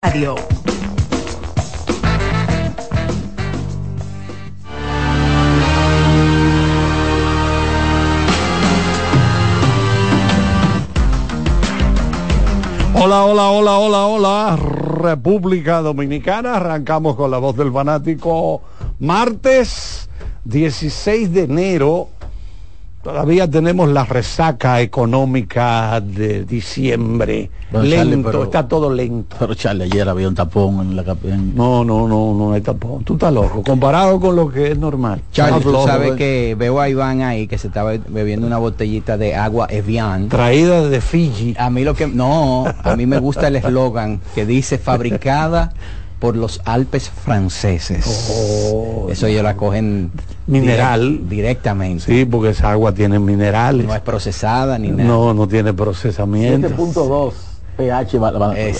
Radio. Hola, hola, hola, hola, hola, República Dominicana. Arrancamos con la voz del fanático. Martes 16 de enero Todavía tenemos la resaca económica de diciembre. Bueno, lento, Charlie, pero- está todo lento. Pero Charlie, ayer había un tapón en la en- No, no, no, no hay tapón. Tú estás loco. Comparado con lo que es normal. Charlie, tú sabes eh. que veo a Iván ahí que se estaba bebiendo una botellita de agua Evian. Traída de Fiji. A mí lo que no, a mí me gusta el eslogan que dice fabricada por los Alpes franceses. Oh, Eso ellos la cogen Mineral. direct- directamente. Sí, porque esa agua tiene minerales. No es procesada ni nada. No, no tiene procesamiento. 7.2 pH,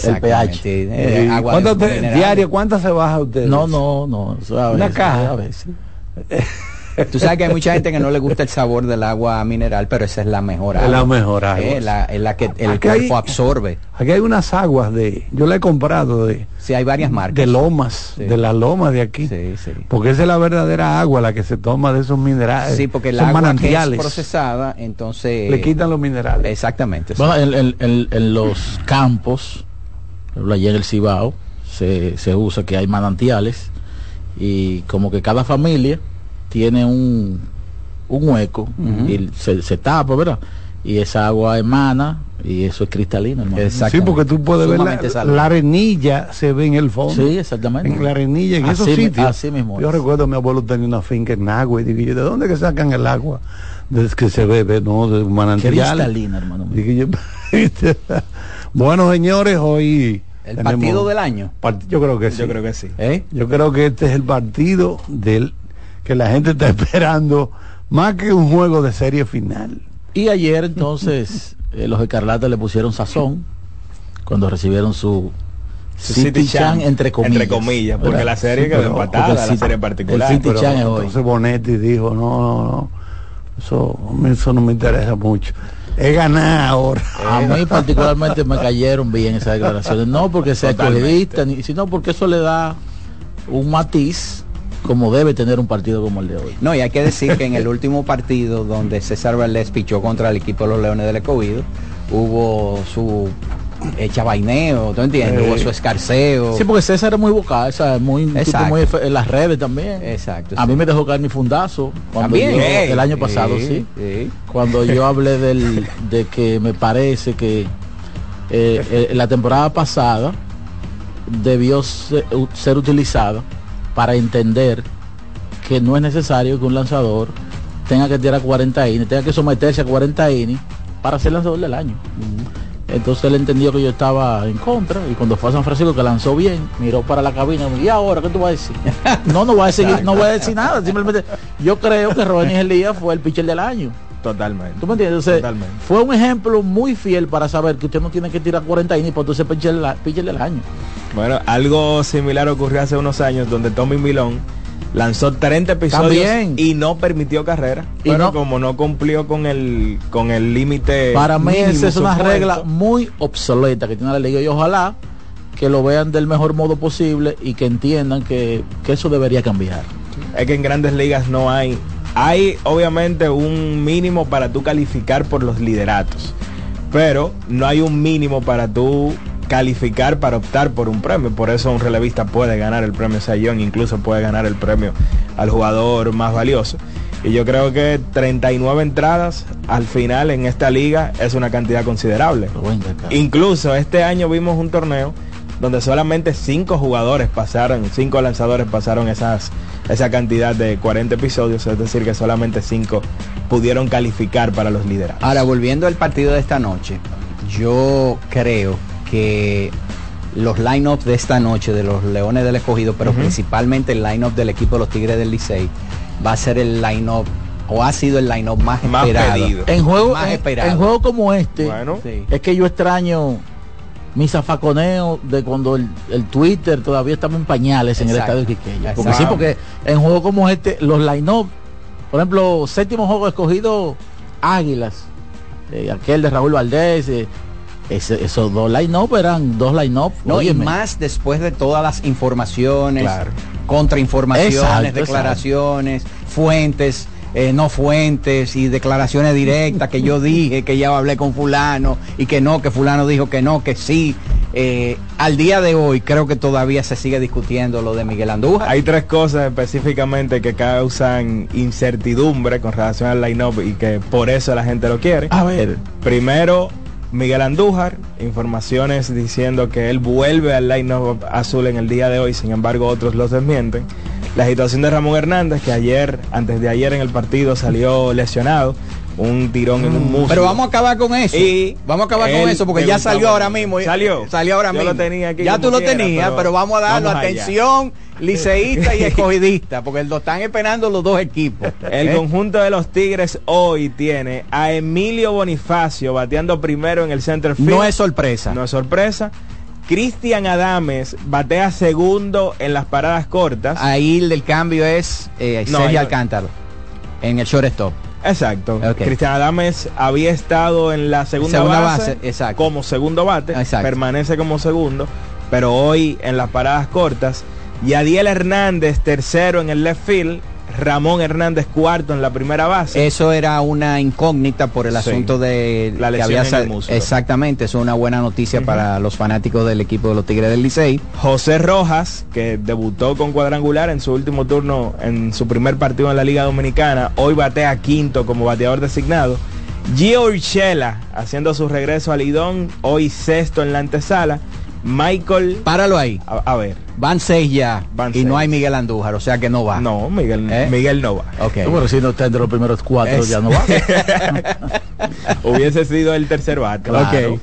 el pH. Eh, Sí. agua ¿Cuántas te- mineral. diaria, ¿cuántas se baja usted? No, no, no. a Una caja. Tú sabes que hay mucha gente que no le gusta el sabor del agua mineral, pero esa es la mejor Es agua. la mejor agua. Eh, la, es la que el Aquí cuerpo hay- absorbe. Aquí hay unas aguas de. Yo la he comprado de, Sí, hay varias marcas. de lomas, Sí. de las lomas de aquí. Sí, sí. Porque esa es la verdadera agua, la que se toma de esos minerales. Sí, porque el agua que es procesada, entonces... Le quitan los minerales. Exactamente. Bueno, en, en- en- en los campos, en el Cibao, se, se usa que hay manantiales y como que cada familia tiene un, un hueco y se, se tapa, ¿verdad? Y esa agua emana y eso es cristalino, hermano. Exacto. Sí, porque tú puedes ver la, la arenilla, se ve en el fondo. Sí, exactamente. En la arenilla, en Así esos sitios. así mismo Yo es. recuerdo mi abuelo tenía una finca en Nagua y yo, ¿de dónde que sacan el agua? Desde que se bebe, ¿no? De un manantial. Cristalina, hermano. mío. Dije yo, bueno, señores, hoy... El tenemos partido del año. part- Yo creo que sí. Yo creo que sí. ¿Eh? Yo creo que este es el partido del que la gente está esperando más que un juego de serie final. Y ayer entonces eh, los escarlatas le pusieron sazón cuando recibieron su City, City Chan, entre comillas. entre comillas, porque ¿verdad? la serie Sí, quedó pero- empatada, el la City- serie el particular. City Pero Chan es hoy. entonces Bonetti dijo, no, no, no, eso, eso no me interesa mucho. Es ganar ahora. A mí particularmente me cayeron bien esas declaraciones. No porque sea ni, sino porque eso le da un matiz como debe tener un partido como el de hoy. No, y hay que decir que en el último partido donde César Valdés pichó contra el equipo de los Leones del Escogido, hubo su echa vaineo, ¿tú entiendes? Sí. Hubo su escarceo. Sí, porque César es muy vocal, sea, muy, en las redes también. Exacto, A sí. mí me dejó caer mi fundazo cuando yo- el año pasado, sí. sí. Cuando yo hablé del, de que me parece que eh, eh, la temporada pasada debió ser utilizada para entender que no es necesario que un lanzador tenga que tirar 40 innings, tenga que someterse a 40 innings para ser lanzador del año. Entonces él entendió que yo estaba en contra y cuando fue a San Francisco que lanzó bien, miró para la cabina y me dijo, ¿y ahora qué tú vas a decir? no, no voy a decir, no voy a decir nada, simplemente yo creo que Rodney Elías fue el pitcher del año. Totalmente. ¿Tú me entiendes? Entonces, Totalmente. fue un ejemplo muy fiel para saber que usted no tiene que tirar 40 innings para entonces pitcher del año. Bueno, algo similar ocurrió hace unos años donde Tommy Milón lanzó 30 episodios También. y no permitió carrera. Y pero no- como no cumplió con el con el límite Para mí mínimo esa es una supuesto, regla muy obsoleta que tiene la liga y ojalá que lo vean del mejor modo posible y que entiendan que, que eso debería cambiar. es que en grandes ligas no hay hay obviamente un mínimo para tú calificar por los lideratos pero no hay un mínimo para tú calificar para optar por un premio. Por eso un relevista puede ganar el premio Sayón incluso puede ganar el premio al jugador más valioso. Y yo creo que 39 entradas al final en esta liga es una cantidad considerable. Incluso este año vimos un torneo donde solamente cinco jugadores pasaron, cinco lanzadores pasaron esas, esa cantidad de 40 episodios, es decir, que solamente cinco pudieron calificar para los liderados. Ahora, volviendo al partido de esta noche, yo creo que los line-ups de esta noche de los Leones del Escogido, pero principalmente el line-up del equipo de los Tigres del Licey, va a ser el line-up o ha sido el line-up más, Más esperado. pedido. En juegos Más en, esperado. en juegos como este, Bueno, Sí. es que yo extraño mi zafaconeo de cuando el, el Twitter todavía estaba en pañales en el estadio Quiqueya. Porque sí, porque en juegos como este, los line-up, por ejemplo, séptimo juego escogido Águilas, eh, aquel de Raúl Valdés, eh, ese- esos dos line-up eran dos line-up. No, y más después de todas las informaciones, Claro. contrainformaciones, Exacto, declaraciones, fuentes, eh, no fuentes y declaraciones directas que yo dije que ya hablé con fulano y que no, que fulano dijo que no, que sí. Eh, al día de hoy creo que todavía se sigue discutiendo lo de Miguel Andújar. Hay tres cosas específicamente que causan incertidumbre con relación al line-up y que por eso la gente lo quiere. A ver, Primero, Miguel Andújar, informaciones diciendo que él vuelve al line-up azul en el día de hoy, sin embargo otros los desmienten. La situación de Ramón Hernández, que ayer, antes de ayer en el partido salió lesionado, un tirón en un muslo. Pero vamos a acabar con eso. Y vamos a acabar con eso porque ya salió ahora mismo. Salió. Salió ahora Yo mismo. lo tenía aquí ya tú lo tenías, pero, pero vamos a darlo vamos atención liceísta y escogidista porque lo están esperando los dos equipos. El ¿Eh? conjunto de los Tigres hoy tiene a Emilio Bonifacio bateando primero en el center field. No es sorpresa. No es sorpresa. Cristian Adames batea segundo en las paradas cortas. Ahí el del cambio es eh, No, Sergio Alcántara en el shortstop. Exacto. Ok. Cristian Adames había estado en la segunda, Segunda base, base, exacto. como segundo bate. Exacto. Permanece como segundo. Pero hoy en las paradas cortas. Yadiel Hernández tercero en el left field. Ramón Hernández cuarto en la primera base. Eso era una incógnita por el Sí. asunto de La que lesión en el muslo. Exactamente, eso es una buena noticia para los fanáticos del equipo de los Tigres del Licey. José Rojas, que debutó con cuadrangular en su último turno en su primer partido en la Liga Dominicana, hoy batea quinto como bateador designado. Gio Urshela haciendo su regreso al Lidón, hoy sexto en la antesala. Michael, Páralo ahí. a, a ver, Van seis ya Van y no hay Miguel Andújar, o sea que no va. no, Miguel, ¿Eh? Miguel no va. Ok. bueno, si no está entre los primeros cuatro, Es- ya no va. Hubiese sido el tercer bate. Claro. Ok.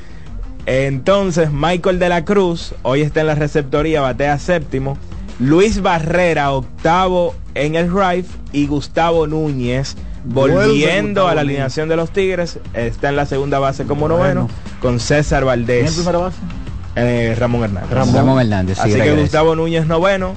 Entonces, Michael de la Cruz, hoy está en la receptoría, batea séptimo. Luis Barrera, octavo en el drive. Y Gustavo Núñez, volviendo Gustavo a la Núñez. alineación de los Tigres, está en la segunda base como noveno, con César ¿Quién es Valdés, el primera base? Eh, Ramón Hernández. Ramón. Ramón Hernández, sí, Así que. Gustavo Núñez noveno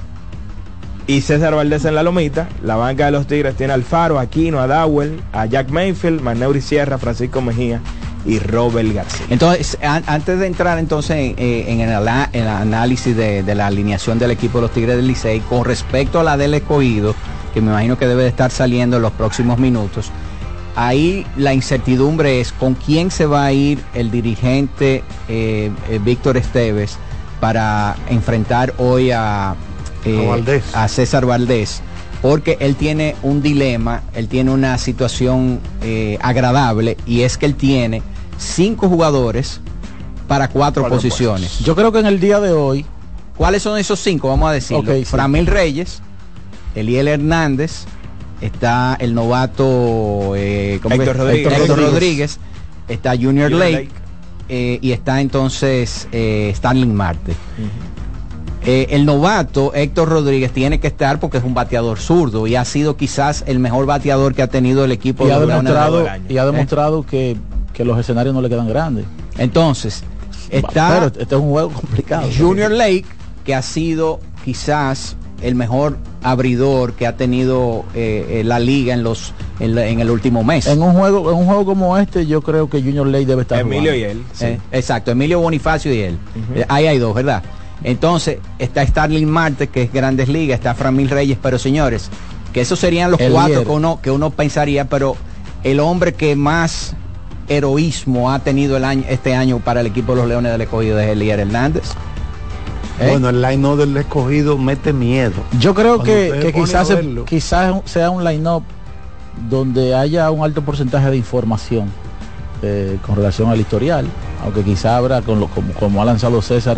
y César Valdés en la lomita. La banca de los Tigres tiene a Alfaro, a Aquino, a Dowell, a Jack Mayfield, Maneuri Sierra, Francisco Mejía y Robert García. Entonces, an- antes de entrar entonces en, eh, en el, ala- en el análisis de, de la alineación del equipo de los Tigres del Licey, con respecto a la del escogido, que me imagino que debe de estar saliendo en los próximos minutos, ahí la incertidumbre es con quién se va a ir el dirigente eh, eh, Víctor Esteves para enfrentar hoy a, eh, A César Valdés. Porque él tiene un dilema, él tiene una situación agradable y es que él tiene cinco jugadores para cuatro Cuatro posiciones. Yo creo que en el día de hoy, ¿Cuáles son esos cinco? Vamos a decirlo. Ok, sí. Framil Reyes, Eliel Hernández, está el novato eh, ¿cómo Héctor? Rodríguez. Héctor Rodríguez. Rodríguez, está Junior, Junior Lake, Lake. eh, y está entonces eh, Starling Marte. Eh, el novato Héctor Rodríguez tiene que estar porque es un bateador zurdo y ha sido quizás el mejor bateador que ha tenido el equipo y ha de del demostrado, año. y ha demostrado que, que los escenarios no le quedan grandes. Entonces, Pero está este es un juego complicado. Junior Lake, que ha sido quizás el mejor abridor que ha tenido eh, eh, la liga en los en, la- en el último mes. En un juego, en un juego como este, yo creo que Junior Ley debe estar Emilio y jugando. él. sí. Eh, exacto, Emilio Bonifacio y él. Ahí hay dos, ¿verdad? Entonces, está Starling Marte, que es Grandes Ligas, está Framil Reyes, pero señores, que esos serían los El cuatro líder. que uno, que uno pensaría, pero el hombre que más heroísmo ha tenido el año, este año para el equipo de los Leones del Escogido es Elier Hernández. ¿Eh? Bueno, el line del escogido mete miedo. Yo creo Cuando que, quizás, quizás sea un line-up donde haya un alto porcentaje de información eh, con relación al historial, aunque quizá habrá, con lo, como, como ha lanzado César,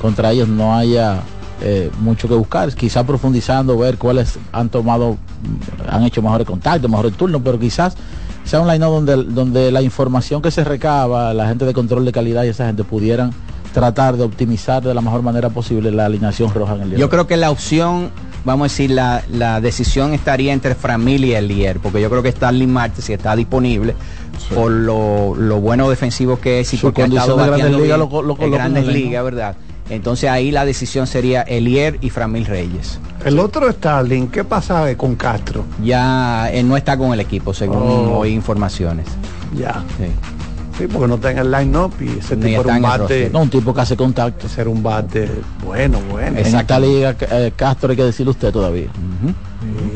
contra ellos no haya eh, mucho que buscar, quizás profundizando, ver cuáles han tomado, han hecho mejores contactos, mejores turnos, pero quizás sea un line-up donde, donde la información que se recaba, la gente de control de calidad y esa gente pudieran tratar de optimizar de la mejor manera posible la alineación roja en el día. Yo creo que la opción, vamos a decir, la, la decisión estaría entre Framil y Elier, porque yo creo que Starling Marte, si está disponible, por lo, lo bueno defensivo que es y Su porque ha estado de Grandes Ligas bien lo Grandes Ligas, ¿verdad? Entonces ahí la decisión sería Elier y Framil Reyes. El otro Starling, ¿qué pasa con Castro? Ya él no está con el equipo, según Oh. hoy informaciones. Ya. Sí. Sí, porque no está en el line-up y ese Ni tipo era un bate. No, un tipo que hace contacto. Ser un bate bueno, bueno. En esta liga, eh, Castro hay que decirle usted todavía.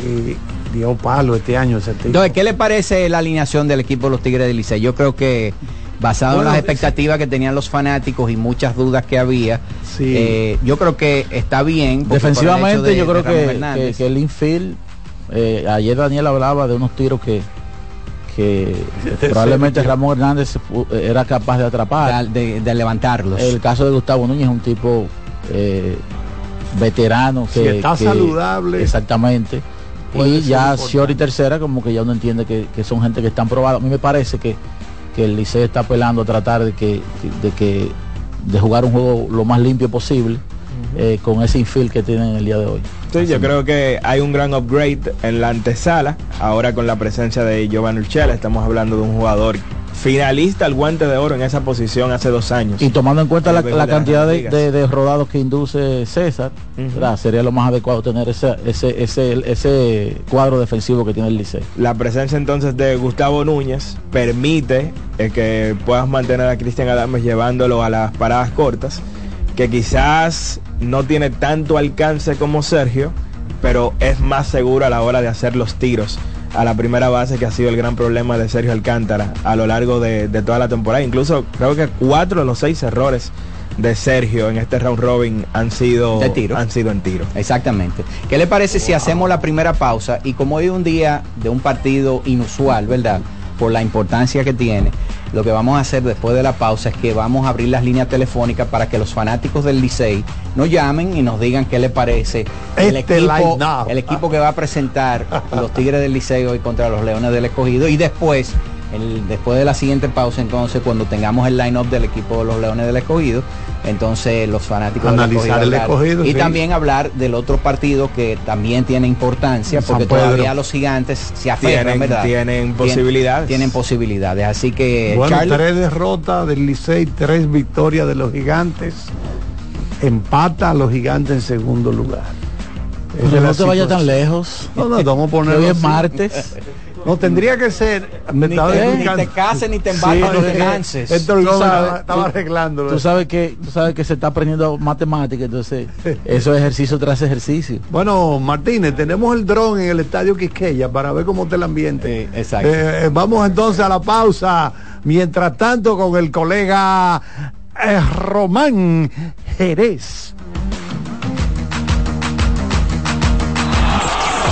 Y dio palo este año ese tipo. Entonces, ¿qué le parece la alineación del equipo de los Tigres del Licey? Yo creo que basado Bueno, en las expectativas que tenían los fanáticos y muchas dudas que había, Sí. eh, yo creo que está bien. Defensivamente de- yo creo de que, que el infield, eh, ayer Daniel hablaba de unos tiros que, que probablemente Sí, Ramón Hernández era capaz de atrapar. de, de levantarlos. El caso de Gustavo Núñez es un tipo eh, veterano que Si está que- saludable, Exactamente. Y ya. Sciori tercera, como que ya uno entiende que, que son gente que están probados. A mí me parece que, que el Liceo está apelando a tratar de que, de que de jugar un juego lo más limpio posible eh, con ese infield que tienen el día de hoy. Sí, yo creo que hay un gran upgrade en la antesala, ahora con la presencia de Giovanni Urchela, estamos hablando de un jugador finalista al guante de oro en esa posición hace dos años. Y tomando en cuenta la, cantidad de, ligas. de- de rodados que induce César, sería lo más adecuado tener ese, ese, ese, ese cuadro defensivo que tiene el Liceo. La presencia entonces de Gustavo Núñez permite eh, que puedas mantener a Cristian Adames llevándolo a las paradas cortas, que quizás no tiene tanto alcance como Sergio, pero es más seguro a la hora de hacer los tiros a la primera base que ha sido el gran problema de Sergio Alcántara a lo largo de, de toda la temporada. Incluso creo que cuatro de los seis errores de Sergio en este round robin han sido, De tiro. Han sido en tiro. Exactamente. ¿Qué le parece si hacemos la primera pausa y como hoy es un día de un partido inusual, ¿verdad? Por la importancia que tiene, lo que vamos a hacer después de la pausa es que vamos a abrir las líneas telefónicas para que los fanáticos del Licey nos llamen y nos digan qué le parece el, Este equipo, el equipo que va a presentar los Tigres del Licey hoy contra los Leones del Escogido. Y después el- después de la siguiente pausa, entonces, cuando tengamos el line-up del equipo de los Leones del Escogido, entonces los fanáticos del Analizar el hablar. Escogido, Y sí. también hablar del otro partido que también tiene importancia, San porque Pedro. todavía los gigantes se aferran, Tienen- ¿verdad? tienen Tien- posibilidades. Tienen posibilidades. Así que, bueno, Charlie, tres derrotas del Licey, tres victorias de los gigantes. Empata a los gigantes en segundo lugar. Pero no te vayas tan lejos. No, no, vamos a Que ponerlo hoy es martes. No, tendría que ser. Me Ni te- ni te cases, ni te embarques, Sí, te Gómez sabes, estaba, arreglándolo. Tú sabes que tú sabes que se está aprendiendo matemática, entonces eso es ejercicio tras ejercicio. Bueno, Martínez, tenemos el dron en el estadio Quisqueya para ver cómo está el ambiente. Sí, exacto. Eh, eh, vamos entonces a la pausa. Mientras tanto, con el colega eh, Román Jerez.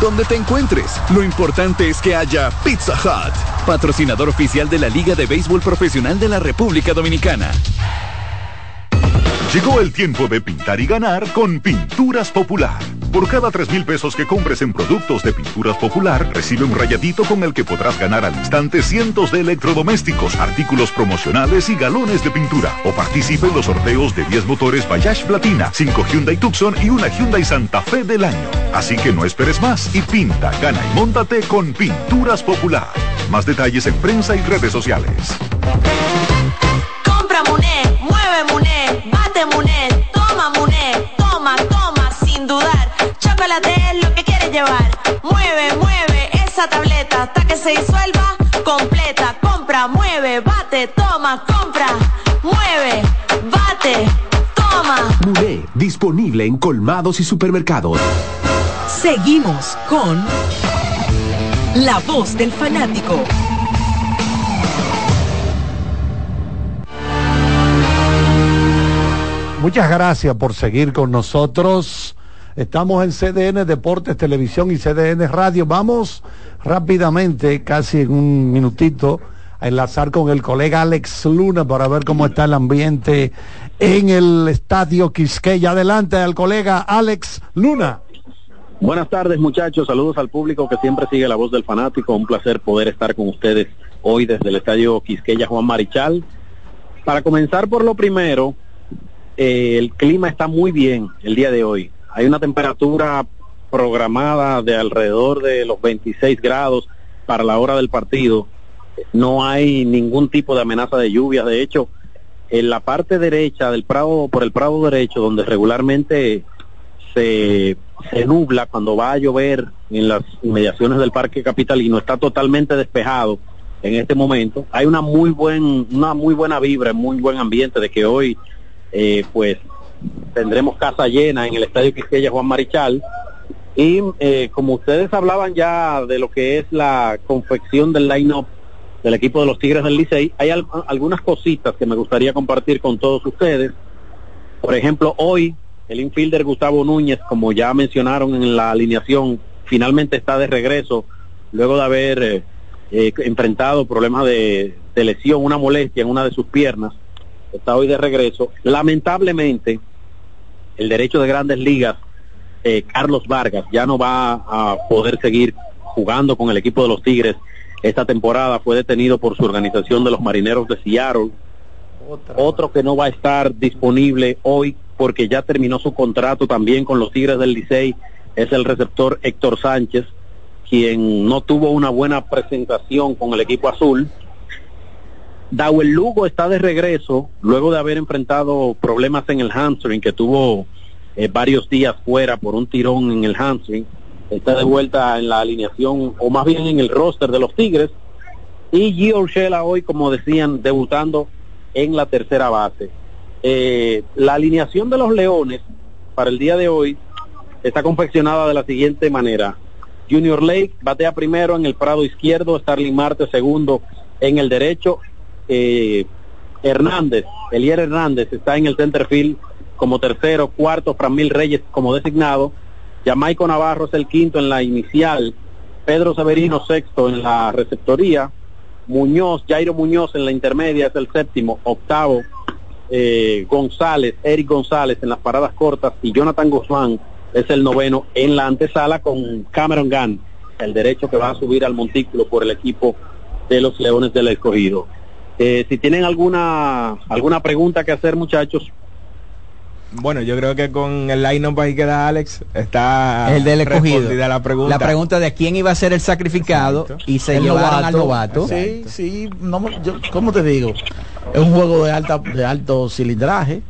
Donde te encuentres, lo importante es que haya Pizza Hut, patrocinador oficial de la Liga de Béisbol Profesional de la República Dominicana. Llegó el tiempo de pintar y ganar con Pinturas Popular. Por cada 3 mil pesos que compres en productos de Pinturas Popular, recibe un rayadito con el que podrás ganar al instante cientos de electrodomésticos, artículos promocionales y galones de pintura. O participe en los sorteos de 10 motores Bayash Platina, 5 Hyundai Tucson y una Hyundai Santa Fe del año. Así que no esperes más y pinta, gana y móntate con Pinturas Popular. Más detalles en prensa y redes sociales. Compra Muné, mueve Muné, bate Muné, toma Muné, toma, toma, sin dudar. Chocolate es lo que quieres llevar. Mueve, mueve esa tableta hasta que se disuelva completa. Compra, mueve, bate, toma, compra, mueve, bate, disponible en colmados y supermercados. Seguimos con La Voz del Fanático. Muchas gracias por seguir con nosotros. Estamos en CDN Deportes, Televisión y CDN Radio. Vamos rápidamente, casi en un minutito, enlazar con el colega Alex Luna para ver cómo está el ambiente en el estadio Quisqueya. Adelante al colega Alex Luna. Buenas tardes muchachos, saludos al público que siempre sigue la voz del fanático. Un placer poder estar con ustedes hoy desde el estadio Quisqueya Juan Marichal. Para comenzar por lo primero, eh, el clima está muy bien el día de hoy. Hay una temperatura programada de alrededor de los 26 grados para la hora del partido. No hay ningún tipo de amenaza de lluvia. De hecho, en la parte derecha del prado, por el prado derecho, donde regularmente se, se nubla cuando va a llover en las inmediaciones del Parque Capitalino, está totalmente despejado en este momento. Hay una muy buen, una muy buena vibra, muy buen ambiente de que hoy eh, pues tendremos casa llena en el Estadio Quisqueya Juan Marichal. Y eh, como ustedes hablaban ya de lo que es la confección del line-up del equipo de los Tigres del Licey, hay al- algunas cositas que me gustaría compartir con todos ustedes. Por ejemplo, hoy el infielder Gustavo Núñez, como ya mencionaron en la alineación, finalmente está de regreso luego de haber eh, eh, enfrentado problemas de, de lesión, una molestia en una de sus piernas está hoy de regreso. Lamentablemente, el derecho de grandes ligas, eh, Carlos Vargas, ya no va a poder seguir jugando con el equipo de los Tigres esta temporada. Fue detenido por su organización de los Marineros de Seattle. Otro que no va a estar disponible hoy porque ya terminó su contrato también con los Tigres del Licey es el receptor Héctor Sánchez, quien no tuvo una buena presentación con el equipo azul. Dawel Lugo está de regreso luego de haber enfrentado problemas en el hamstring que tuvo eh, varios días fuera por un tirón en el hamstring. Está de vuelta en la alineación o más bien en el roster de los Tigres. Y Gio Urshela hoy, como decían, debutando en la tercera base. Eh, la alineación de los Leones para el día de hoy está confeccionada de la siguiente manera. Junior Lake batea primero en el prado izquierdo, Starling Marte segundo en el derecho, eh, Hernández, Elier Hernández está en el center field como tercero, cuarto, Framil Reyes como designado, Jamaico Navarro es el quinto en la inicial, Pedro Severino sexto en la receptoría, Muñoz, Jairo Muñoz en la intermedia es el séptimo, octavo, eh, González, Eric González en las paradas cortas y Jonathan Guzmán es el noveno en la antesala con Cameron Gunn, el derecho que va a subir al montículo por el equipo de los Leones del Escogido. Eh, si tienen alguna alguna pregunta que hacer, muchachos, Bueno, yo creo que con el line-up ahí que da Alex está el del escogido. la pregunta. La pregunta de quién iba a ser el sacrificado y se El llevaron al novato. Sí, sí, no, yo, ¿cómo te digo? Es un juego de alta de alto cilindraje.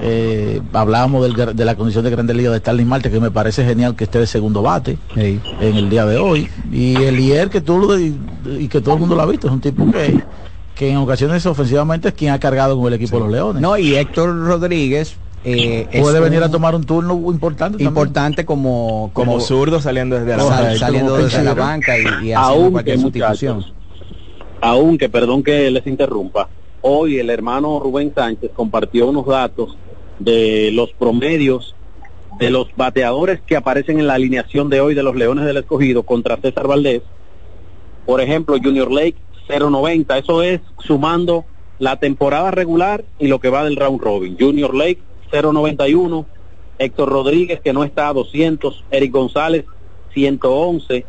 Eh, hablábamos del de la condición de grande liga de Starling Marte, que me parece genial que esté de segundo bate en el día de hoy. Y el IER que tú lo y, y que todo el mundo lo ha visto, es un tipo que, que en ocasiones ofensivamente es quien ha cargado con el equipo de los Leones. No, y Héctor Rodríguez eh, puede venir un- a tomar un turno importante también. importante como como zurdo saliendo desde la sal- saliendo desde la banca y, y haciendo Aunque, cualquier sustitución. muchachos, aunque, perdón que les interrumpa, hoy el hermano Rubén Sánchez compartió unos datos de los promedios de los bateadores que aparecen en la alineación de hoy de los Leones del Escogido contra César Valdés. Por ejemplo, Junior Lake 0.90, eso es sumando la temporada regular y lo que va del round robin. Junior Lake 0.91, Héctor Rodríguez que no está a 200, Eric González 111,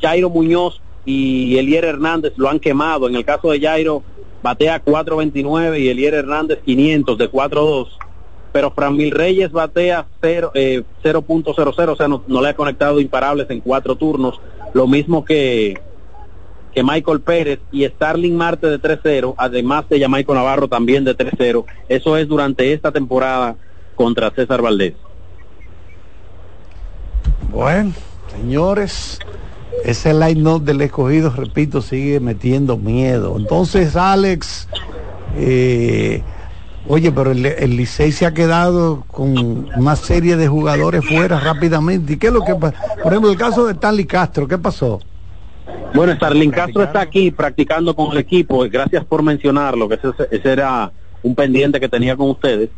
Jairo Muñoz y Elier Hernández lo han quemado. En el caso de Jairo, batea 4.29 y Elier Hernández 500 de 4.2. Pero Franmil Reyes batea 0, eh, 0.00, o sea, no le ha conectado imparables en cuatro turnos. Lo mismo que, que Michael Pérez y Starling Marte de 3-0, además de Jamaico Navarro también de 3-0. Eso es durante esta temporada contra César Valdés. Bueno, señores, ese line-up del escogido, repito, sigue metiendo miedo. Entonces, Alex, eh, oye, pero el, el Licey se ha quedado con una serie de jugadores fuera rápidamente. ¿Y qué es lo que pasa? Por ejemplo, el caso de Stanley Castro, ¿qué pasó? Bueno, Starling Castro está aquí practicando con el equipo. Gracias por mencionarlo, que ese, ese era un pendiente que tenía con ustedes.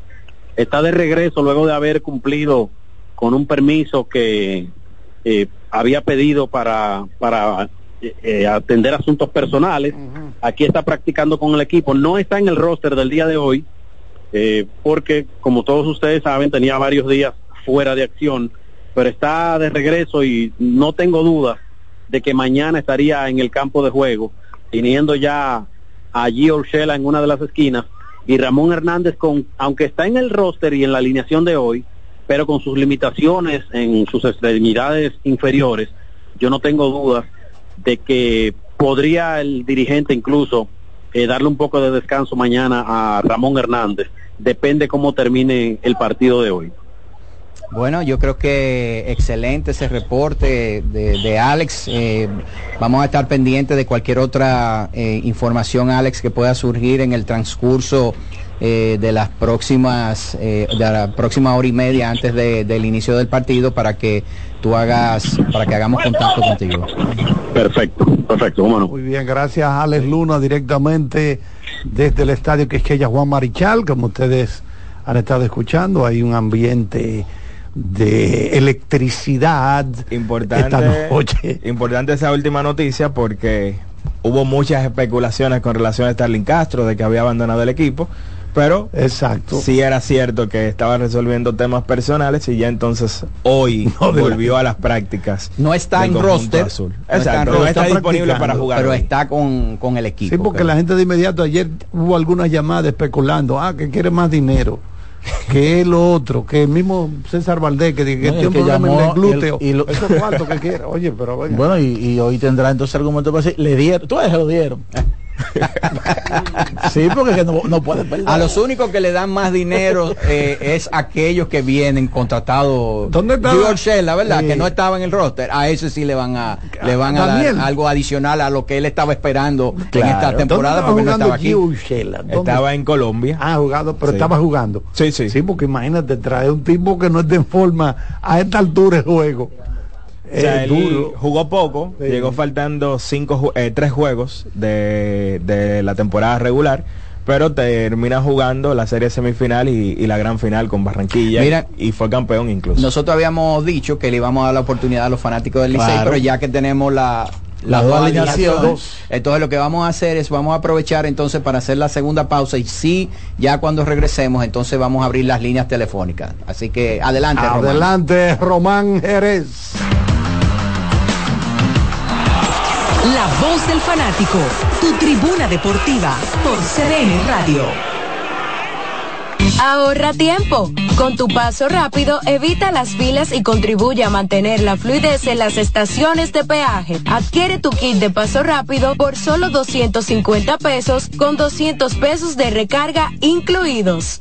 Está de regreso luego de haber cumplido con un permiso que eh, había pedido para, para eh, atender asuntos personales. Aquí está practicando con el equipo. No está en el roster del día de hoy, eh, porque como todos ustedes saben, tenía varios días fuera de acción, pero está de regreso y no tengo dudas de que mañana estaría en el campo de juego, teniendo ya a Gio en una de las esquinas y Ramón Hernández con, aunque está en el roster y en la alineación de hoy, pero con sus limitaciones en sus extremidades inferiores, yo no tengo dudas de que podría el dirigente incluso eh, darle un poco de descanso mañana a Ramón Hernández. Depende cómo termine el partido de hoy. Bueno, yo creo que excelente ese reporte de, de Alex. Eh, vamos a estar pendientes de cualquier otra eh, información, Alex, que pueda surgir en el transcurso eh, de las próximas, eh, de la próxima hora y media antes de- del inicio del partido para que tú hagas, para que hagamos contacto contigo. Perfecto, perfecto, cómo no. Muy bien, gracias Alex Luna directamente desde el estadio Quisqueya Juan Marichal, como ustedes han estado escuchando, hay un ambiente de electricidad esta Importante, noche. importante esa última noticia porque hubo muchas especulaciones con relación a Starling Castro de que había abandonado el equipo, pero Exacto. sí era cierto que estaba resolviendo temas personales y ya entonces hoy No, volvió a las prácticas. No está en roster. azul. no está en Exacto, no roster, está disponible para jugar. pero hoy. está con, con el equipo. Sí, porque que- la gente de inmediato ayer hubo algunas llamadas especulando, ah, que quiere más dinero, que es lo otro, que el mismo César Valdés, que, No, el tiene un que problema en llamó el glúteo, y el- y lo- eso cuarto que quiere, oye, pero venga. Bueno, y, y hoy tendrá entonces argumento para decir, le dieron, tú se lo dieron. sí, porque que no, no puede perder. A los únicos que le dan más dinero eh, es aquellos que vienen contratados. ¿Dónde estaba? Gio Urshela, verdad, Sí. que no estaba en el roster. A ese sí le van a le van a Daniel. dar algo adicional a lo que él estaba esperando en Claro. esta ¿Dónde temporada estaba porque no jugando estaba aquí. Estaba en Colombia. Ah, jugado, pero Sí. estaba jugando. Sí, sí. Sí, porque imagínate, trae un tipo que no esté en forma a esta altura de juego. O sea, Es él duro. jugó poco, Sí. llegó faltando cinco, eh, tres juegos de, de la temporada regular, pero termina jugando la serie semifinal y, y la gran final con Barranquilla Mira, y fue campeón incluso. Nosotros habíamos dicho que le íbamos a dar la oportunidad a los fanáticos del Licey, Claro. pero ya que tenemos la Las dos alineaciones. Entonces lo que vamos a hacer es vamos a aprovechar entonces para hacer la segunda pausa y sí, ya cuando regresemos entonces vamos a abrir las líneas telefónicas. Así que adelante, Román. Adelante, Román Jerez. La voz del fanático, tu tribuna deportiva por CDN Radio. Ahorra tiempo. Con tu paso rápido, evita las filas y contribuye a mantener la fluidez en las estaciones de peaje. Adquiere tu kit de paso rápido por solo 250 pesos con 200 pesos de recarga incluidos.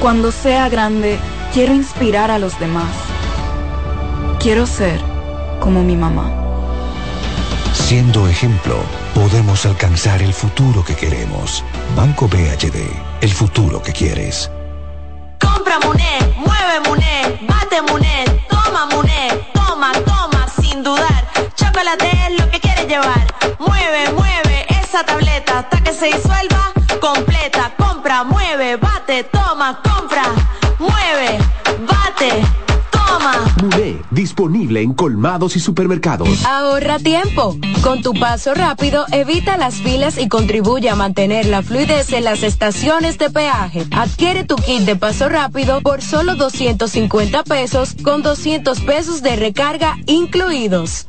Cuando sea grande, quiero inspirar a los demás. Quiero ser como mi mamá. Siendo ejemplo, podemos alcanzar el futuro que queremos. Banco BHD, el futuro que quieres. Compra Muné, mueve Muné, bate Muné, toma Muné, toma, toma, sin dudar. Chocolate es lo que quieres llevar. Mueve, mueve esa tableta hasta que se disuelva completa. Compra, mueve, bate, toma, compra, mueve, bate, toma. Muné, disponible en colmados y supermercados. Ahorra tiempo. Con tu paso rápido, evita las filas y contribuye a mantener la fluidez en las estaciones de peaje. Adquiere tu kit de paso rápido por solo 250 pesos con 200 pesos de recarga incluidos.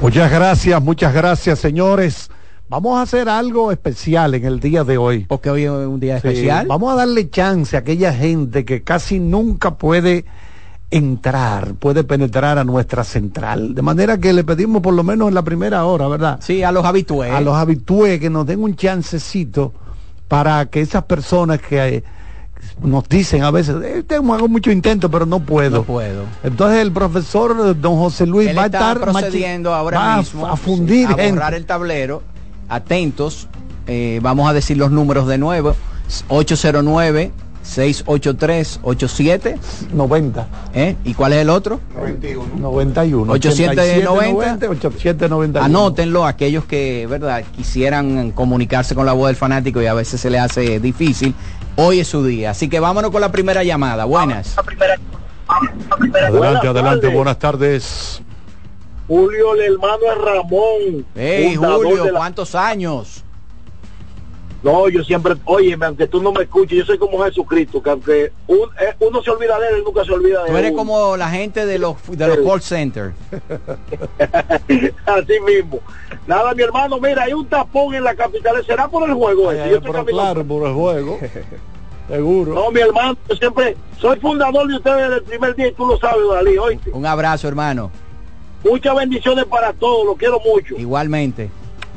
Muchas gracias, muchas gracias, señores. Vamos a hacer algo especial en el día de hoy. Porque hoy es un día Sí, especial. Vamos a darle chance a aquella gente que casi nunca puede entrar, puede penetrar a nuestra central. De manera que le pedimos por lo menos en la primera hora, ¿verdad? Sí, a los habitués. A los habitués que nos den un chancecito para que esas personas que nos dicen a veces, eh, tengo hago mucho intento, pero no puedo. No puedo. Entonces el profesor eh, don José Luis Él va a estar procediendo ahora va a- mismo a fundir a borrar el tablero. Atentos, eh, vamos a decir los números de nuevo. 809 683 87 90. ¿Eh? ¿Y cuál es el otro? 91. 890. 8791. Anótenlo aquellos que, ¿verdad?, quisieran comunicarse con la voz del fanático y a veces se les hace difícil. Hoy es su día, así que vámonos con la primera llamada. Buenas. Adelante, adelante, buenas tardes. Julio, el hermano es Ramón. Hey, Julio, ¿cuántos años? No, yo siempre, oye, aunque tú no me escuches, yo soy como Jesucristo, que aunque un- eh, uno se olvida de él, él nunca se olvida de Tú eres uno. como la gente de los, de los call centers. Así mismo. Nada, mi hermano, mira, hay un tapón en la capital, ¿será por el juego? ese? Ay, Yo pero claro, por el juego. Seguro. No, mi hermano, yo siempre soy fundador de ustedes desde el primer día y tú lo sabes, Dalí, oíste. Un abrazo, hermano. Muchas bendiciones para todos, lo quiero mucho. Igualmente.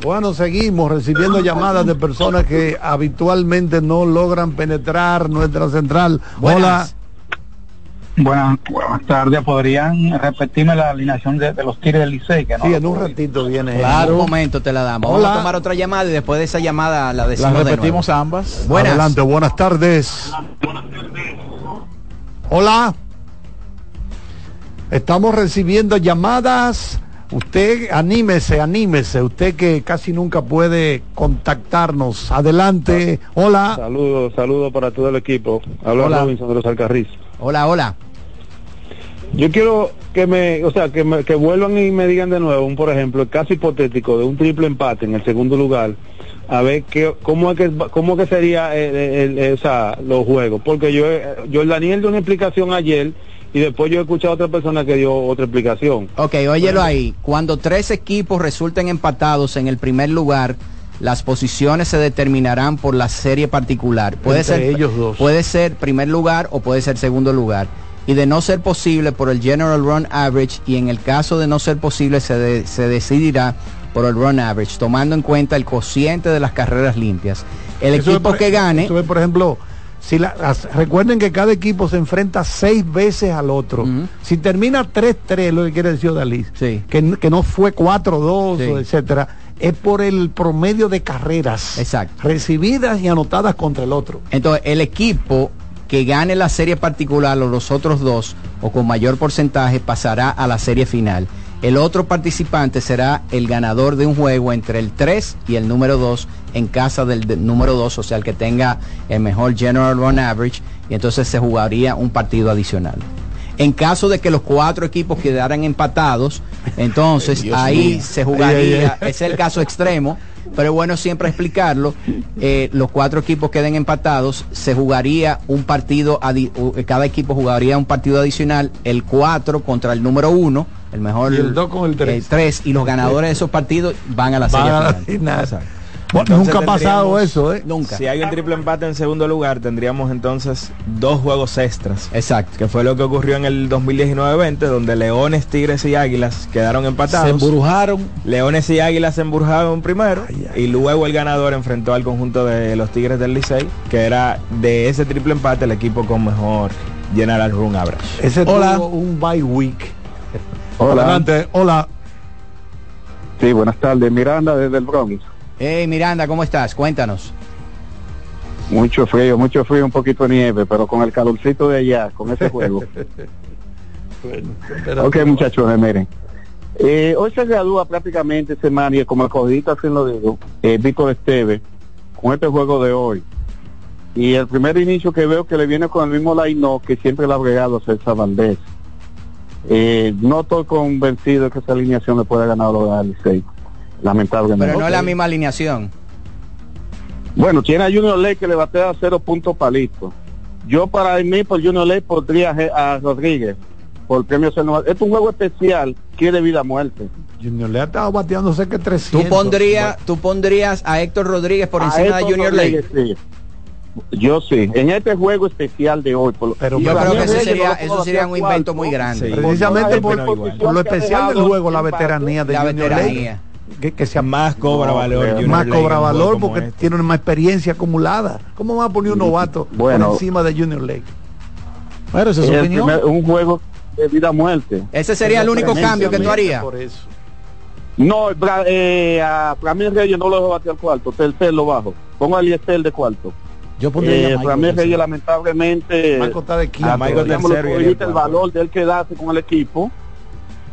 Bueno, seguimos recibiendo llamadas de personas que habitualmente no logran penetrar nuestra central. Hola. Buenas, buenas tardes. ¿Podrían repetirme la alineación de, de los Tigres del Licey? Que no Sí, en un ratito viene. Claro. Un momento te la damos. Vamos a tomar otra llamada y después de esa llamada la decimos de repetimos nuevo. ambas. Buenas. Adelante, buenas tardes. Hola. Estamos recibiendo llamadas. Usted anímese, anímese. Usted que casi nunca puede contactarnos. Adelante. Hola. Saludos, saludos para todo el equipo. Habla Hola. Robinson de los Alcarriz. Hola, hola. Yo quiero que me, o sea, que, me- que vuelvan y me digan de nuevo, un, por ejemplo, el caso hipotético de un triple empate en el segundo lugar, a ver qué, cómo es que, cómo que sería el, el- el- o sea, los juegos, porque yo, yo el Daniel dio una explicación ayer y después yo he escuchado a otra persona que dio otra explicación. Ok, óyelo ahí. Cuando tres equipos resulten empatados en el primer lugar, las posiciones se determinarán por la serie particular. Puede Entre ser ellos dos. Puede ser primer lugar o puede ser segundo lugar. Y de no ser posible por el General Run Average y en el caso de no ser posible se, de- se decidirá por el Run Average, tomando en cuenta el cociente de las carreras limpias. El Eso es equipo por- que gane... eso es, por ejemplo, si la- las- recuerden que cada equipo se enfrenta seis veces al otro. Si termina 3-3, lo que quiere decir Dalí, que, no fue 4-2, Sí. etcétera, es por el promedio de carreras recibidas y anotadas contra el otro. Entonces, el equipo que gane la serie particular o los otros dos o con mayor porcentaje pasará a la serie final. El otro participante será el ganador de un juego entre el 3 y el número 2 en casa del, número 2, o sea, el que tenga el mejor general run average, y entonces se jugaría un partido adicional. En caso de que los cuatro equipos quedaran empatados, entonces ahí mío. se jugaría, Ay, ay, ay. es el caso extremo, pero es bueno siempre explicarlo. Eh, los cuatro equipos queden empatados, se jugaría un partido, u- cada equipo jugaría un partido adicional, el 4 contra el número 1, el mejor Y el dos con el tres. 3 y los ganadores de esos partidos van a la Van serie a la final. Bueno, nunca ha pasado eso, ¿eh? Nunca. Si hay un triple empate en segundo lugar, tendríamos entonces dos juegos extras. Exacto. Que fue lo que ocurrió en el 2019-20, donde Leones, Tigres y Águilas quedaron empatados. Se embrujaron. Leones y Águilas se embrujaron primero y luego el ganador enfrentó al conjunto de los Tigres del Licey, que era de ese triple empate el equipo con mejor general run average. Ese Hola. tuvo un bye week. Hola. Adelante, hola. Sí, buenas tardes. Miranda desde el Bronx. Hey Miranda, ¿cómo estás? Cuéntanos. Mucho frío, mucho frío, un poquito de nieve, pero con el calorcito de allá, con ese juego. ok, muchachos, eh, miren. Eh, hoy se gradúa prácticamente semana y como el codito así lo digo, eh, Víctor Esteve, con este juego de hoy. Y el primer inicio que veo que le viene con el mismo line que siempre le ha agregado a César Valdés. Eh, no estoy convencido de que esa alineación le pueda ganar a los Licey, lamentablemente. Pero no es la misma alineación. Bueno, tiene a Junior Ley que le batea cero puntos palitos. Yo para mí, por Junior Ley, podría a Rodríguez por premio es un juego especial, quiere vida o muerte. Junior le ha estado bateando cerca de Tú 300. pondrías, tú pondrías a Héctor Rodríguez por A encima de Junior Ley. Sí. Yo sí, en este juego especial de hoy. Por, Pero Yo creo que eso sería, eso un invento cuarto, muy grande. Sí. Precisamente Por por, por lo que especial del juego, la veteranía de La Junior veteranía. Ley. Que, que sea Más cobra No, valor. más cobra valor porque este. tiene más experiencia acumulada. ¿Cómo va a poner un novato Bueno. por encima de Junior Lake? Bueno, esa es su opinión. primer- un juego de vida muerte. Ese sería el único cambio que tú harías. Por eso. No, Bra- eh, a Ramírez Reyes no lo dejo batear cuarto, tercer lo bajo. Pongo a Eliezer de cuarto. Yo pondría Eh, a Michael. Reyes lamentablemente Michael está de quinto. a Michael Michael tercero y el valor de él quedarse con el equipo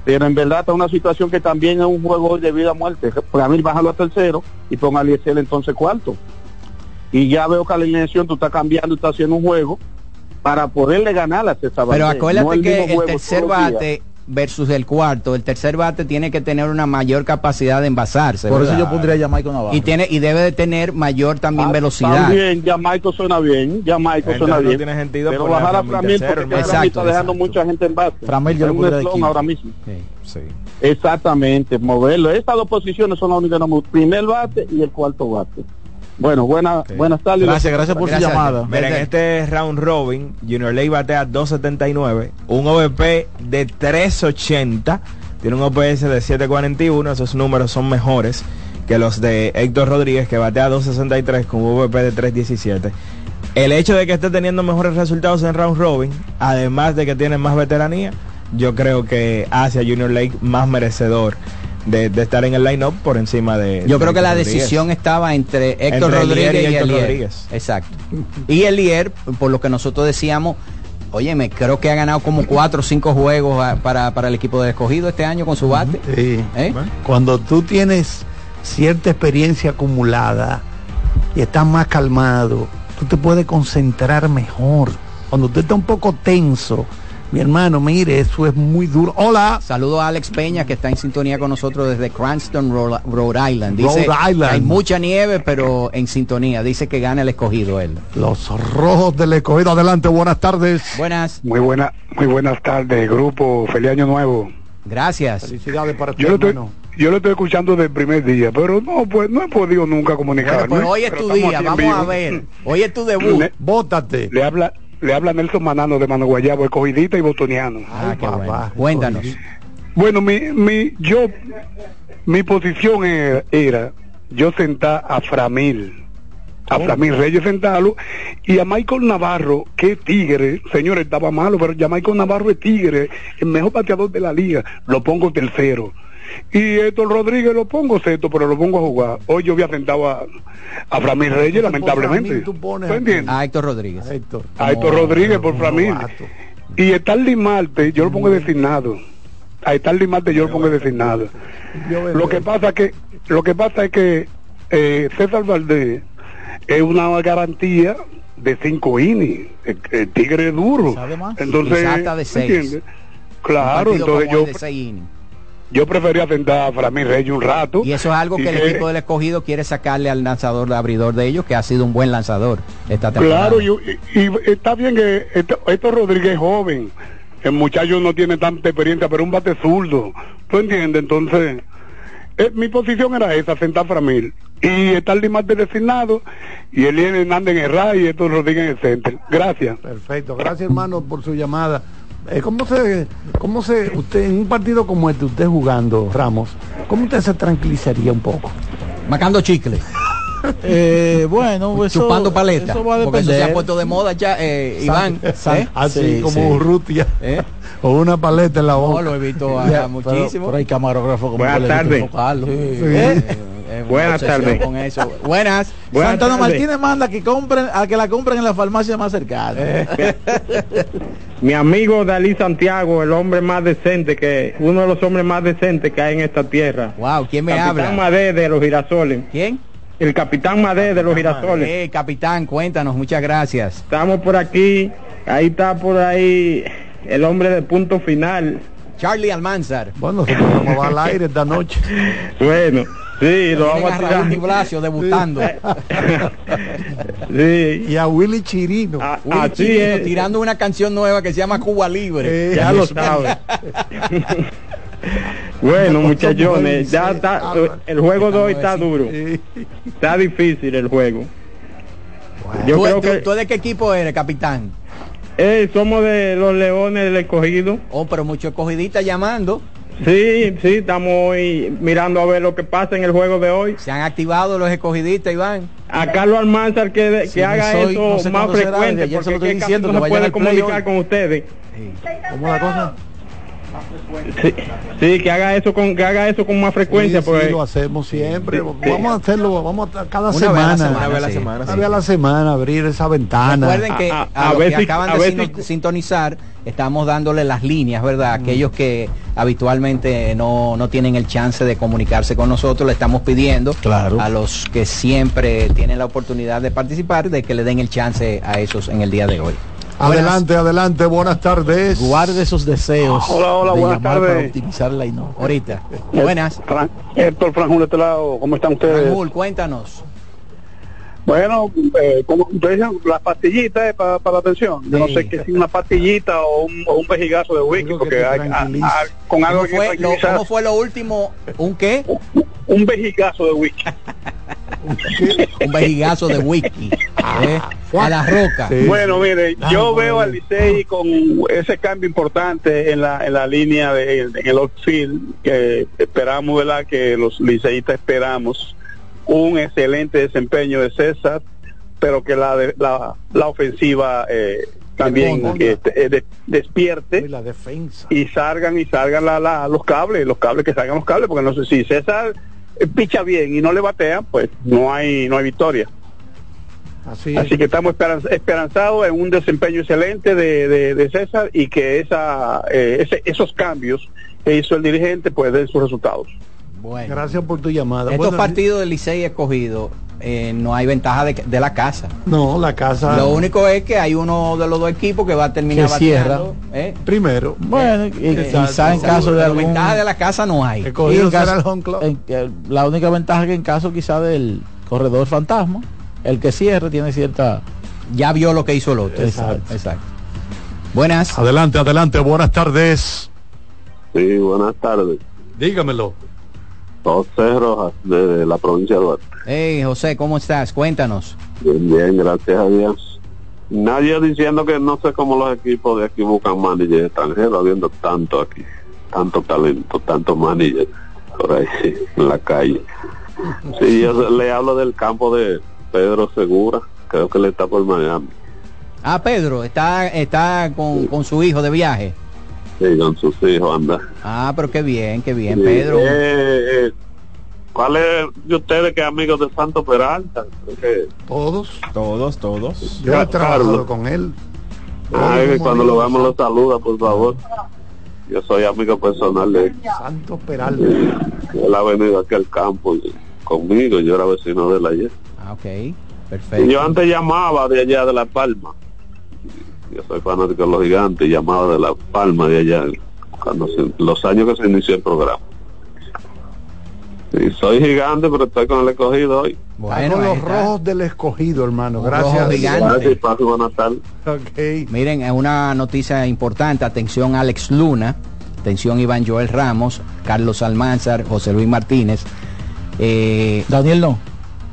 pero en verdad está una situación que también es un juego de vida o muerte. Para mí bájalo a tercero y ponga a Eliezer entonces cuarto. Y ya veo que la alineación tú estás cambiando estás haciendo un juego para poderle ganar a César Pero acuérdate no que el tercer bate versus el cuarto, el tercer bate tiene que tener una mayor capacidad de envasarse. Por eso yo pondría a Jamaica Navarro. y tiene y debe de tener mayor también Ah, velocidad. También, ya Michael suena bien, ya Michael Entonces suena no bien. tiene sentido pero bajar a Framil porque. Framil está Exacto, dejando exacto. mucha gente en base. Framil yo lo un pondría de ahora mismo. Sí. Exactamente, moverlo. Estas dos posiciones son las únicas que no. Primer bate y el cuarto bate. Bueno, buena, buenas tardes. Gracias, gracias por su llamada. Mira, en este round robin, Junior Ley batea 2.79, un OVP de 3.80, tiene un OPS de 7.41, esos números son mejores que los de Héctor Rodríguez, que batea 2.63 con un OVP de 3.17. El hecho de que esté teniendo mejores resultados en round robin, además de que tiene más veteranía, yo creo que hace a Junior Lake más merecedor de, de estar en el line-up por encima de... Yo de creo que la Rodríguez. decisión estaba entre Héctor Entre Elier Rodríguez y y Héctor Elier. Rodríguez. Exacto. Y Elier, por lo que nosotros decíamos, Óyeme, creo que ha ganado como cuatro o cinco juegos ah, para, para el equipo del escogido este año con su bate. Sí. ¿Eh? Cuando tú tienes cierta experiencia acumulada y estás más calmado, tú te puedes concentrar mejor. Cuando usted está un poco tenso, mi hermano, mire, eso es muy duro. Hola. Saludo a Alex Peña que está en sintonía con nosotros desde Cranston, Rhode, Island. Dice Rhode Island. hay mucha nieve, pero en sintonía. Dice que gana el escogido él. Los rojos del escogido. Adelante, buenas tardes. Buenas. Muy buena, muy buenas tardes, grupo. Feliz año nuevo. Gracias. Felicidades para ti, Yo estoy, hermano. yo lo estoy escuchando desde el primer día, pero no, pues no he podido nunca comunicarme. Bueno, pues hoy es Pero tu día, vamos a ver. Hoy es tu debut. Le- Bótate. Le habla, le habla Nelson Manano de Mano Guayabo, escogidita y botoniano. Ah, qué bueno. Cuéntanos. Bueno, mi, mi, yo, mi posición era, era yo sentar a Framil, a Framil Reyes sentarlo, y a Michael Navarro, que es tigre, señores, estaba malo, pero ya Michael Navarro es tigre, el mejor bateador de la liga, lo pongo tercero. Y Héctor Rodríguez lo pongo sexto, pero lo pongo a jugar. Hoy yo había sentado a, a Framil Reyes, lamentablemente. Tú pones ¿Tú entiendes? A Héctor Rodríguez. a Héctor. A Héctor Rodríguez por Framil. Y Starly Marte yo lo pongo designado. A Starly Marte yo lo pongo designado. Lo que pasa que lo que pasa es que eh, César Valdés es una garantía de cinco innings. El, el tigre es duro. Entonces, Y salta de seis. ¿entiendes? Claro, entonces yo yo prefería sentar a Framil Reyes un rato. Y eso es algo que el equipo del escogido quiere sacarle al lanzador de abridor de ellos, que ha sido un buen lanzador esta temporada. Claro, y, y- y está bien que esto, esto Rodríguez es joven. El muchacho no tiene tanta experiencia, pero un bate zurdo. ¿Tú entiendes? Entonces, eh, mi posición era esa, sentar a Framil. Y estar Limarte designado, y Eliel Hernández en el RAI y esto Rodríguez en el center. Gracias. Perfecto, gracias hermano por su llamada. Eh, ¿Cómo se, cómo se, usted en un partido como este, usted jugando, Ramos, cómo usted se tranquilizaría un poco? Macando chicle. Eh, bueno, eso- Chupando paleta. eso va a porque eso se depender. ha puesto de moda ya, eh, Iván. San- ¿eh? Así Sí, como sí. Urrutia. ¿Eh? O una paleta en la boca. No, lo he visto Ya, pero- muchísimo. Pero, hay camarógrafo como Buenas tardes. Sí. ¿Eh? Eh, Buenas tardes. Con eso. Buenas. Buenas Santana tardes. Martínez manda que compren, a que la compren en la farmacia más cercana. Mi amigo Dalí Santiago, el hombre más decente que, uno de los hombres más decentes que hay en esta tierra. Wow, ¿quién me Capitán habla? Madé de los girasoles. ¿Quién? El capitán Madé de los girasoles. Eh, capitán, cuéntanos, muchas gracias. Estamos por aquí, ahí está por ahí el hombre de punto final. Charlie Almanzar. Bueno, se vamos va al aire esta noche. Bueno, sí, lo vamos a tirar. Blasio debutando. Sí, Y a Willy Chirino. a- Willy Chirino es. tirando una canción nueva que se llama Cuba Libre. Eh, Ya lo sabes. bueno, muchachones, ya está, el juego de hoy está duro. Eh, Está difícil el juego. Yo ¿Tú, creo tú- que tú de qué equipo eres, capitán? eh, somos de los Leones del Escogido. Oh, pero muchos escogidistas llamando. Sí, sí, estamos hoy mirando a ver lo que pasa en el juego de hoy. Se han activado los escogiditas, Iván. A Carlos Almanzar que, Sí, que haga soy- eso no sé más será, frecuente, se porque lo estoy que diciendo, no se puede comunicar con ustedes. ¿Cómo la cosa? Sí, sí, que haga eso con que haga eso con más frecuencia, Sí, sí, porque lo hacemos siempre. Vamos a hacerlo, vamos a cada Una vez a semana. la semana, Una vez a la sí. semana. Una vez a la semana abrir esa ventana. Recuerden que a, A- a- a los ver que si- acaban a de sintonizar, estamos dándole las líneas, ¿verdad? Aquellos que habitualmente no, no tienen el chance de comunicarse con nosotros, le estamos pidiendo Claro. a los que siempre tienen la oportunidad de participar, de que le den el chance a esos en el día de hoy. Adelante, adelante, buenas tardes. Guarde esos deseos. Hola, hola, de buenas llamar tardes. Para optimizar la ino. Ahorita. Buenas. Fran- Héctor Franjul de este lado, ¿cómo están ustedes? Raúl, cuéntanos. Bueno, eh, como ustedes dicen, las pastillitas para la atención. Yo no sé qué es una pastillita o un, o un vejigazo de whisky, porque hay, a- tranquilice. a- con algo ¿Cómo que fue, lo, cómo fue lo último? ¿Un qué? Un vejigazo de whisky. Un vejigazo de whisky. ¿eh? A la roca. Sí. Bueno, mire, Ah, yo bueno. veo al Licey con ese cambio importante en la, en la línea de, en el outfield que esperamos, ¿verdad? Que los liceístas esperamos un excelente desempeño de César, pero que la de- la, la ofensiva eh, también eh, eh, de- despierte Y la defensa. y salgan y salgan la, la- los cables, los cables que salgan los cables, porque no sé si César picha bien y no le batean, pues no hay no hay victoria. Así, Así que estamos esperanz- esperanzados en un desempeño excelente de, de- de César y que esa, eh, ese- esos cambios que hizo el dirigente pues den sus resultados. Bueno. Gracias por tu llamada. Estos Bueno, partidos del Licey escogido eh, no hay ventaja de, de la casa. No, la casa. Lo único es que hay uno de los dos equipos que va a terminar Que cierra. ¿eh? Primero. Bueno, y, Exacto. quizá en caso de algún... ventaja de la casa no hay. y en caso- en- eh, la única ventaja que en caso quizá del corredor fantasma, el que cierre tiene cierta... Ya vio lo que hizo el otro. Exacto. Exacto. Buenas. Adelante, adelante, buenas tardes. Sí, buenas tardes. Dígamelo. José Rojas, de la provincia de Duarte. Hey, José, ¿cómo estás? Cuéntanos. Bien, bien, gracias a Dios. Nadie diciendo que no sé cómo los equipos de aquí buscan manager extranjeros, habiendo tanto aquí, tanto talento, tanto manager por ahí en la calle. Sí, yo le hablo del campo de Pedro Segura, creo que le está por Miami, Ah, Pedro, está, está con, con su hijo de viaje. sí, con sus hijos anda. Ah, pero qué bien, qué bien, Sí, Pedro. eh, eh, ¿Cuál es de ustedes que es amigos de Santo Peralta? Todos. Todos, todos. Yo he Carlos. trabajado con él. Ay, que cuando lo veamos lo saluda, por favor. Yo soy amigo personal de él. Santos Peralta. Él ha venido aquí al campo y- conmigo, yo era vecino de él ayer. Ah, ok, Y perfecto. yo antes llamaba de allá de La Palma. Yo soy fanático de los gigantes y llamaba de La Palma de allá, cuando se- los años que se inició el programa. Soy gigante, pero estoy con el escogido hoy. Con los rojos del escogido, hermano. Gracias. Gracias y pase buenas tardes. Ok. Miren, es una noticia importante. Atención Alex Luna, atención Iván Joel Ramos, Carlos Almanzar, José Luis Martínez. Eh, Daniel no.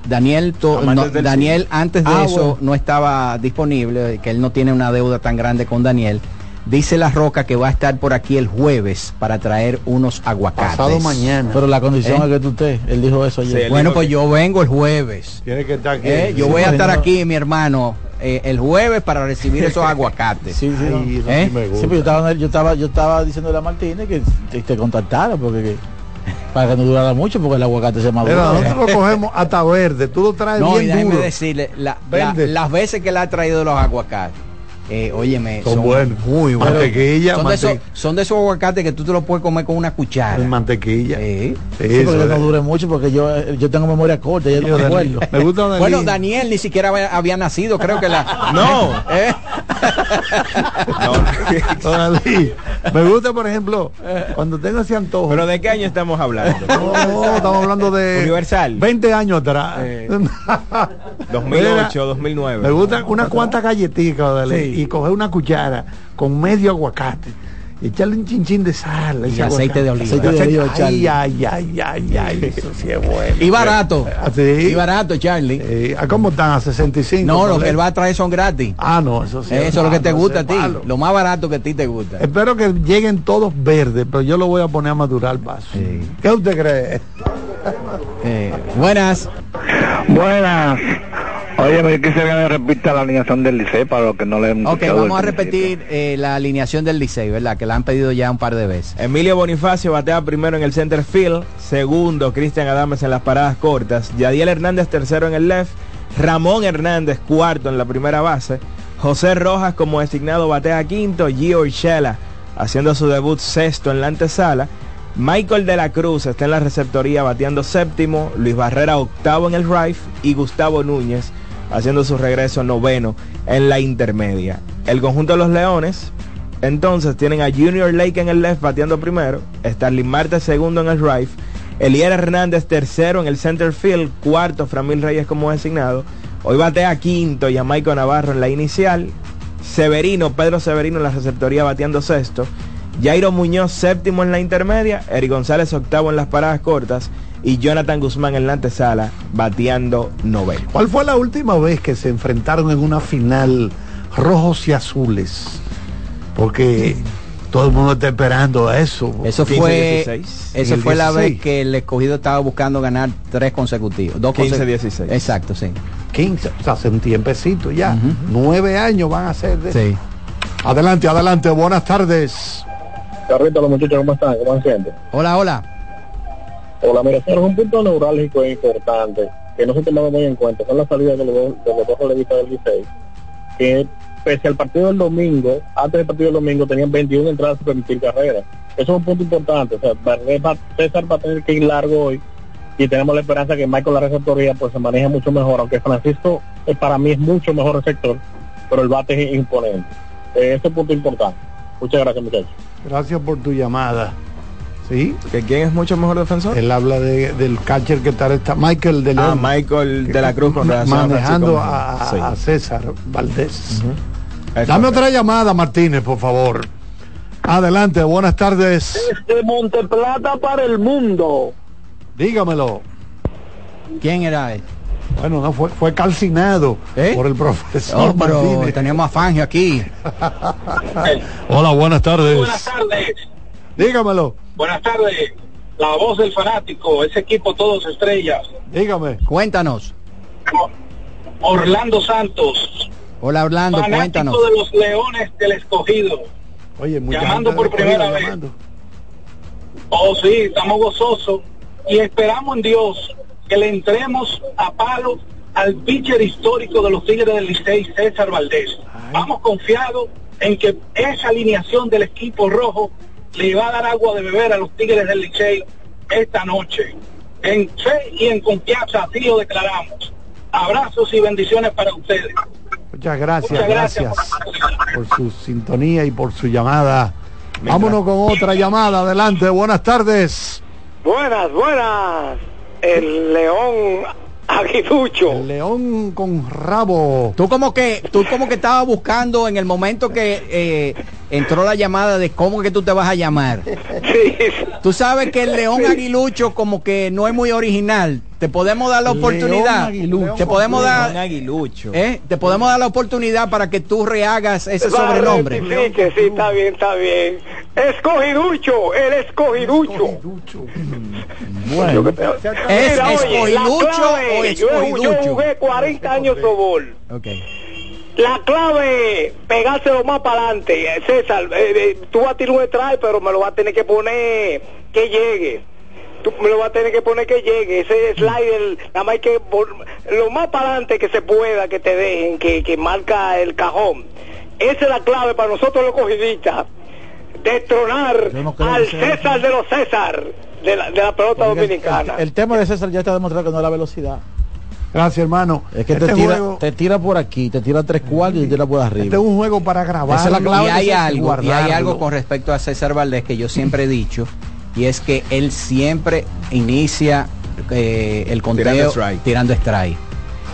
Daniel, to- no, Daniel antes de Ah, eso bueno. no estaba disponible, que él no tiene una deuda tan grande con Daniel. Dice La Roca que va a estar por aquí el jueves para traer unos aguacates. Pasado mañana. Pero la condición ¿Eh? es que tú estés. Él dijo eso ayer. Sí, Bueno, pues que- yo vengo el jueves. Tiene que estar aquí. Eh, yo Sí, voy a estar no- aquí, mi hermano, eh, el jueves para recibir esos aguacates. Sí, sí, sí me Sí, gusta. pero yo estaba, yo estaba, yo estaba diciéndole a Martínez que te, te contactara porque que- para que no durara mucho porque el aguacate se madura. Mira, nosotros lo cogemos hasta verde. Tú lo traes No, y bien déjeme duro. decirle, la- las veces que le ha traído los aguacates, eh, óyeme, Son buenos. Muy mantequilla. son, de esos, son de aguacates que tú te los puedes comer con una cuchara. mantequilla. Sí. Sí, Sí, porque eso no dure mucho porque yo, eh, yo tengo memoria corta, ya no Yo, me Daniel, acuerdo. Me gusta Daniel. Bueno, Daniel ni siquiera había, había nacido, creo que la... No. ¿Eh? Me gusta, por ejemplo, cuando tengo ese antojo. Pero ¿de qué año estamos hablando? No, estamos hablando de Universal. 20 años atrás. Eh, Mira, 2008, 2009. Me gustan unas cuantas galletitas Sí. Y coger una cuchara con medio aguacate. Y echarle un chinchín de sal. Y aceite de oliva. Aceite de Aceite- oliva, ay, ay, ay, ay, ay, eso sí es bueno. Y barato. Así. Y barato, Charlie. Eh, ¿a ¿Cómo están? ¿A 65? No, lo ¿no? que él va a traer son gratis. Ah, no, eso sí. Eso es lo que te gusta a ti. Lo más barato que a ti te gusta. Espero que lleguen todos verdes, pero yo lo voy a poner a madurar paso. ¿Qué usted cree? Eh, buenas. Buenas. Oye, me quisiera que me repita la alineación del Licey para los que no le hemos Ok, vamos a repetir eh, la alineación del Licey, ¿verdad? Que la han pedido ya un par de veces. Emilio Bonifacio batea primero en el center field, segundo Cristian Adames en las paradas cortas, Yadiel Hernández tercero en el left, Ramón Hernández cuarto en la primera base, José Rojas como designado batea quinto, Gio Urshela haciendo su debut sexto en la antesala, Michael de la Cruz está en la receptoría bateando séptimo, Luis Barrera octavo en el right y Gustavo Núñez haciendo su regreso noveno en la intermedia. El conjunto de los Leones entonces tienen a Junior Lake en el left bateando primero, Starling Marte segundo en el right, Elier Hernández tercero en el center field, cuarto Framil Reyes como designado, hoy batea quinto y a Navarro en la inicial, Severino, Pedro Severino en la receptoría bateando sexto, Jairo Muñoz séptimo en la intermedia, Eric González octavo en las paradas cortas y Jonathan Guzmán en la antesala bateando noveno. ¿Cuál fue la última vez que se enfrentaron en una final rojos y azules? Porque todo el mundo está esperando eso. Eso 15, fue, 16. eso fue la 16. vez que el escogido estaba buscando ganar tres consecutivos. Dos 15, conse- 16. Exacto, sí. 15, o sea, hace un tiempecito ya. Nueve años van a ser de... Sí. Adelante, adelante, buenas tardes. Carrito, los muchachos, ¿cómo están? ¿Cómo se sienten? Hola, hola. Hola, mira, señor, un punto neurálgico es importante. que no se tomaba muy en cuenta son las salidas de los, dos- de los dos del Licey, que pese al partido del domingo, antes del partido del domingo tenían 21 entradas sin permitir carreras. Eso es un punto importante. O sea, César va a tener que ir largo hoy y tenemos la esperanza que Michael la receptoría pues se maneja mucho mejor, aunque Francisco eh, para mí es mucho mejor receptor, pero el bate es imponente. Eh, ese es un punto importante. Muchas gracias muchachos. Gracias por tu llamada. ¿Sí? ¿Que quién es mucho mejor defensor? Él habla de- del catcher que está, está Michael de Ah, León. Michael de la Cruz con a manejando a, Mejía. Sí. a César Valdés. Dame otra llamada, Martínez, por favor. Adelante, buenas tardes. De Monteplata para el mundo. Dígamelo. ¿Quién era él? Bueno, no fue, fue calcinado ¿Eh? por el profesor No, pero Martínez. tenemos a Fangio aquí. Hola, buenas tardes. Buenas tardes. Dígamelo. Buenas tardes. La voz del fanático, ese equipo todos estrellas. Dígame. Cuéntanos. Orlando Santos, Hola Orlando, fanático cuéntanos. de los Leones del Escogido. Oye, mucha Llamando por primera vez. llamando. Oh, sí, estamos gozosos y esperamos en Dios que le entremos a palo al pitcher histórico de los Tigres del Licey, César Valdés. Vamos confiados en que esa alineación del equipo rojo le va a dar agua de beber a los Tigres del Licey esta noche. En fe y en confianza, así lo declaramos. Abrazos y bendiciones para ustedes. Muchas gracias, Muchas gracias gracias por su sintonía y por su llamada. Vámonos con otra llamada. Adelante, buenas tardes. Buenas, buenas. El león aguilucho. El león con rabo. Tú como que, tú como que estabas buscando en el momento que eh, entró la llamada de cómo que tú te vas a llamar. Sí. Tú sabes que el león aguilucho como que no es muy original. Te podemos dar la León oportunidad. aguilucho. Te podemos Un dar, aguilucho. ¿eh? te podemos dar la oportunidad para que tú rehagas ese Va, sobrenombre. sí, está bien, está bien. Escogiducho, el escogiducho. Bueno, ¿Es Mira, oye, escogilucho la clave, o yo, yo escogiducho? jugué 40 años sobol. Ok. La clave, pegárselo más para adelante. César, eh, eh, tú vas a tirar un strike, pero me lo vas a tener que poner que llegue. Tú me lo vas a tener que poner que llegue. Ese slider, nada más hay que lo más para adelante que se pueda, que te dejen, que, que marca el cajón. Esa es la clave para nosotros los cogidistas. Destronar no al César de los César de la, de la pelota dominicana. El, el tema de César ya está demostrado que no es la velocidad. Gracias, hermano. Es que este, te, tira, juego, te tira por aquí, te tira tres cuartos y te tira por arriba. este es un juego para grabar. Esa es la clave y hay algo, y hay algo con respecto a César Valdés que yo siempre he dicho, y es que él siempre inicia eh, el conteo Tirando strike. tirando strike.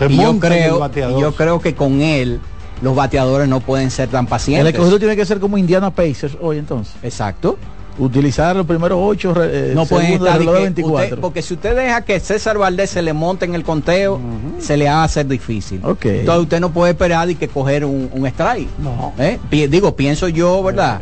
Y yo el creo, y yo creo que con él los bateadores no pueden ser tan El pacientes. escogido tiene que ser como Indiana Pacers hoy entonces. Exacto. Utilizar los primeros ocho eh, No pueden estar del de reloj de que 24. usted- porque si usted deja que César Valdés se le monte en el conteo, se le va a hacer difícil. Ok. Entonces usted no puede esperar y que coger un, un strike. No. ¿Eh? Pi- Digo, pienso yo, ¿verdad?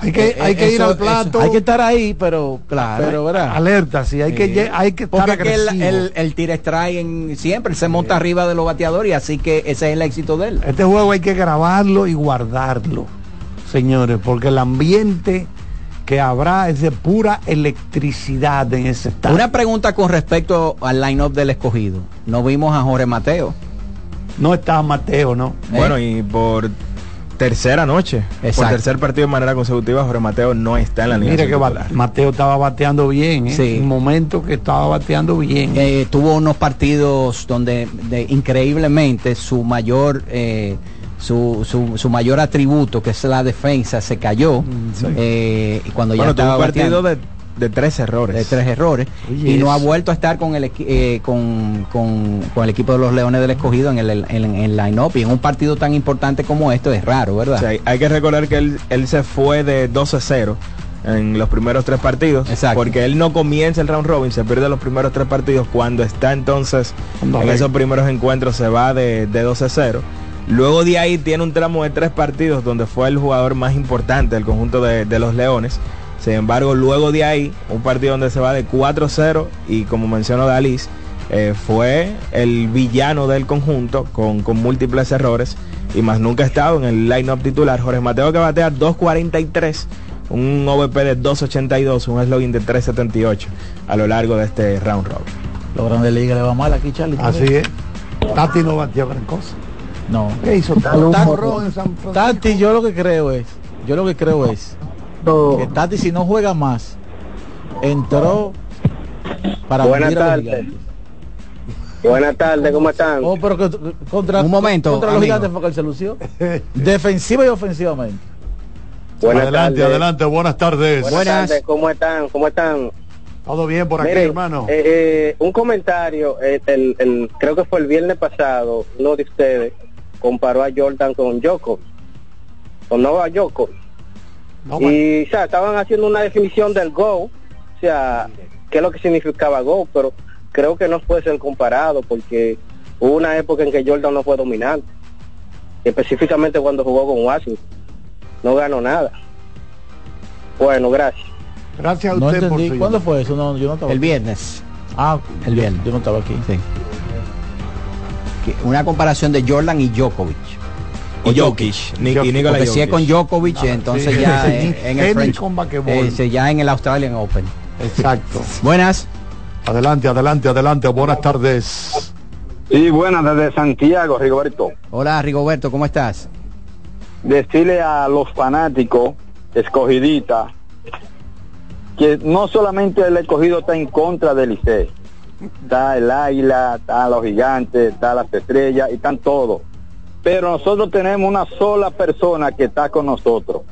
Hay que, Eh, hay que ir al plato. Hay que estar ahí, pero Claro. pero ¿verdad? alerta, sí, hay que hay que estar Porque el, el, el tira strike en- siempre se monta arriba de los bateadores y así que ese es el éxito de él. Este juego hay que grabarlo y guardarlo, señores, porque el ambiente que habrá es de pura electricidad en ese estado. Una pregunta con respecto al line-up del escogido. No vimos a Jorge Mateo. No está Mateo, ¿no? Bueno, y por tercera noche, por Exacto. tercer partido de manera consecutiva, Jorge Mateo no está en la línea Mira que ba- Mateo estaba bateando bien, ¿eh? Sí. Un momento que estaba bateando bien. Eh, tuvo unos partidos donde de- increíblemente su mayor eh, su, su, su mayor atributo que es la defensa se cayó eh, y cuando ya tuvo un partido de, de tres errores. de tres errores Oye, y no ha vuelto a estar con el eh, con, con, con el equipo de los Leones del Escogido en el, en, en line-up y en un partido tan importante como esto es raro, ¿verdad? O sea, hay que recordar que él, él se fue de 12-0 en los primeros tres partidos. Exacto. Porque él no comienza el round robin, se pierde los primeros tres partidos. Cuando está entonces en esos primeros encuentros se va de, de 12-0. Luego de ahí tiene un tramo de tres partidos donde fue el jugador más importante del conjunto de, de los Leones. Sin embargo, luego de ahí, un partido donde se va de 4-0 y como mencionó Dalis, eh, fue el villano del conjunto con, con múltiples errores y más nunca ha estado en el line-up titular. Jorge Mateo que batea 2.43, un OVP de 2.82, un slogan de 3.78 a lo largo de este round robin. Los grandes ligas le va mal aquí, Charlie. Así es. Tati no batió gran cosa. No. ¿Qué hizo Tati? Tati, yo lo que creo es, yo lo que creo es que Tati si no juega más, entró para Buenas tardes. Buenas tardes, ¿cómo están? Oh, pero que- contra, Un momento, contra los gigantes fue que él se lució. Defensiva y ofensivamente. Buenas adelante, tardes. adelante, buenas tardes. Buenas, tardes, ¿cómo están? ¿Cómo están? Todo bien por aquí, Miren, hermano. eh, eh, un comentario, eh, el, el- creo que fue el viernes pasado, uno de ustedes comparó a Jordan con Joko, con Nova Joko. y o sea, estaban haciendo una definición del go, o sea, qué es lo que significaba go, pero creo que no puede ser comparado porque hubo una época en que Jordan no fue dominante, específicamente cuando jugó con Washington, no ganó nada. Bueno, gracias. Gracias a No usted por entendí. su ¿Cuándo fue eso? No, yo no estaba El aquí. viernes. Ah, El viernes. Yo no estaba aquí. Sí. Que Una comparación de Jordan y Djokovic. O Jokic, Ni- y Nikola Porque si es Jokic. con Djokovic, entonces sí. ya en el French, eh, ya en el Australian Open. Exacto. Buenas. Adelante, adelante, adelante. Buenas tardes. Sí, buenas, desde Santiago, Rigoberto. Hola Rigoberto, ¿cómo estás? Decirle a los fanáticos, escogidita, que no solamente el escogido está en contra del Licey. Está el águila, está los gigantes, está las estrellas y están todos. Pero nosotros tenemos una sola persona que está con nosotros,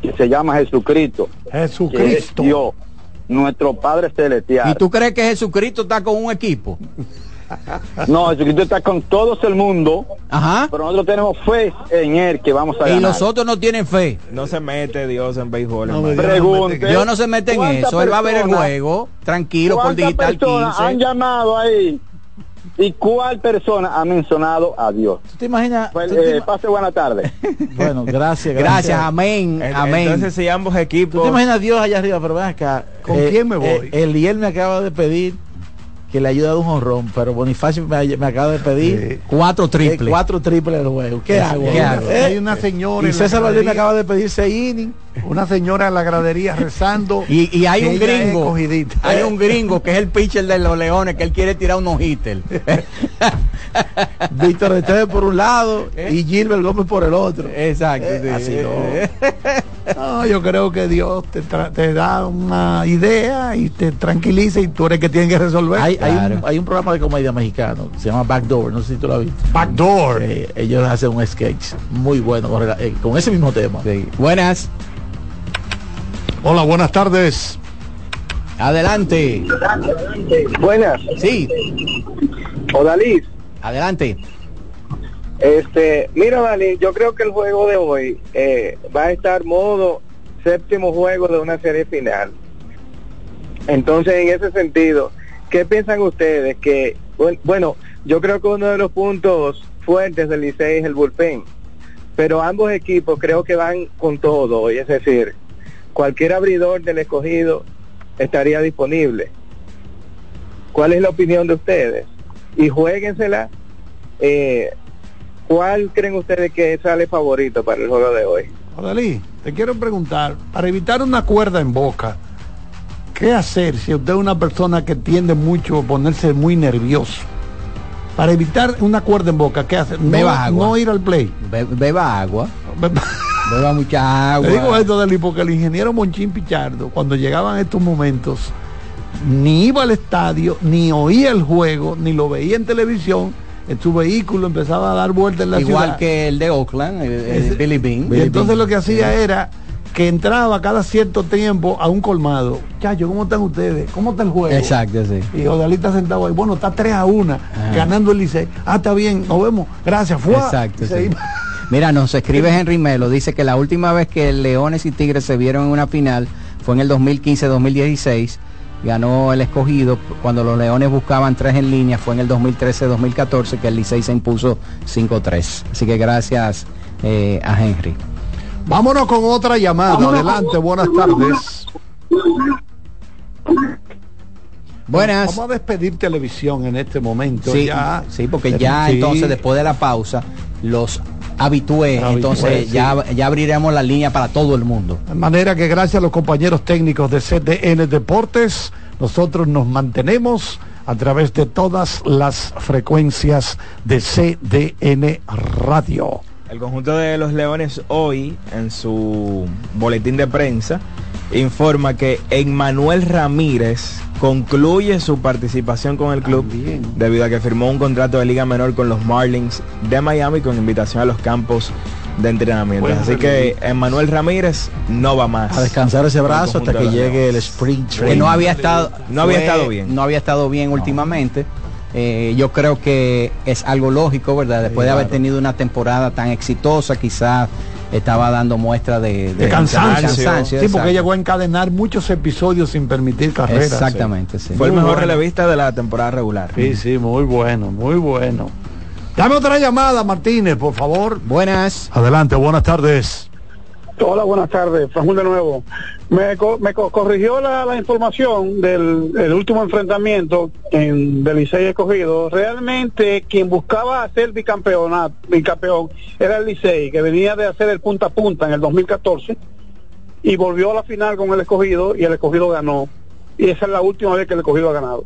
que se llama Jesucristo. Que es Jesucristo. Dios, nuestro Padre Celestial. ¿Y tú crees que Jesucristo está con un equipo? No, Jesucristo está con todo el mundo, Ajá. pero nosotros tenemos fe en Él que vamos a Y ganar. los otros no tienen fe. No se mete Dios en béisbol. No. Dios no Pregunte. Dios no se mete en ¿Cuántas eso. Él va a ver el juego tranquilo por ¿Cuántas Digital personas 15. han llamado ahí? ¿Y cuál persona ha mencionado a Dios? ¿Tú te imaginas? Pues, tú te eh, ima- pase buena tarde. Bueno, gracias, gracias. Gracias, amén, En- amén. Entonces si ambos ¿Tú equipos... te imaginas a Dios allá arriba? Pero ven acá. ¿Con quién me voy? eh, Eliel me acaba de pedir que le ayude a un jonrón, pero Bonifacio me, me acaba de pedir cuatro eh, triples. cuatro triples en el juego. ¿Qué hago? ¿qué ahora? hago? Eh, Hay una señora Y César Valdés me acaba de pedir seis innings. Una señora en la gradería rezando. Y, y hay un gringo, hay un gringo que es el pitcher de los Leones que él quiere tirar unos hitters. Víctor Esteves por un lado y Gilbert Gómez por el otro. Exacto. sí. Así no. No, yo creo que Dios te, te da una idea y te tranquiliza y tú eres el que tiene que resolver. Hay, hay, un, hay un programa de comedia mexicano se llama Backdoor, no sé si tú lo has visto. Backdoor. Eh, ellos hacen un sketch muy bueno con, eh, ese mismo tema. Sí. Buenas, Hola, buenas tardes. adelante. Buenas, Sí, Odalis. adelante. Este, mira, Dani, yo creo que el juego de hoy eh, va a estar modo séptimo juego de una serie final. Entonces, en ese sentido, ¿qué piensan ustedes? Que, buen- bueno, yo creo que uno de los puntos fuertes del Licey es el bullpen, pero ambos equipos creo que van con todo, hoy, es decir, cualquier abridor del escogido estaría disponible. ¿Cuál es la opinión de ustedes? Y jueguensela. Eh, ¿Cuál creen ustedes que sale favorito para el juego de hoy? Odalí, te quiero preguntar, para evitar una cuerda en boca, ¿qué hacer si usted es una persona que tiende mucho a ponerse muy nervioso? Para evitar una cuerda en boca, ¿qué hacer? No, Beba agua. no ir al play. Be- beba agua, Beba- beba mucha agua. Digo esto, Odalí, porque el ingeniero Monchín Pichardo, cuando llegaban estos momentos, ni iba al estadio, ni oía el juego, ni lo veía en televisión, en su vehículo empezaba a dar vueltas en la Igual ciudad. que el de Oakland, el, el Billy Bean. Y entonces lo que hacía era que entraba cada cierto tiempo a un colmado. Chacho, ¿cómo están ustedes? ¿Cómo está el juego? Exacto, sí. Y Odalí está sentado ahí. Bueno, está 3 a 1, Ajá. ganando el Licey. Ah, está bien, nos vemos. Gracias, fue. Exacto, sí. Mira, nos escribe Henry Melo, dice que la última vez que Leones y Tigres se vieron en una final fue en el 2015-2016. Ganó el escogido cuando los Leones buscaban tres en línea, fue en el 2013-2014 que el Licey se impuso 5-3. Así que gracias eh, a Henry. Vámonos con otra llamada. Adelante, buenas tardes. Buenas. Vamos a despedir televisión en este momento. Sí, ya. sí, porque ya Sí. entonces después de la pausa, los Habitués, entonces sí. ya, ya abriremos la línea para todo el mundo. De manera que gracias a los compañeros técnicos de CDN Deportes, nosotros nos mantenemos a través de todas las frecuencias de CDN Radio. El conjunto de los Leones hoy, en su boletín de prensa, informa que Emmanuel Ramírez concluye su participación con el club debido a que firmó un contrato de liga menor con los Marlins de Miami con invitación a los campos de entrenamiento. Bueno, Así que Emmanuel Ramírez no va más. A descansar ese brazo hasta que llegue el sprint que training. no había estado No había estado bien. no había estado bien últimamente Eh, yo creo que es algo lógico verdad después de haber claro. tenido una temporada tan exitosa quizás estaba dando muestra de, De cansancio. cansancio, sí, porque llegó a encadenar muchos episodios sin permitir carreras. Exactamente, sí. Fue el mejor bueno. relevista de la temporada regular. Sí, sí, muy bueno, muy bueno. Dame otra llamada, Martínez, por favor. Buenas. Adelante, buenas tardes. Hola, buenas tardes. Fajún de nuevo. Me, me co- corrigió la, información del el último enfrentamiento en del Licey escogido. Realmente quien buscaba hacer bicampeonato, bicampeón era el Licey, que venía de hacer el punta a punta en el 2014 y volvió a la final con el escogido y el escogido ganó. Y esa es la última vez que el escogido ha ganado.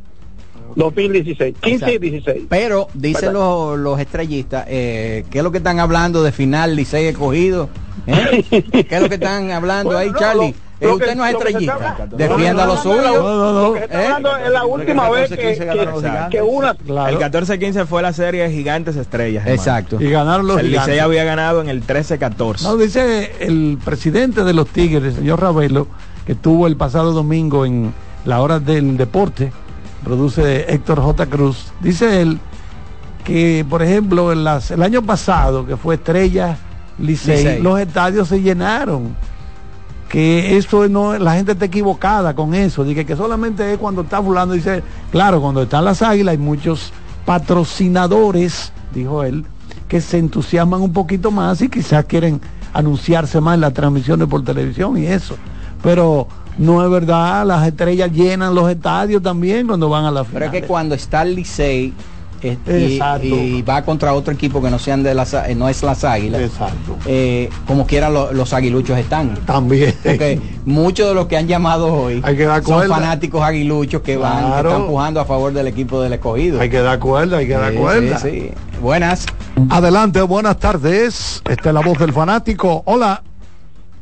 2016, 15 y Exacto. 16. Pero dicen los, los estrellistas, eh, ¿qué es lo que están hablando de final Licey escogido? ¿Eh? ¿Qué es lo que están hablando ahí, no, Charlie? lo- Eh, lo usted que- no es estrellista. Defienda lo No, no, no, suyo. No, no, no. Lo que está ¿Eh? hablando es la última vez que, 14-15 ganaron los que- una El 14-15 fue la serie de Gigantes Estrellas. hermano. Exacto. Y ganaron los El Licey había ganado en el 13-14. No, dice el presidente de los Tigres, señor Ravelo, que estuvo el pasado domingo en la hora del deporte, produce Héctor J. Cruz. Dice él que, por ejemplo, en las- el año pasado, que fue Estrella Licey, Licey. los estadios se llenaron. Que eso no, la gente está equivocada con eso. Dice que solamente es cuando está fulano. Dice, claro, cuando están las águilas hay muchos patrocinadores, dijo él, que se entusiasman un poquito más y quizás quieren anunciarse más en las transmisiones por televisión y eso. Pero no es verdad, las estrellas llenan los estadios también cuando van a la Pero final. es que cuando está el Licey eh, y, va contra otro equipo que no sean de las eh, no es las águilas, Exacto. eh, como quiera lo- los aguiluchos están. También. Porque muchos de los que han llamado hoy Hay que dar son cuerda. fanáticos aguiluchos que van, que están pujando a favor del equipo del escogido. Hay que dar cuerda, hay que dar Sí, cuerda. sí, sí. Buenas. Adelante, buenas tardes. Esta es la voz del fanático. Hola.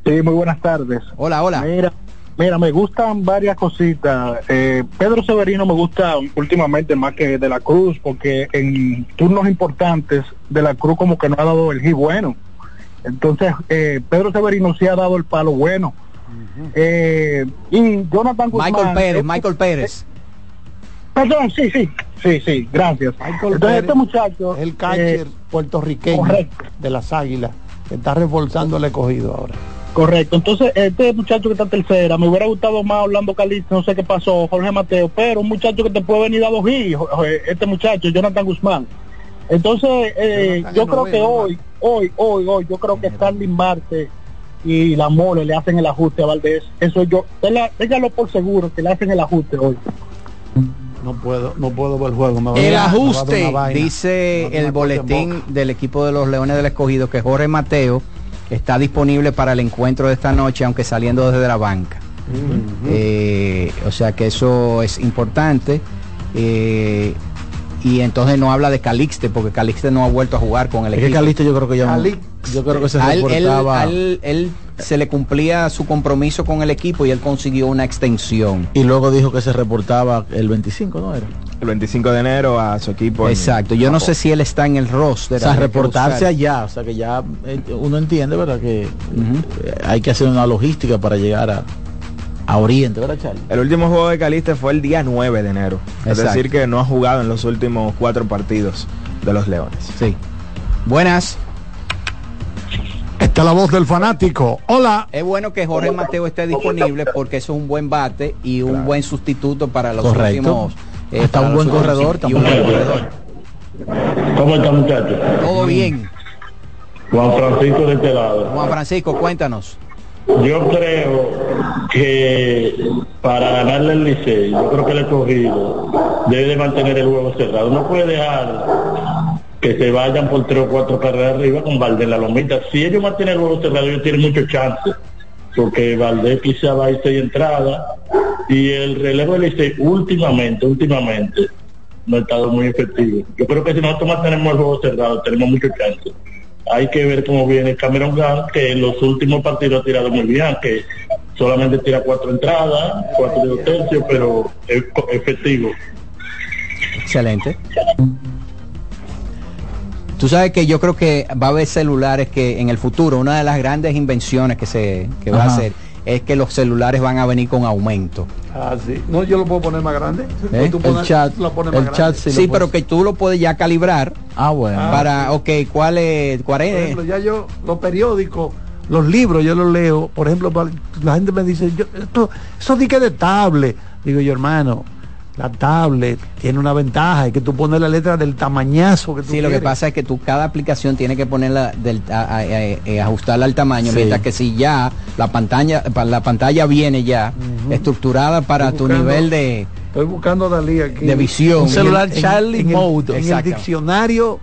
Sí, muy buenas tardes. Hola, hola. Mira, mira, me gustan varias cositas. Eh, Pedro Severino me gusta últimamente más que de la Cruz, porque en turnos importantes de la Cruz como que no ha dado el hit bueno. Entonces, eh, Pedro Severino sí ha dado el palo bueno. Eh, y Jonathan Guzmán. Michael Pérez, eh, Michael Pérez. Perdón, sí, sí, sí, sí, gracias. Michael Entonces, Pérez, este muchacho. el catcher eh, puertorriqueño correcto. de las águilas, que está reforzando el escogido ahora. Correcto, entonces este muchacho que está en tercera, me hubiera gustado más Orlando Calixto, no sé qué pasó, Jorge Mateo, pero un muchacho que te puede venir a dos jo- este muchacho, Jonathan Guzmán. Entonces, eh, yo creo que hoy, hoy, hoy, hoy, yo creo que Starling Marte y la Mole le hacen el ajuste a Valdés. Eso yo, téngalo- téngalo por seguro que le hacen el ajuste hoy. No puedo, no puedo ver el juego. me va a El dar- me va a ajuste, dice Me va a dar el boletín del equipo de los Leones del Escogido que Jorge Mateo está disponible para el encuentro de esta noche, aunque saliendo desde la banca. Eh, o sea que eso es importante. Eh, y entonces no habla de Calixte, porque Calixte no ha vuelto a jugar con el Es que equipo. Calixte yo creo que ya Calixte. yo creo que se A él, él- reportaba a él- él se le cumplía su compromiso con el equipo y él consiguió una extensión. y luego dijo que se reportaba el 25, ¿no era? El 25 de enero a su equipo. Exacto. Yo no sé si él está en el roster. O sea, reportarse allá, o sea que ya eh, uno entiende, ¿verdad? Que eh, hay que hacer una logística para llegar a, a Oriente, ¿verdad, Charlie? El último juego de Caliste fue el día 9 de enero. Es decir, que no ha jugado en los últimos cuatro partidos de los Leones. Sí. Buenas. Esta es la voz del fanático. Hola. Es bueno que Jorge Mateo esté disponible porque eso es un buen bate y un buen sustituto para los Correcto. últimos. eh, Está un buen corredor, y un tampoco. buen corredor. ¿Cómo está muchachos? Todo bien. Juan Francisco de este lado. Juan Francisco, cuéntanos. Yo creo que para ganarle el Licey, yo creo que el escogido debe de mantener el juego cerrado. No puede dejar que se vayan por tres o cuatro carreras arriba con Valdés en la lomita. Si ellos mantienen el juego cerrado, ellos tienen mucho chance, porque Valdés quizá va a ir seis entradas. Y el relevo del Licey últimamente, últimamente, no ha estado muy efectivo. Yo creo que si nosotros mantenemos el juego cerrado, tenemos mucho chance. Hay que ver cómo viene Cameron Gunn, que en los últimos partidos ha tirado muy bien, que solamente tira cuatro entradas, cuatro de tercios, pero es efectivo. Excelente. Tú sabes que yo creo que va a haber celulares que en el futuro, una de las grandes invenciones que se que va a hacer es que los celulares van a venir con aumento. Ah, sí. No, yo lo puedo poner más grande. ¿Eh? Tú pones- lo pones más grande. sí, pero que tú lo puedes ya calibrar. Ah, bueno. Para, ok, ¿cuál es? ¿Cuál Por es? ejemplo, ya yo, los periódicos, los libros, yo los leo. Por ejemplo, la gente me dice, yo, esto, eso di que de tablet. Digo yo, hermano, la tablet tiene una ventaja, es que tú pones la letra del tamañazo que tú Sí, lo que pasa es que tú cada aplicación tiene que ponerla del, a- a- a- eh, ajustarla al tamaño, Sí. mientras que si ya la pantalla pa- la pantalla viene ya estructurada para Estoy tu buscando- nivel de Estoy buscando Dalí aquí. de visión. Un celular En Charlie en el- Mode. En el diccionario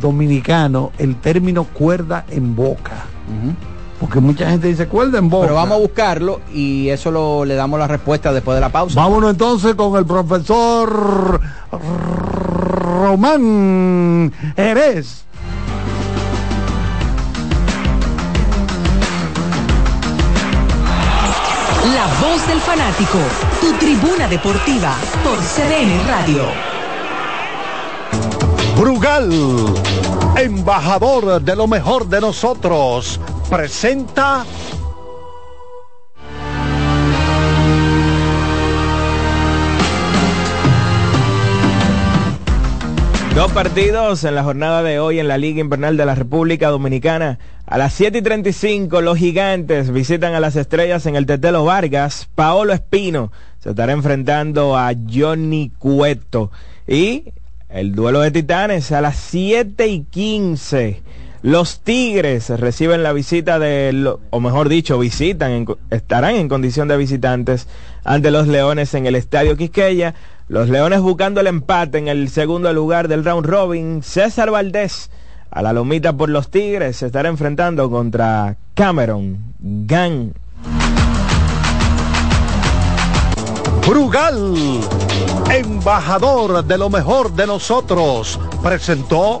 dominicano, el término cuerda en boca. Porque mucha gente dice cuerda en boca. Pero vamos a buscarlo y eso lo, le damos la respuesta después de la pausa. Vámonos entonces con el profesor Román Jerez. La voz del fanático, tu tribuna deportiva por CDN Radio. Brugal, embajador de lo mejor de nosotros, presenta Dos partidos en la jornada de hoy en la Liga Invernal de la República Dominicana. A las 7 y 35 los gigantes visitan a las estrellas en el Tetelo Vargas. Paolo Espino se estará enfrentando a Johnny Cueto. Y el duelo de titanes a las 7 y 15. Los Tigres reciben la visita de, o mejor dicho, visitan, estarán en condición de visitantes ante los Leones en el Estadio Quisqueya. Los Leones buscando el empate en el segundo lugar del round robin. César Valdés a la lomita por los Tigres se estará enfrentando contra Cameron Gang. Brugal, embajador de lo mejor de nosotros, presentó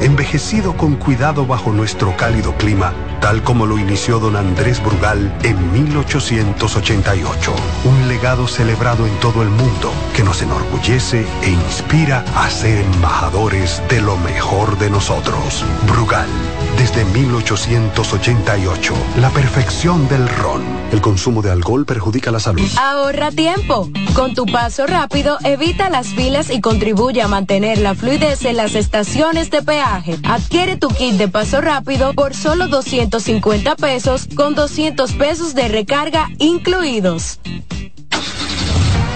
envejecido con cuidado bajo nuestro cálido clima, tal como lo inició don Andrés Brugal en 1888. Un legado celebrado en todo el mundo que nos enorgullece e inspira a ser embajadores de lo mejor de nosotros. Brugal, desde 1888, la perfección del ron. El consumo de alcohol perjudica la salud. Ahorra tiempo. Con tu paso rápido, evita las filas y contribuye a mantener la fluidez en las estaciones de peaje. Adquiere tu kit de paso rápido por solo 250 pesos con 200 pesos de recarga incluidos.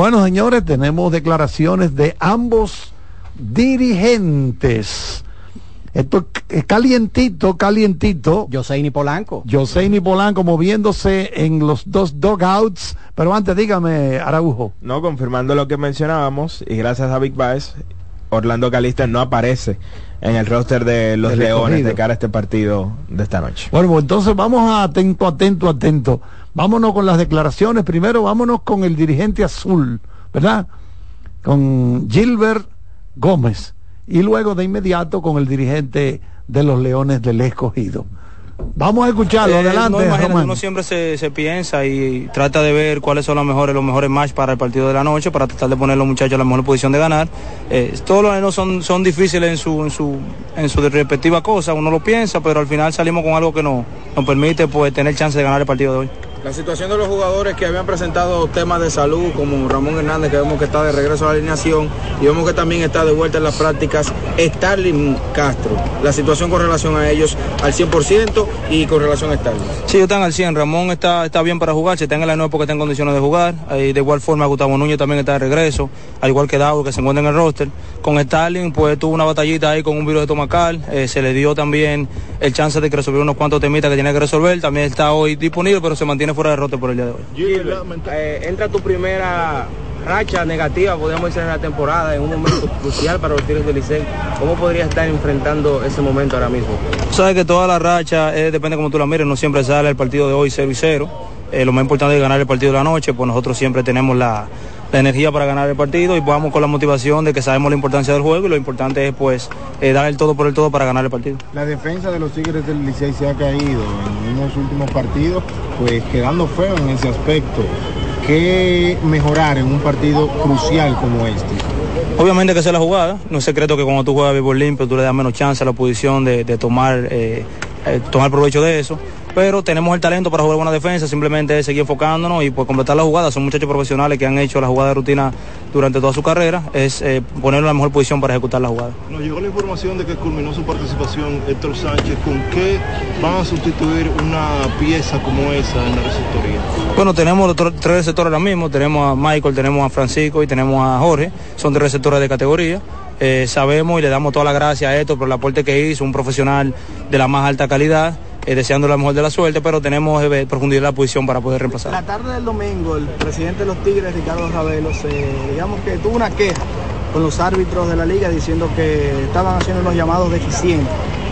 Bueno, señores, tenemos declaraciones de ambos dirigentes. Esto es calientito, calientito. Joseini Polanco. Joseini Polanco moviéndose en los dos dogouts. Pero antes, dígame, Araujo. No, confirmando lo que mencionábamos, y gracias a Big Baez, Orlando Calista no aparece en el roster de los El Leones de cara a este partido de esta noche. Bueno, pues entonces vamos a atento, atento, atento. Vámonos con las declaraciones. Primero, vámonos con el dirigente azul, ¿verdad? Con Gilbert Gómez. Y luego de inmediato con el dirigente de los Leones del Escogido. Vamos a escucharlo. Eh, Adelante, no, imagínate, Román. uno siempre se, se piensa y trata de ver cuáles son los mejores, los mejores match para el partido de la noche, para tratar de poner a los muchachos en la mejor posición de ganar. Eh, todos los años son, son difíciles en su, en su, en su respectiva cosa, uno lo piensa, pero al final salimos con algo que no, nos permite pues tener chance de ganar el partido de hoy. La situación de los jugadores que habían presentado temas de salud, como Ramón Hernández, que vemos que está de regreso a la alineación, y vemos que también está de vuelta en las prácticas, Starling Castro. La situación con relación a ellos al 100% y con relación a Starling. Sí, están al 100. Ramón está, está bien para jugar, se está en la 9 porque está en condiciones de jugar. Eh, de igual forma, Gustavo Núñez también está de regreso, al igual que Dauro, que se encuentra en el roster. Con Starling, pues tuvo una batallita ahí con un virus estomacal. eh, se le dio también el chance de que resolviera unos cuantos temitas que tenía que resolver. También está hoy disponible, pero se mantiene fuera de por el día de hoy. Eh, entra tu primera racha negativa, podríamos decir, en la temporada, en un momento crucial para los Tigres del Licey. ¿Cómo podría estar enfrentando ese momento ahora mismo? Sabes que toda la racha, eh, depende como tú la mires, no siempre sale el partido de hoy 0 y 0. Eh, lo más importante es ganar el partido de la noche, pues nosotros siempre tenemos la, la energía para ganar el partido y vamos con la motivación de que sabemos la importancia del juego y lo importante es pues eh, dar el todo por el todo para ganar el partido. La defensa de los Tigres del Licey se ha caído en unos últimos partidos, pues quedando feo en ese aspecto. ¿Qué mejorar en un partido crucial como este? Obviamente que es la jugada, no es secreto que cuando tú juegas béisbol limpio tú le das menos chance a la oposición de, de tomar, eh, eh, tomar provecho de eso, pero tenemos el talento para jugar buena defensa, simplemente es seguir enfocándonos y pues completar la jugada, son muchachos profesionales que han hecho la jugada de rutina durante toda su carrera, es eh, ponerlo en la mejor posición para ejecutar la jugada. Nos llegó la información de que culminó su participación Héctor Sánchez. ¿Con qué van a sustituir una pieza como esa en la receptoría? Bueno, tenemos los tres receptores ahora mismo, tenemos a Michael, tenemos a Francisco y tenemos a Jorge, son tres receptores de categoría. Eh, sabemos y le damos toda la gracia a esto por el aporte que hizo, un profesional de la más alta calidad, eh, deseando la mejor de la suerte, pero tenemos eh, profundidad en la posición para poder reemplazar. La tarde del domingo, el presidente de los Tigres, Ricardo Ravelo, digamos que tuvo una queja con los árbitros de la liga diciendo que estaban haciendo unos llamados deficientes,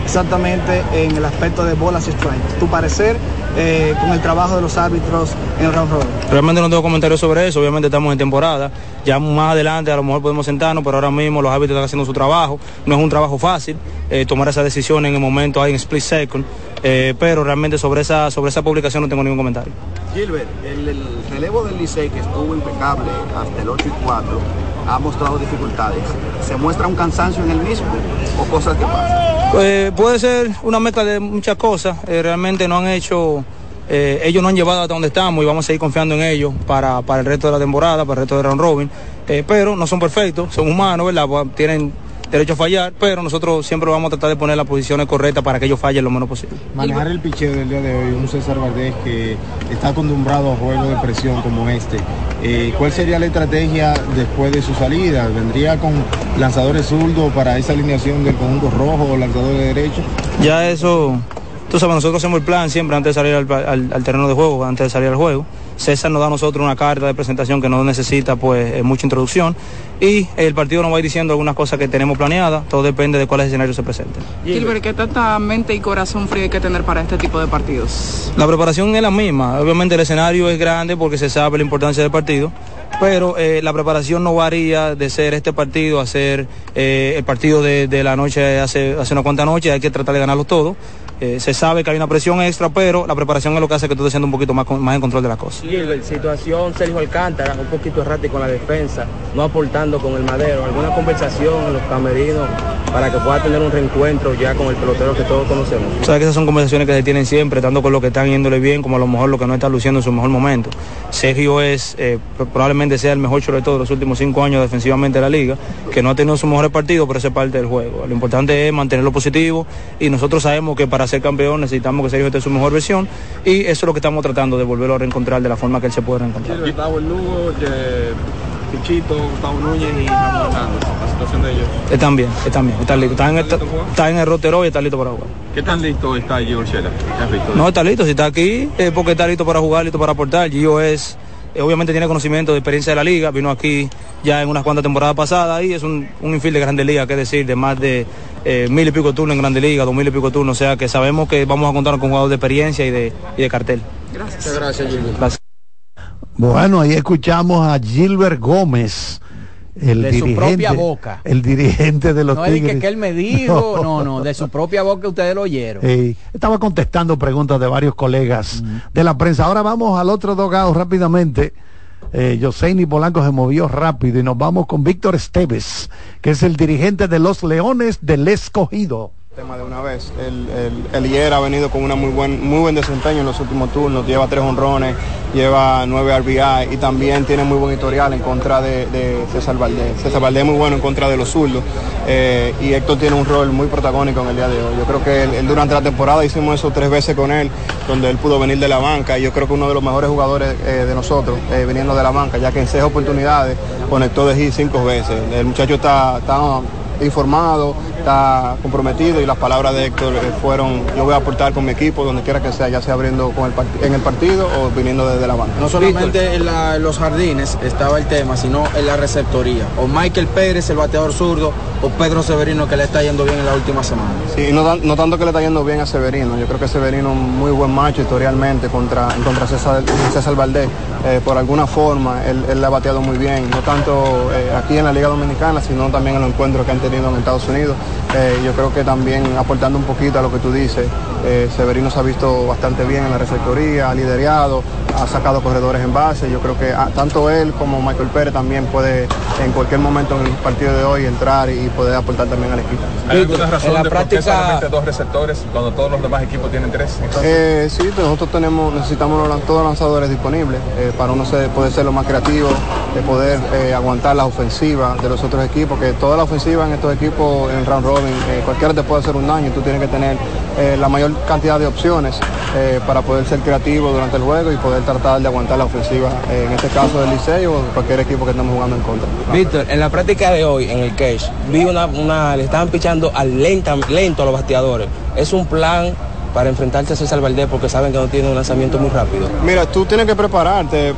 exactamente en el aspecto de bolas y strikes. Tu parecer eh, con el trabajo de los árbitros en el round robin. Realmente no tengo comentarios sobre eso, obviamente estamos en temporada, ya más adelante a lo mejor podemos sentarnos, pero ahora mismo los árbitros están haciendo su trabajo, no es un trabajo fácil eh, tomar esa decisión en el momento, hay en split second, eh, pero realmente sobre esa, sobre esa publicación no tengo ningún comentario. Gilbert, el, el relevo del Licey que estuvo impecable hasta el 8 y 4 ha mostrado dificultades. ¿Se muestra un cansancio en el mismo o cosas que pasan? Eh, puede ser una mezcla de muchas cosas. Eh, realmente no han hecho, eh, ellos no han llevado hasta donde estamos y vamos a seguir confiando en ellos para, para el resto de la temporada, para el resto de round robin. Pero no son perfectos, son humanos, ¿verdad? Pues, Tienen derecho a fallar, pero nosotros siempre vamos a tratar de poner las posiciones correctas para que ellos fallen lo menos posible. Manejar el picheo del día de hoy, un César Valdés que está acostumbrado a juegos de presión como este. Eh, ¿Cuál sería la estrategia después de su salida? ¿Vendría con lanzadores zurdos para esa alineación del conjunto rojo o lanzadores de derecho? Ya eso, tú sabes, nosotros hacemos el plan siempre antes de salir al, al- al terreno de juego, antes de salir al juego. César nos da a nosotros una carta de presentación que no necesita pues eh, mucha introducción y el partido nos va a ir diciendo algunas cosas que tenemos planeadas, todo depende de cuáles escenarios se presenten. Gilbert, ¿qué tanta mente y corazón frío hay que tener para este tipo de partidos? La preparación es la misma, obviamente el escenario es grande porque se sabe la importancia del partido, pero eh, la preparación no varía de ser este partido a ser eh, el partido de, de la noche hace, hace una cuanta noche, hay que tratar de ganarlos todos. Eh, se sabe que hay una presión extra, pero la preparación es lo que hace que tú estés siendo un poquito más, con- más en control de las cosas. Gilbert, situación Sergio Alcántara, un poquito errático en la defensa, no aportando con el madero. ¿Alguna conversación en los camerinos para que pueda tener un reencuentro ya con el pelotero que todos conocemos? Sabes que esas son conversaciones que se tienen siempre, tanto con lo que están yéndole bien como a lo mejor lo que no está luciendo en su mejor momento. Sergio es, eh, p- probablemente sea el mejor sobre todo de los últimos cinco años defensivamente de la liga, que no ha tenido sus mejores partidos, pero eso es parte del juego. Lo importante es mantenerlo positivo y nosotros sabemos que para ser campeón necesitamos que Sergio esté en su mejor versión y eso es lo que estamos tratando de volverlo a reencontrar de la forma que él se puede reencontrar. Gustavo El Lugo, Pichito, Gustavo Núñez y Ramón Hernández. La situación de ellos. Están bien, están bien, están listos. Están en, el- están en el rotero y están listos para jugar. ¿Qué tan listo está Gio. No, está listo. Si está aquí es porque está listo para jugar, listo para aportar. Gio es, obviamente tiene conocimiento de experiencia de la liga. Vino aquí ya en unas cuantas temporadas pasadas y es un, un infield de Grande Liga, que es decir, de más de eh, mil y pico turnos en Grande Liga, dos mil y pico turnos. O sea que sabemos que vamos a contar con jugadores de experiencia y de, y de cartel. Muchas gracias, Gilbert. Gracias. Bueno, ahí escuchamos a Gilbert Gómez, el De su propia boca. el dirigente de los No es de Tigres. que, él me dijo, no, no, de su propia boca ustedes lo oyeron. Eh, estaba contestando preguntas de varios colegas de la prensa. Ahora vamos al otro dogado rápidamente. Eh, Joseini Polanco se movió rápido y nos vamos con Víctor Esteves, que es el dirigente de los Leones del Escogido. Tema de una vez. El, el, el Lier ha venido con una muy buen, muy buen desempeño en los últimos turnos, lleva tres honrones, lleva nueve RBI y también tiene muy buen historial en contra de, de César Valdés. César Valdés es muy bueno en contra de los zurdos eh, y Héctor tiene un rol muy protagónico en el día de hoy. Yo creo que él, durante la temporada hicimos eso tres veces con él, donde él pudo venir de la banca y yo creo que uno de los mejores jugadores eh, de nosotros eh, viniendo de la banca, ya que en seis oportunidades conectó de hit cinco veces. El muchacho está, está informado, está comprometido y las palabras de Héctor eh, fueron, yo voy a aportar con mi equipo donde quiera que sea, ya sea abriendo con el en el partido o viniendo desde la banca. No solamente en, la- en los jardines estaba el tema, sino en la receptoría. O Michael Pérez, el bateador zurdo, o Pedro Severino, que le está yendo bien en la última semana. Sí, no, tan- no tanto que le está yendo bien a Severino, yo creo que Severino muy buen macho historialmente contra, contra César, César Valdés. Eh, por alguna forma, él, él le ha bateado muy bien, no tanto eh, aquí en la Liga Dominicana, sino también en los encuentros que han tenido en Estados Unidos. Eh, yo creo que también aportando un poquito a lo que tú dices, eh, Severino se ha visto bastante bien en la receptoría, ha liderado, ha sacado corredores en base. Yo creo que ah, tanto él como Michael Pérez también puede en cualquier momento en el partido de hoy entrar y poder aportar también al equipo. ¿Hay alguna razón en la de por qué práctica- solamente dos receptores cuando todos los demás equipos tienen tres? Eh, sí, nosotros tenemos, necesitamos los todos los lanzadores disponibles eh, para uno ser- poder ser lo más creativo, de poder eh, aguantar las ofensivas de los otros equipos, que toda la ofensiva en estos equipos en round robin, eh, cualquiera te puede hacer un daño tú tienes que tener eh, la mayor cantidad de opciones eh, para poder ser creativo durante el juego y poder tratar de aguantar la ofensiva, en este caso del Liceo o cualquier equipo que estemos jugando en contra. Víctor, en la práctica de hoy, en el cage, vi una, una le estaban pichando al lenta, lento a los bateadores. Es un plan para enfrentarse a César Valdés porque saben que no tiene un lanzamiento muy rápido. Mira, tú tienes que prepararte eh,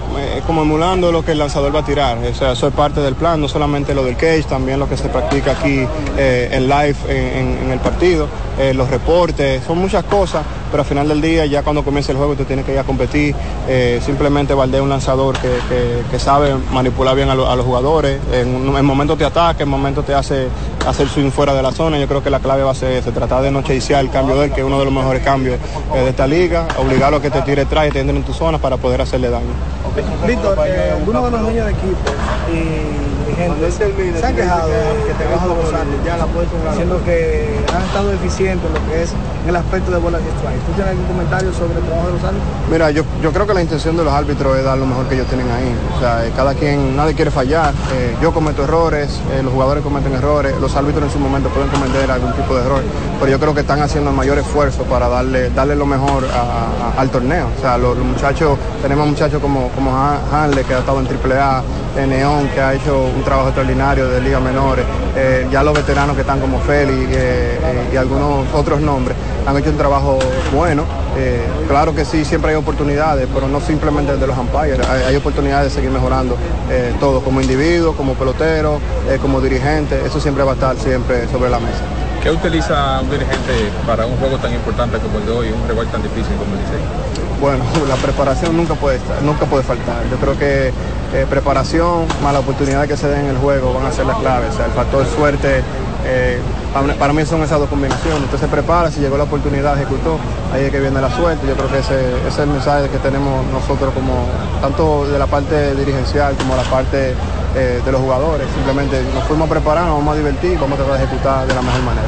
como emulando lo que el lanzador va a tirar. O sea, eso es parte del plan, no solamente lo del cage, también lo que se practica aquí eh, en live en, el partido, eh, los reportes, son muchas cosas, pero al final del día, ya cuando comience el juego, tú tienes que ir a competir. Eh, simplemente Valdés un lanzador que, que- sabe manipular bien a, lo- a los jugadores. En, en momentos te ataca, en momentos te hace hacer swing fuera de la zona. Yo creo que la clave va a ser ese, tratar de no el cambio de él, que es uno de los mejores cambios eh, de esta liga, obligarlo a que te tire atrás y te entre en tu zona para poder hacerle daño. Víctor, eh, de los dueños de equipo y dirigentes se han quejado que te ya la puedes diciendo que han estado deficientes en lo que es en el aspecto de bolas y strike. ¿Tú tienes algún comentario sobre el trabajo de Rosario? Mira, yo, yo creo que la intención de los árbitros es dar lo mejor que ellos tienen ahí. O sea, eh, cada quien, nadie quiere fallar. Eh, yo cometo errores, eh, los jugadores cometen errores, los árbitros en su momento pueden cometer algún tipo de error, pero yo creo que están haciendo el mayor esfuerzo para darle, darle lo mejor a- a- al torneo. O sea, los, los muchachos, tenemos muchachos como, como Han- Hanley, que ha estado en AAA, en Neón, que ha hecho un trabajo extraordinario de ligas menores, eh, ya los veteranos que están como Félix eh, eh, y algunos otros nombres han hecho un trabajo bueno Eh, claro que sí, siempre hay oportunidades, pero no simplemente de los umpires, hay, hay oportunidades de seguir mejorando eh, todo, como individuo, como pelotero, eh, como dirigente, eso siempre va a estar siempre sobre la mesa. ¿Qué utiliza un dirigente para un juego tan importante como el de hoy, un rival tan difícil como el Licey? Bueno, la preparación nunca puede estar, nunca puede faltar. Yo creo que eh, preparación más la oportunidad que se den en el juego van a ser las claves. O sea, el factor suerte, eh, para, mí son esas dos combinaciones. Usted se prepara, si llegó la oportunidad, ejecutó, ahí es que viene la suerte. Yo creo que ese, ese es el mensaje que tenemos nosotros como, tanto de la parte dirigencial como la parte eh, de los jugadores. Simplemente nos fuimos a preparar, nos vamos a divertir, vamos a tratar de ejecutar de la mejor manera.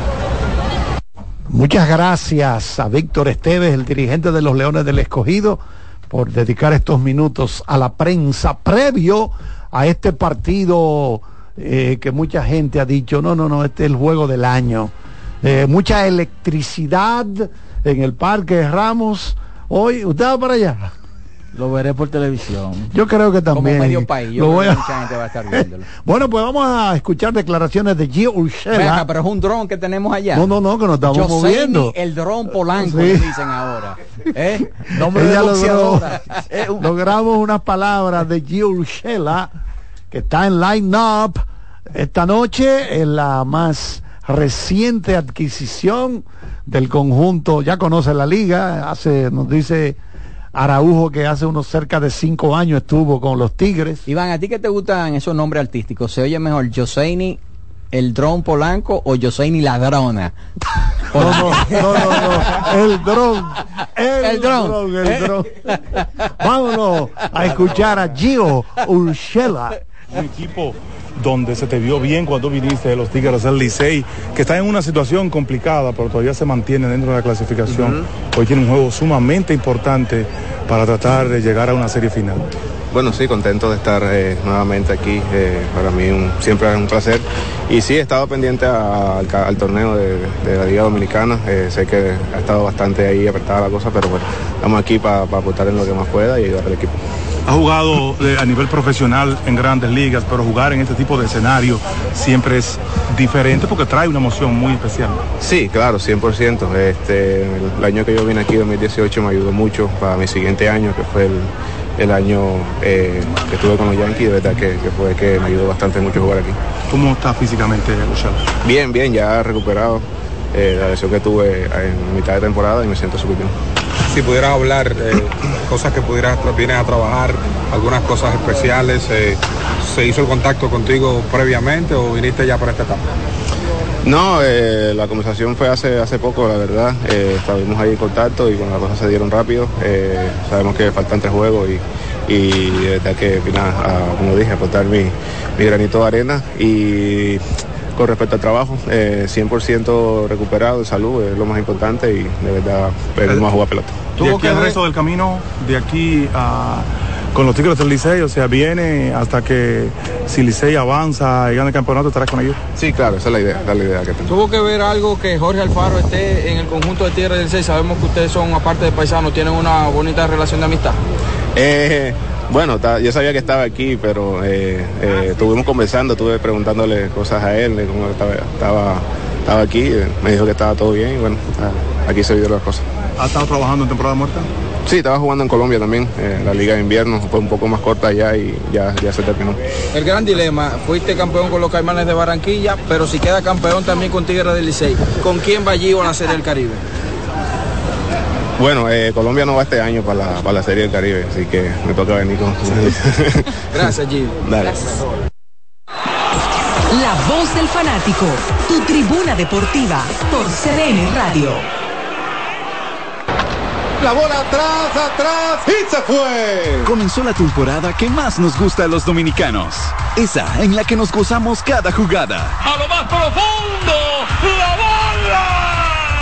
Muchas gracias a Víctor Esteves, el dirigente de los Leones del Escogido, por dedicar estos minutos a la prensa previo a este partido eh, que mucha gente ha dicho, no, no, no, este es el juego del año. Eh, mucha electricidad en el Parque Ramos. Hoy, ¿usted va para allá? Lo veré por televisión. Yo creo que también. Como medio país. Yo Lo creo que mucha gente va a estar viéndolo. Bueno, pues vamos a escuchar declaraciones de Gio Urshela. pero es un dron que tenemos allá. No, no, no, que nos estamos moviendo. el dron polanco, Sí. le dicen ahora. ¿Eh? Nombre de logró-. Eh, logramos unas palabras de Gio Urshela, que está en line-up esta noche, en la más reciente adquisición del conjunto. Ya conoce la liga, hace, nos dice Araujo que hace unos cerca de cinco años estuvo con los Tigres. Iván, ¿a ti qué te gustan esos nombres artísticos? ¿Se oye mejor Joseini el dron polanco o Joseini ladrona? No, no, no, no, no, el dron, el, El dron. dron, el ¿Eh? dron. Vámonos a escuchar a Gio Urshela. Un equipo donde se te vio bien cuando viniste de los Tigres del Licey, que está en una situación complicada, pero todavía se mantiene dentro de la clasificación. Hoy tiene un juego sumamente importante para tratar de llegar a una serie final. Bueno, sí, contento de estar eh, nuevamente aquí. eh, para mí un- siempre es un placer. Y sí, he estado pendiente a- al, al torneo de, de la Liga Dominicana. eh, sé que ha estado bastante ahí apretada la cosa, pero bueno, estamos aquí para aportar en lo que más pueda y ayudar al equipo. Ha jugado de- a nivel profesional en grandes ligas, pero jugar en este tipo de escenario siempre es diferente porque trae una emoción muy especial. Sí, claro, 100%. Este, el año que yo vine aquí, 2018, me ayudó mucho para mi siguiente año, que fue el, el año eh, que estuve con los Yankees. De verdad que, que fue que me ayudó bastante mucho jugar aquí. ¿Cómo está físicamente, Urshela? Bien, bien, ya recuperado eh, la lesión que tuve en mitad de temporada y me siento súper bien. Si pudieras hablar cosas que pudieras, vienes a trabajar, algunas cosas especiales, eh, ¿se hizo el contacto contigo previamente o viniste ya para esta etapa? No, eh, la conversación fue hace, hace poco, la verdad. Eh, estábamos ahí en contacto y bueno, las cosas se dieron rápido. Eh, sabemos que faltan tres juegos y, y que como dije, aportar mi, mi granito de arena. Y con respecto al trabajo, eh, 100% recuperado de salud es lo más importante y de verdad venimos a jugar pelota. De aquí al resto del camino, de aquí a con los Tigres del Licey, o sea, viene hasta que si Licey avanza y gana el campeonato, estarás con ellos. Sí, claro, esa es la idea, esa es la idea que tengo. Tuvo que ver algo que Jorge Alfaro esté en el conjunto de Tierra del 6. Sabemos que ustedes son, aparte de paisanos, tienen una bonita relación de amistad. Eh, bueno, ta- yo sabía que estaba aquí, pero eh, eh, estuvimos conversando, estuve preguntándole cosas a él, de cómo estaba, estaba, estaba aquí, eh, me dijo que estaba todo bien y bueno, ah, aquí se vieron las cosas. ¿Ha estado trabajando en temporada muerta? Sí, estaba jugando en Colombia también, eh, la liga de invierno fue un poco más corta allá y ya, ya se terminó. El gran dilema, fuiste campeón con los Caimanes de Barranquilla, pero si queda campeón también con Tigres del Licey, ¿con quién va allí a la Serie del Caribe? Bueno, eh, Colombia no va este año para la, para la Serie del Caribe, así que me toca venir con... Gracias, Gio. Dale. La voz del fanático, tu tribuna deportiva por CDN Radio. La bola atrás, atrás y se fue. Comenzó la temporada que más nos gusta a los dominicanos. Esa en la que nos gozamos cada jugada. A lo más profundo, la bola.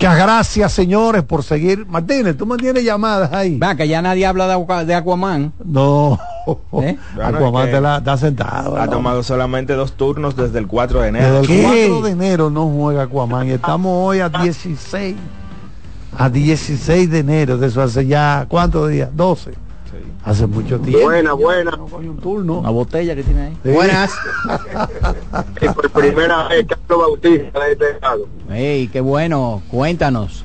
Muchas gracias, señores, por seguir. Martínez, tú mantienes llamadas ahí. Va, que ya nadie habla de, Aqua- de Aquaman. No. ¿Eh? Aquaman es que te la- está sentado. Ha ¿no? tomado solamente dos turnos desde el 4 de enero. Desde el 4 de enero no juega Aquaman y estamos hoy a 16. A 16 de enero, de eso hace ya, ¿cuántos días? 12. Hace mucho tiempo. Buena, buena. un turno. Una botella que tiene ahí. Buenas. Y por primera vez Carlos Bautista de este lado. Ey, qué bueno. Cuéntanos.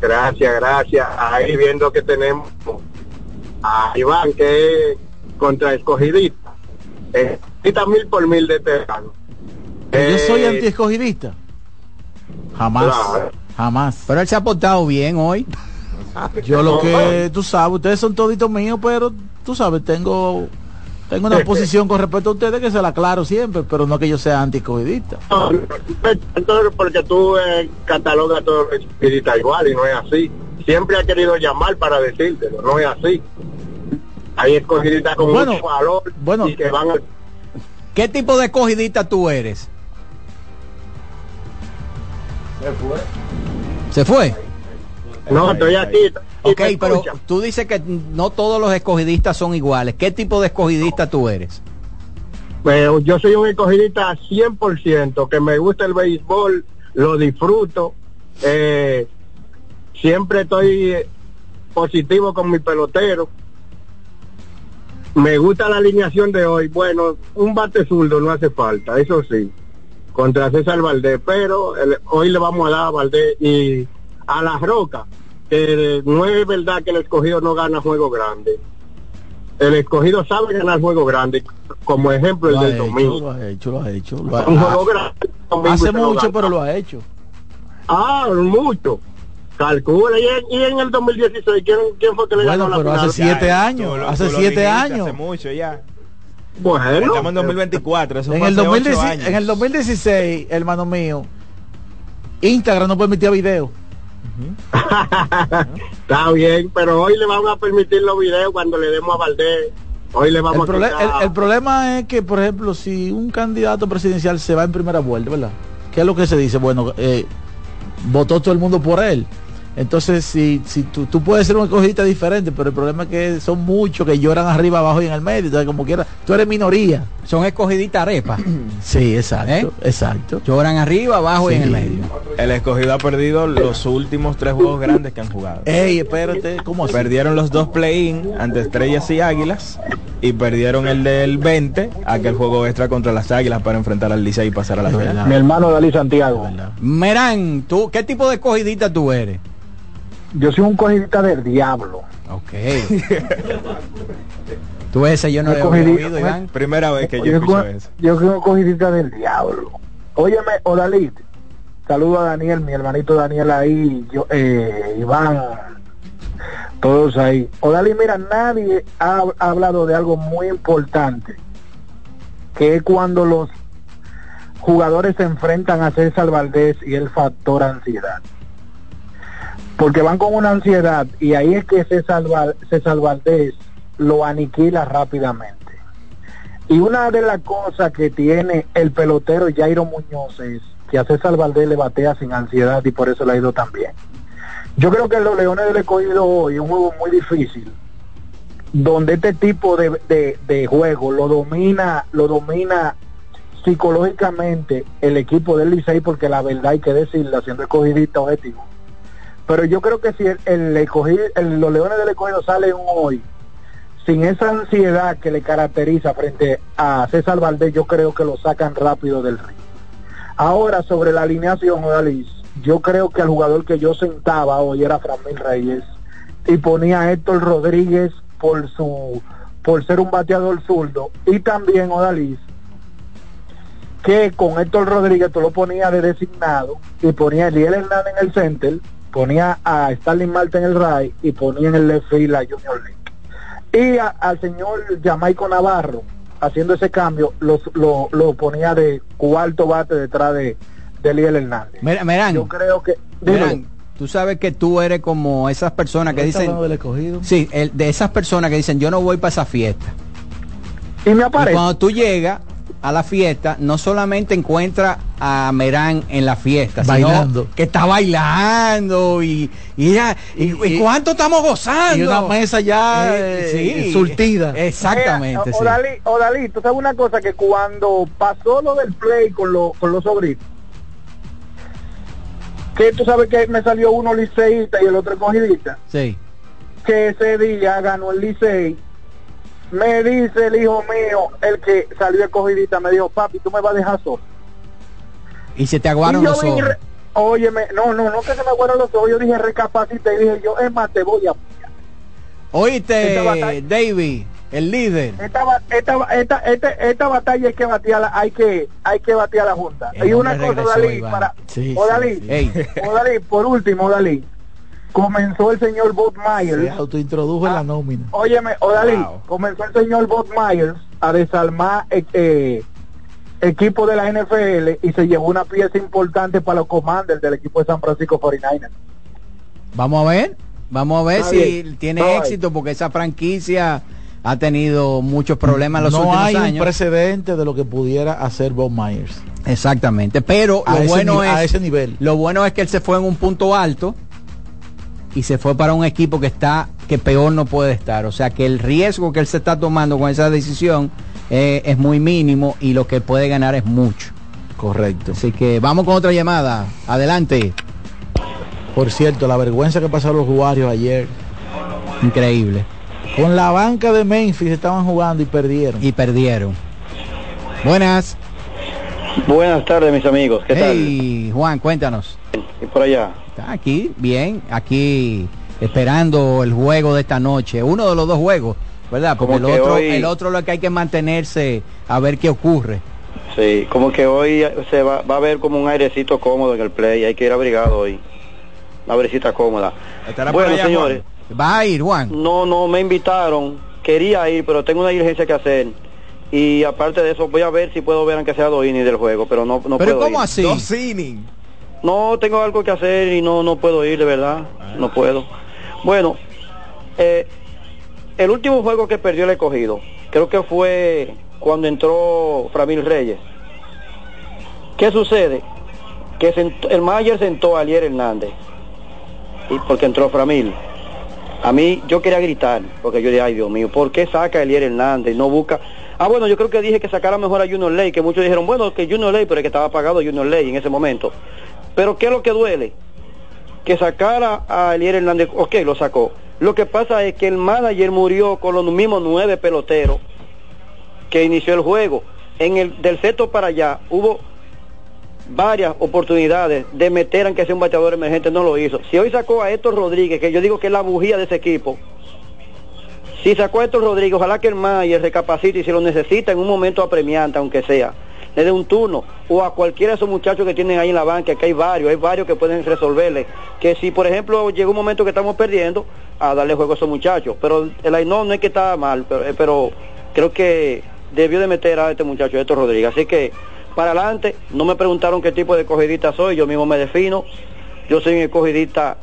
Gracias, gracias. Ahí viendo que tenemos a Iván, que es contra escogidista. Mil por mil de este lado. Yo soy Eh, antiescogidista. Jamás. Claro. Jamás. Pero él se ha portado bien hoy. Yo lo que tú sabes, ustedes son toditos míos, pero tú sabes, tengo tengo una posición con respecto a ustedes que se la aclaro siempre, pero no que yo sea antiescogidista. no, Entonces, porque tú eh, catalogas a todos los igual y no es así. Siempre ha querido llamar para decírtelo, no es así. Hay escogidistas con Bueno, mucho valor bueno. y que van a ¿Qué tipo de escogidista tú eres? ¿Se fue? No, estoy aquí. Ok, pero tú dices que no todos los escogidistas son iguales. ¿Qué tipo de escogidista tú eres? Pero yo soy un escogidista 100%, que me gusta el béisbol, lo disfruto, eh, siempre estoy eh, positivo con mi pelotero. Me gusta la alineación de hoy. Bueno, un bate zurdo no hace falta, eso sí, contra César Valdés, pero el- hoy le vamos a dar a Valdés y a la Roca, que no es verdad que el escogido no gana juego grande. El escogido sabe ganar juego grande, como ejemplo el Lo ha del hecho, domingo. lo ha hecho, lo ha hecho. lo ha- Un juego grande, Domingo y Hace mucho, pero lo ha hecho. Ah, mucho. Calcula. Y en, y en el 2016, ¿quién, quién fue que le Bueno, ganó pero la hace final? siete años, Tú lo- hace siete dijiste años. Hace mucho ya. Bueno, Estamos en 2024, eso En fue el, hace 2016 ocho años. en el 2016, hermano mío, Instagram no permitía video. Está bien, pero hoy le vamos a permitir los videos cuando le demos a Valdés. Hoy le vamos a el- el problema es que, por ejemplo, si un candidato presidencial se va en primera vuelta, ¿verdad? ¿Qué es lo que se dice? Bueno, eh, votó todo el mundo por él. Entonces, si, si tú, tú puedes ser una cosita diferente, pero el problema es que son muchos que lloran arriba, abajo y en el medio. Entonces, como quiera, tú eres minoría. Son escogiditas arepas. Sí, exacto, ¿Eh? exacto. Lloran arriba, abajo y en el medio. El escogido ha perdido los últimos tres juegos grandes que han jugado. Ey, espérate, ¿cómo así? Perdieron los dos play-in ante Estrellas y Águilas y perdieron el del 20, aquel juego extra contra las Águilas para enfrentar al Licey y pasar a la final. Mi hermano Dalí Santiago. Merán, ¿tú qué tipo de escogidita tú eres? Yo soy un cogidita del diablo. Ok. tú ese yo no le escogidito, oído, Iván. Primera vez que yo Yo, escucho eso. yo soy un cogidita del diablo. Óyeme, Odalit, saludo a Daniel, mi hermanito Daniel ahí, yo, eh, Iván, todos ahí. Odalit, mira, nadie ha, ha hablado de algo muy importante, que es cuando los jugadores se enfrentan a César Valdés y el factor ansiedad. Porque van con una ansiedad y ahí es que César, Val- César Valdés lo aniquila rápidamente. Y una de las cosas que tiene el pelotero Jairo Muñoz es que a César Valdés le batea sin ansiedad y por eso le ha ido tan bien. Yo creo que los Leones del Escogido hoy es un juego muy difícil, donde este tipo de, de- juego lo domina, lo domina psicológicamente el equipo del Licey, porque la verdad hay que decirlo, siendo escogidista objetivo. Pero yo creo que si el, el el- los Leones del Escogido salen hoy sin esa ansiedad que le caracteriza frente a César Valdés, yo creo que lo sacan rápido del ring. Ahora, sobre la alineación, Odalis, yo creo que el jugador que yo sentaba hoy era Framil Reyes y ponía a Héctor Rodríguez por su por ser un bateador zurdo y también Odalis que con Héctor Rodríguez tú lo ponías de designado y ponía a Eliel Hernández en el center, ponía a Starling Marte en el right y ponía en el left field a Junior Lake y a- al señor Jamaico Navarro haciendo ese cambio lo, lo, lo ponía de cuarto bate detrás de, de Eliel Hernández Mira, Merán, yo creo que Merán, tú sabes que tú eres como esas personas que ¿No está dicen del escogido? Sí, el- de esas personas que dicen yo no voy para esa fiesta. Y me Y aparece cuando tú llegas a la fiesta, no solamente encuentras a Merán en la fiesta, Bailando. sino que está bailando y, y, ya- y- y cuánto estamos gozando. Y una mesa ya eh, surtida. Exactamente. Sí. Odalí, Odalí, tú sabes una cosa que cuando pasó lo del play con, lo- con los sobrinos, que tú sabes que me salió uno liceísta y el otro escogidista, Sí. que ese día ganó el licey, me dice el hijo mío, el que salió escogidista, me dijo, papi, tú me vas a dejar solo. Y se te aguaron los ojos. Óyeme, no, no, no que se me aguaron los ojos, yo dije recapacité y dije yo, es más, te voy a... Oíste, David, el líder. esta, esta, esta, esta, esta batalla hay que batir a la, hay que hay que batir a la junta El y una cosa Dalí para Sí, Odalí, sí, sí. Ey. Odalí, por último Dalí comenzó el señor Bob Se Myers autointrodujo en la nómina. óyeme Odalí Wow. comenzó el señor Bob Myers a desarmar eh, eh, equipo de la NFL y se llevó una pieza importante para los commanders del equipo de San Francisco 49ers Vamos a ver, vamos a ver Está si bien. tiene éxito porque esa franquicia ha tenido muchos problemas en los no últimos hay un años. precedente de lo que pudiera hacer Bob Myers. Exactamente, pero A lo ese bueno es a ese nivel. Lo bueno es que él se fue en un punto alto y se fue para un equipo que está que peor no puede estar, o sea que el riesgo que él se está tomando con esa decisión eh, es muy mínimo y lo que puede ganar es mucho. Correcto. Así que vamos con otra llamada. Adelante. Por cierto, la vergüenza que pasaron los usuarios ayer. Increíble. Con la banca de Memphis estaban jugando y perdieron. Y perdieron. Buenas. Buenas tardes, mis amigos. ¿Qué Hey, Juan, cuéntanos. ¿Y por allá? Está aquí, bien, aquí esperando el juego de esta noche, uno de los dos juegos, ¿verdad? Porque el Como que otro, hoy- el otro lo que hay que mantenerse a ver qué ocurre. Sí, como que hoy se va, va a ver como un airecito cómodo en el play, hay que ir abrigado hoy. Una brisita cómoda. Estará Bueno, allá, señores. Va a ir, Juan. No, no, me invitaron, quería ir, pero tengo una diligencia que hacer. Y aparte de eso, voy a ver si puedo ver aunque sea dos innings del juego, pero no, no Pero puedo ¿cómo ir. así? Dos innings. No, tengo algo que hacer y no, no puedo ir, de verdad. No puedo. Bueno, eh, el último juego que perdió el escogido, creo que fue cuando entró Framil Reyes. ¿Qué sucede? Que el manager sentó a Alier Hernández, y porque entró Framil. A mí, yo quería gritar, porque yo dije, ay Dios mío, ¿por qué saca a Elier Hernández? No busca. Ah, bueno, yo creo que dije que sacara mejor a Junior Ley, que muchos dijeron, bueno, que Junior Ley, pero es que estaba pagado Junior Ley en ese momento. Pero ¿qué es lo que duele? Que sacara a Elier Hernández, ok, lo sacó. Lo que pasa es que el manager murió con los mismos nueve peloteros que inició el juego. En el del sexto para allá hubo varias oportunidades de meter aunque sea un bateador emergente, no lo hizo. Si hoy sacó a Héctor Rodríguez, que yo digo que es la bujía de ese equipo, si sacó a Héctor Rodríguez, ojalá que el Mayer recapacite y si lo necesita en un momento apremiante, aunque sea, le dé un turno, o a cualquiera de esos muchachos que tienen ahí en la banca, que hay varios, hay varios que pueden resolverle. Que si, por ejemplo, llega un momento que estamos perdiendo, a darle juego a esos muchachos. Pero el Ainón no es que está mal, pero, eh, pero creo que debió de meter a este muchacho, Héctor Rodríguez. Así que, para adelante, no me preguntaron qué tipo de escogidista soy, yo mismo me defino. Yo soy un escogidista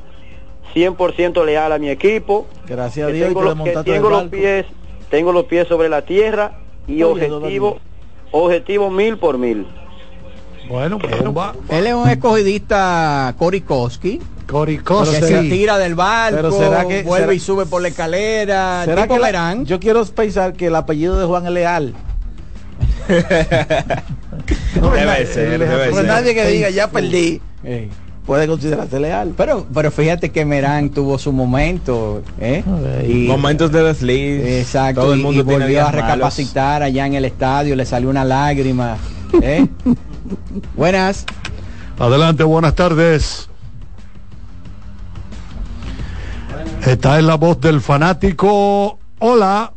100% leal a mi equipo. Gracias a Dios tengo, te los, tengo los pies tengo los pies sobre la tierra y Oye, objetivo objetivo mil por mil bueno bueno Él es un escogidista Korikoski. Korikoski. Que se tira del barco, Pero será que- vuelve será- y sube por la escalera. ¿Será tipo que la- Verán. yo quiero pensar que el apellido de Juan es leal. Debe ser, debe ser. nadie que diga ya perdí puede considerarse leal. Pero, pero fíjate que Merán tuvo su momento, ¿eh? Y- Momentos de desliz. Exacto. Todo el y- mundo y volvió a malos. recapacitar allá en el estadio, le salió una lágrima. ¿eh? Buenas. Adelante, buenas tardes. Esta es la voz del fanático. Hola.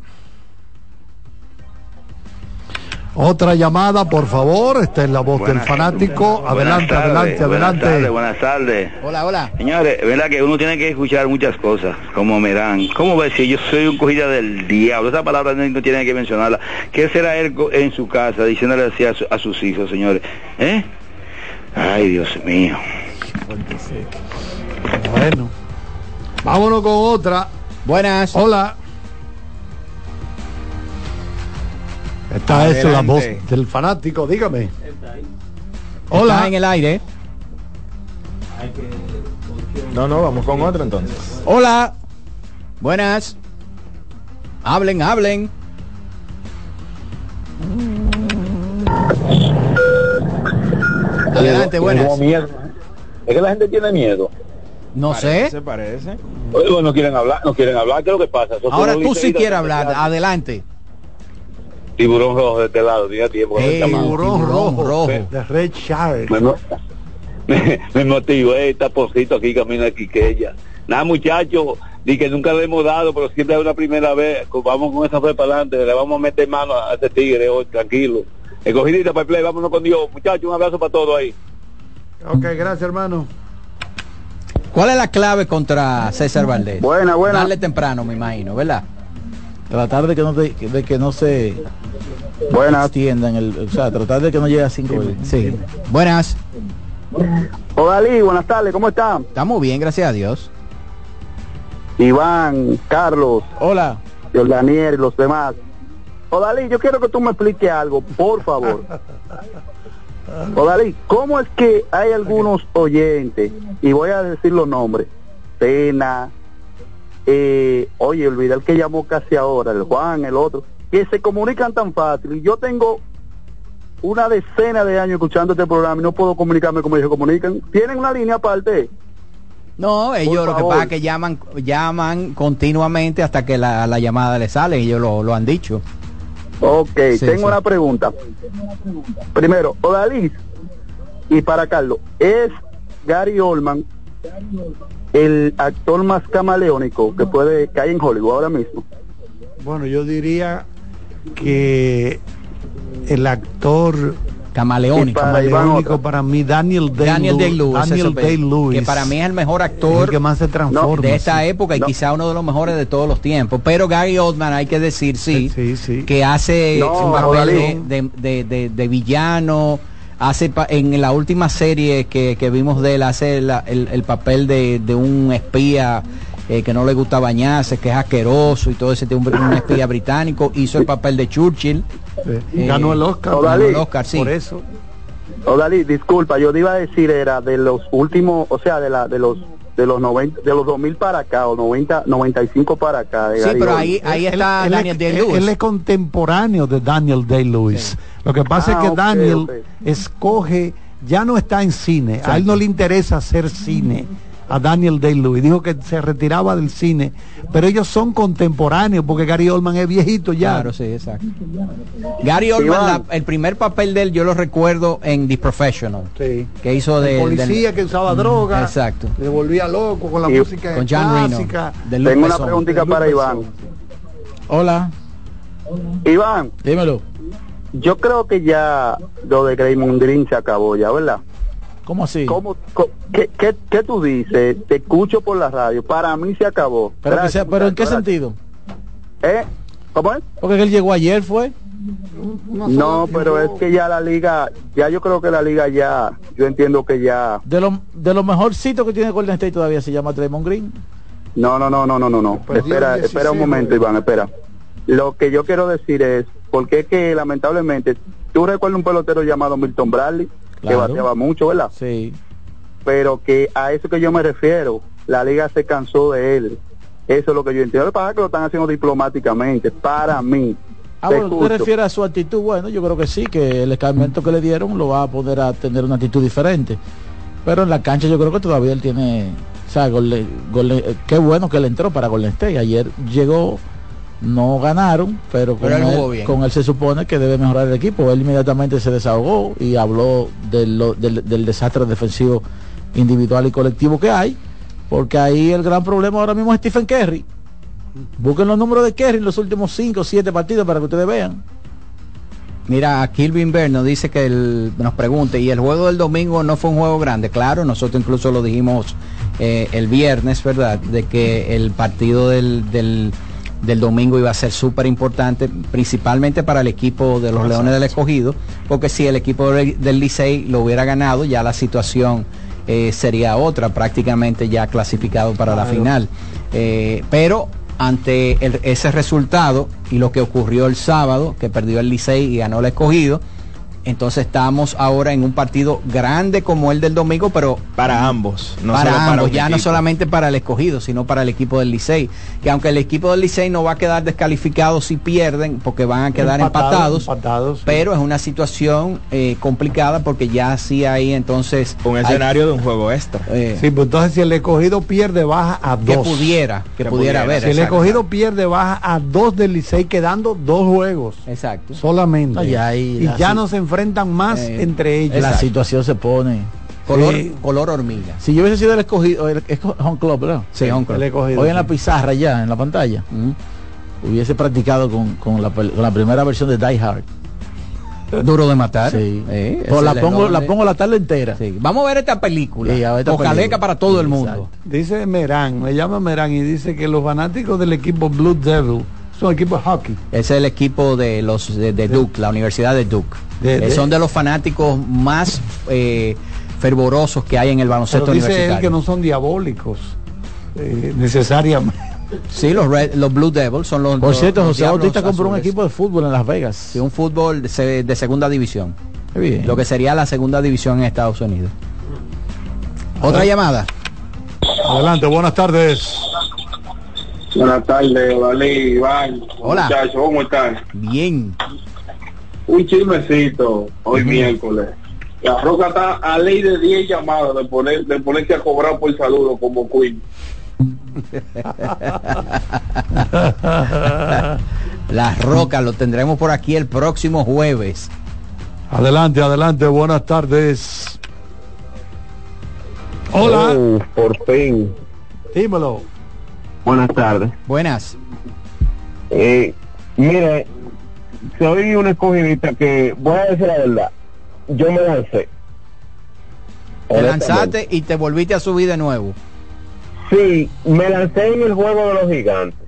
Otra llamada, por favor. Esta es la voz del fanático. Adelante, Buenas adelante, Buenas tardes, adelante. buenas tardes. Hola, hola. Señores, verdad que uno tiene que escuchar muchas cosas, como me dan. ¿Cómo ves si yo soy un cogida del diablo? Esa palabra no, tiene que mencionarla. ¿Qué será él en su casa diciéndole así a, su- a sus hijos, señores? ¿Eh? Ay, Dios mío. Bueno. Vámonos con otra. Buenas. Hola. Esta es la voz Adelante. del fanático. Dígame. Está Hola. en el aire. No, no, vamos con otro entonces. Hola. Buenas. Hablen, hablen. Adelante, buenas. Es que la gente tiene miedo. No sé. Se parece. Oye, no quieren hablar, no quieren hablar. ¿Qué es lo que pasa? Ahora tú sí quieres hablar. Adelante. Tiburón rojo de este lado, tenía tiempo. que no Ey, llamaba. Tiburón rojo. rojo. De Red Shark. Me, me, me motivo, eh, está porcito aquí, camina aquí que ella. Nada, muchachos, di que nunca le hemos dado, pero siempre es una primera vez. Vamos con esa fe para adelante, le vamos a meter mano a este tigre hoy, tranquilo. Escogidita para el play, vámonos con Dios. Muchachos, un abrazo para todos ahí. Ok, gracias, hermano. ¿Cuál es la clave contra César Valdés? Buena, buena. Darle temprano, me imagino, ¿verdad? Tratar de que no, te- de que no se Buenas. extiendan el, o sea, tratar de que no llegue a cinco veces. Sí. Buenas. Odalí, buenas tardes, ¿cómo están? Estamos bien, gracias a Dios. Iván, Carlos, Hola. Daniel y los demás. Odalí, yo quiero que tú me expliques algo, por favor. Odalí, ¿cómo es que hay algunos oyentes, y voy a decir los nombres, Pena, eh, oye, olvidé el que llamó casi ahora, el Juan, el otro, que se comunican tan fácil. Yo tengo una decena de años escuchando este programa y no puedo comunicarme como ellos se comunican. ¿Tienen una línea aparte? No, ellos lo que pasa es que llaman, llaman continuamente hasta que la, la llamada le sale, ellos lo, lo han dicho. Ok, Sí, tengo sí. una pregunta. Primero, Odalís, y para Carlos, ¿es Gary Oldman el actor más camaleónico que puede que hay en Hollywood ahora mismo? Bueno, yo diría que el actor camaleónico. Para Camaleónico para mí Daniel Day Daniel Day Lewis, Daniel Day Lewis. que para mí es el mejor actor el que más se transforma. de esta sí. época y No. quizá uno de los mejores de todos los tiempos. Pero Gary Oldman, hay que decir, sí, que hace No, un papel de, Rodalí. de- de- de- de villano. Hace pa- en la última serie que, que vimos de él, hace la- el, el papel de, de un espía eh, que no le gusta bañarse, que es asqueroso y todo ese tipo, un, espía británico. Hizo el papel de Churchill. Eh, Ganó el Oscar. ganó el Oscar, sí. Por eso. Odalí, disculpa, yo te iba a decir era de los últimos, o sea, de la de los de los 90, de los 2000 para acá o 90 95 para acá. de Sí, Gary pero ahí, ahí está Él- Daniel es- Day-Lewis. Él, él es contemporáneo de Daniel Day-Lewis. Lo que pasa Ah, es que ok, Daniel ok. escoge, ya no está en cine. A él no le interesa hacer cine. A Daniel Day-Lewis. Dijo que se retiraba del cine. Pero ellos son contemporáneos porque Gary Oldman es viejito ya. Claro, sí, exacto. Gary Oldman, la- el primer papel de él yo lo recuerdo en The Professional. Sí. Que hizo de El policía que usaba droga. Exacto. Le volvía loco con la Y- música con John Reno, clásica. de Luc Tengo una preguntita para. Iván. Hola, Iván, dímelo. yo creo que ya lo de Raymond Green se acabó ya, ¿verdad? ¿Cómo así? ¿Cómo, co- qué, qué, qué tú dices? Te escucho por la radio. Para mí se acabó. Pero, que Gracias, sea- pero ¿en qué sentido? ¿Eh? ¿Cómo es? Porque él llegó ayer, fue. No, pero es que ya la liga, ya yo creo que la liga ya, yo entiendo que ya, De lo, de lo mejorcito que tiene Golden State todavía se llama Draymond Green. no, no, no, no, no, no, no. Espera, espera un 16, momento, Iván, espera. Lo que yo quiero decir es, porque es que lamentablemente, tú recuerdas un pelotero llamado Milton Bradley, que Claro. bateaba mucho, ¿verdad? Sí. Pero que a eso que yo me refiero, la liga se cansó de él. Eso es lo que yo entiendo. Lo que pasa es que lo están haciendo diplomáticamente, para mí. Ah, bueno, ¿tú te refieres a su actitud? Bueno, yo creo que sí, que el escarmiento que le dieron lo va a poner a tener una actitud diferente. Pero en la cancha yo creo que todavía él tiene... O sea, Golden- Golden- eh, qué bueno que él entró para Golden State. Ayer llegó, no ganaron, pero con, Pero él bien. con él se supone que debe mejorar el equipo. Él inmediatamente se desahogó y habló de lo- del, del desastre defensivo individual y colectivo que hay. Porque ahí el gran problema ahora mismo es Stephen Curry. Busquen los números de Kerry en los últimos 5 o 7 partidos para que ustedes vean. Mira, Kilvin Bell nos dice que el- nos pregunte, ¿y el juego del domingo no fue un juego grande? Claro, nosotros incluso lo dijimos eh, el viernes, ¿verdad? De que el partido del, del, del domingo iba a ser súper importante, principalmente para el equipo de los Leones del Escogido, porque si el equipo del Licey lo hubiera ganado, ya la situación eh, sería otra, prácticamente ya clasificado para la final. Eh, pero ante el- ese resultado y lo que ocurrió el sábado, que perdió el Licey y ganó el escogido, entonces estamos ahora en un partido grande como el del domingo, pero Para ambos. no para solo para ambos, ya no solamente para el escogido, sino para el equipo del Licey. Que aunque el equipo del Licey no va a quedar descalificado si pierden, porque van a quedar Empatados, empatados, empatados, sí. pero es una situación eh, complicada porque ya sí hay entonces... Un hay- escenario de un juego extra. eh, Sí, pues entonces si el escogido pierde, baja a que dos. pudiera, que, Que pudiera pudiera. haber. Si el escogido pierde, baja a dos del Licey, quedando dos juegos Exacto. solamente. No, ya ahí y ya no se enfrentan más Eh, entre ellos. La situación se pone. Color, Sí. color hormiga. Si yo hubiese sido el escogido, el, es home club, ¿verdad? Sí, home club. El escogido, Hoy en la pizarra ya, en la pantalla, hubiese practicado con, con la, pel- con la primera versión de Die Hard. Duro de matar. Sí. Eh, Pues la pongo, la pongo la tarde entera. Sí. Vamos a ver esta película. Sí, a ver esta Ojaleca película. para todo el mundo. Exacto. Dice Merán, me llama Merán y dice que los fanáticos del equipo Blue Devil son equipo de hockey. Es el equipo de los de, de Duke, la Universidad de Duke. De- Eh, de- son de los fanáticos más eh, fervorosos que hay en el baloncesto Pero dice él que no son diabólicos eh, necesariamente. Sí, los, Red- los Blue Devils son los. Por cierto, los José Bautista compró un equipo de fútbol en Las Vegas. Sí, un fútbol de, se- de segunda división. Bien. Lo que sería la segunda división en Estados Unidos. Otra llamada. Adelante, buenas tardes. Buenas tardes, Dalí, Iván. Hola. Muchachos, ¿cómo están? Bien. Un chismecito hoy miércoles. La Roca está a ley de 10 llamadas de poner de ponerse a cobrar por saludo como Queen. Las rocas lo tendremos por aquí el próximo jueves. Adelante, adelante, buenas tardes. Hola, Oh, por fin. dímelo. Buenas tardes. Buenas. Eh, mire, soy un escogidista que, voy a decir la verdad, yo me lancé. Te lanzaste y te volviste a subir de nuevo. Sí, me lancé en el juego de los gigantes.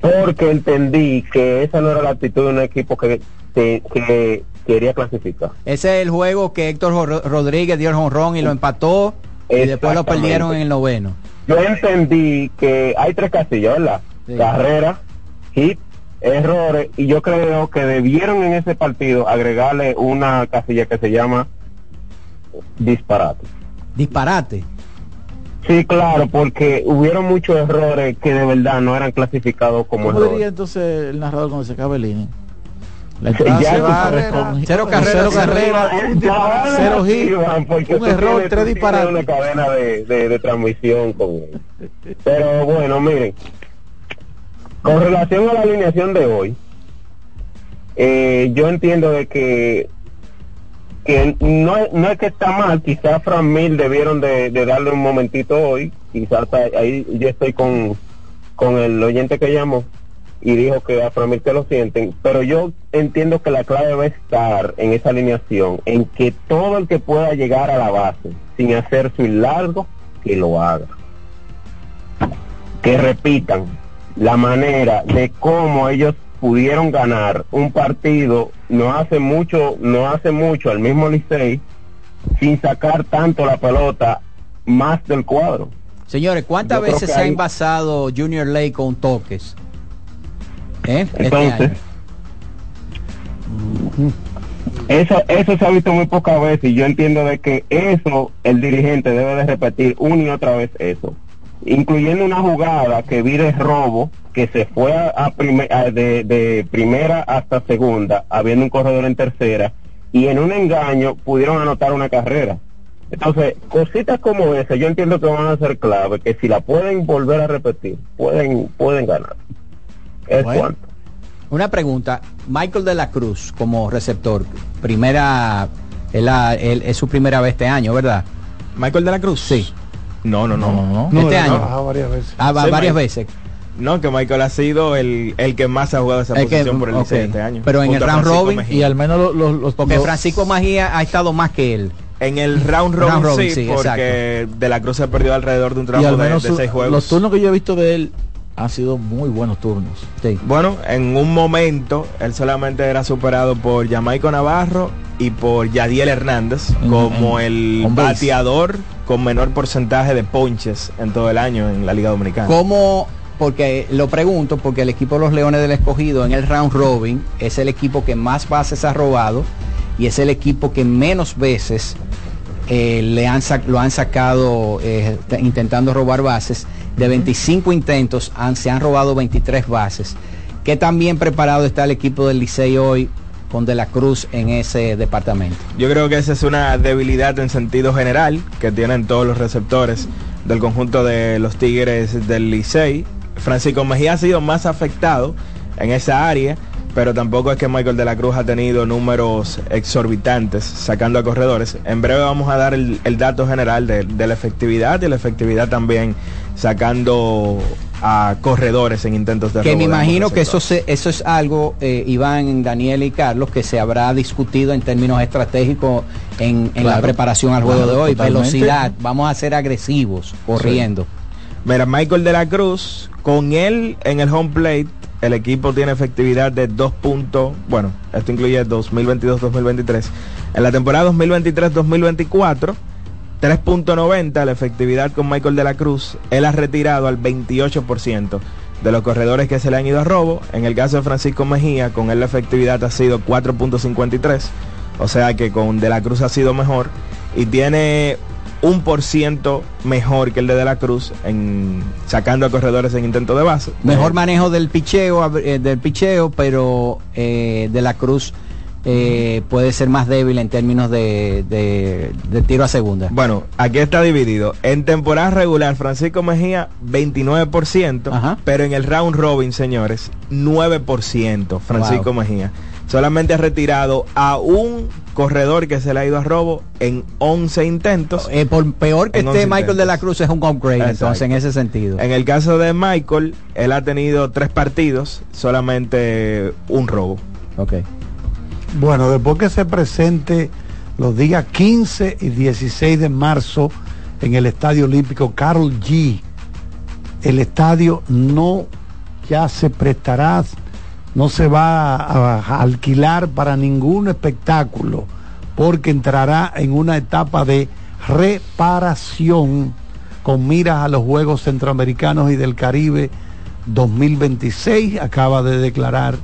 Porque entendí que esa no era la actitud de un equipo que, que, que quería clasificar. Ese es el juego que Héctor Ro- Rodríguez dio el jonrón y lo empató y después lo perdieron en el noveno. Yo entendí que hay tres casillas, ¿verdad? Sí. Carrera, hit, errores, y yo creo que debieron en ese partido agregarle una casilla que se llama disparate. Disparate. Sí, claro, porque hubieron muchos errores que de verdad no eran clasificados como ¿Cómo errores. diría entonces el narrador cuando se acabe el inning? La Sí, entrada ya se tú va sabes, con cero carreras, cero Eh, un cero error, tres disparates. una cadena de, de, de transmisión con. Pero bueno, miren, con relación a la alineación de hoy, eh, yo entiendo de que que no, no es que está mal, quizás Fran Mil debieron de, de darle un momentito hoy, quizás ahí yo estoy con, con el oyente que llamó y dijo que a Fran Mil que lo sienten, pero yo entiendo que la clave va a estar en esa alineación, en que todo el que pueda llegar a la base sin hacer su largo, que lo haga. Que repitan la manera de cómo ellos pudieron ganar un partido no hace mucho, no hace mucho al mismo Licey sin sacar tanto la pelota más del cuadro. Señores, ¿cuántas Yo veces se ha ahí- envasado Junior Lake con toques? ¿Eh? Este Entonces. Eso, eso se ha visto muy pocas veces y yo entiendo de que eso el dirigente debe de repetir una y otra vez eso. Incluyendo una jugada que vi de robo que se fue a, a prime- a de, de primera hasta segunda, habiendo un corredor en tercera, y en un engaño pudieron anotar una carrera. Entonces, cositas como esa, yo entiendo que van a ser clave, que si la pueden volver a repetir, pueden, pueden ganar. Es Bueno. cuanto. Una pregunta, Michael de la Cruz como receptor, primera, es, la- él- es su primera vez este año, ¿verdad? Michael de la Cruz. Sí. No, no, no. este año. Ah, varias veces. Ah, va- Sí, varias veces. No, que Michael ha sido el, el que más ha jugado esa El que- posición por el Licey ok. este año. Pero en el round Francisco robin Mejía. y al menos los, los, los- Porque los- Francisco Magía ha estado más que él. En el round robin, Round robin, sí, sí, porque De la Cruz se perdió alrededor de un trabajo al de, menos de seis juegos. los turnos que yo he visto de él han sido muy buenos turnos. Bueno, en un momento él solamente era superado por Jamaico Navarro y por Yadiel Hernández En- como en- el on base. bateador con menor porcentaje de ponches en todo el año en la Liga Dominicana. ¿Cómo? Porque lo pregunto, porque el equipo de los Leones del Escogido en el round robin es el equipo que más bases ha robado y es el equipo que menos veces eh, le han lo han sacado eh, intentando robar bases. De 25 intentos han- se han robado 23 bases. ¿Qué tan bien preparado está el equipo del Licey hoy con De la Cruz en ese departamento? Yo creo que esa es una debilidad en sentido general que tienen todos los receptores del conjunto de los Tigres del Licey. Francisco Mejía ha sido más afectado en esa área, pero tampoco es que Michael de la Cruz ha tenido números exorbitantes sacando a corredores. En breve vamos a dar el, dato general de, de la efectividad y la efectividad también sacando a corredores en intentos de que me imagino que eso se, eso es algo eh, Iván Daniel y Carlos que se habrá discutido en términos estratégicos en, en la preparación al juego Claro, de hoy. totalmente. velocidad vamos a ser agresivos corriendo. Mira, Michael de la Cruz, con él en el home plate, el equipo tiene efectividad de 2 puntos, bueno, esto incluye 2022-2023. En la temporada 2023-2024, 3.90 la efectividad con Michael de la Cruz. Él ha retirado al 28% de los corredores que se le han ido a robo. En el caso de Francisco Mejía, con él la efectividad ha sido 4.53. O sea que con De la Cruz ha sido mejor. Y tiene un por ciento mejor que el de De la Cruz en sacando a corredores en intento de base. mejor manejo del picheo eh, del picheo pero eh, de la Cruz eh, puede ser más débil en términos de, de- de tiro a segunda Bueno, aquí está dividido. En temporada regular, Francisco Mejía, 29%, pero en el round robin, señores, 9%, Francisco Wow. Mejía. Solamente ha retirado a un corredor que se le ha ido a robo en 11 intentos. Eh, por peor que esté 11 Michael intentos. de la Cruz es un upgrade Exacto. entonces en ese sentido En el caso de Michael, él ha tenido tres partidos, solamente un robo. Ok. Bueno, después que se presente los días 15 y 16 de marzo en el Estadio Olímpico Carol G, el estadio no ya se prestará, no se va a, a alquilar para ningún espectáculo, porque entrará en una etapa de reparación con miras a los Juegos Centroamericanos y del Caribe 2026, acaba de declarar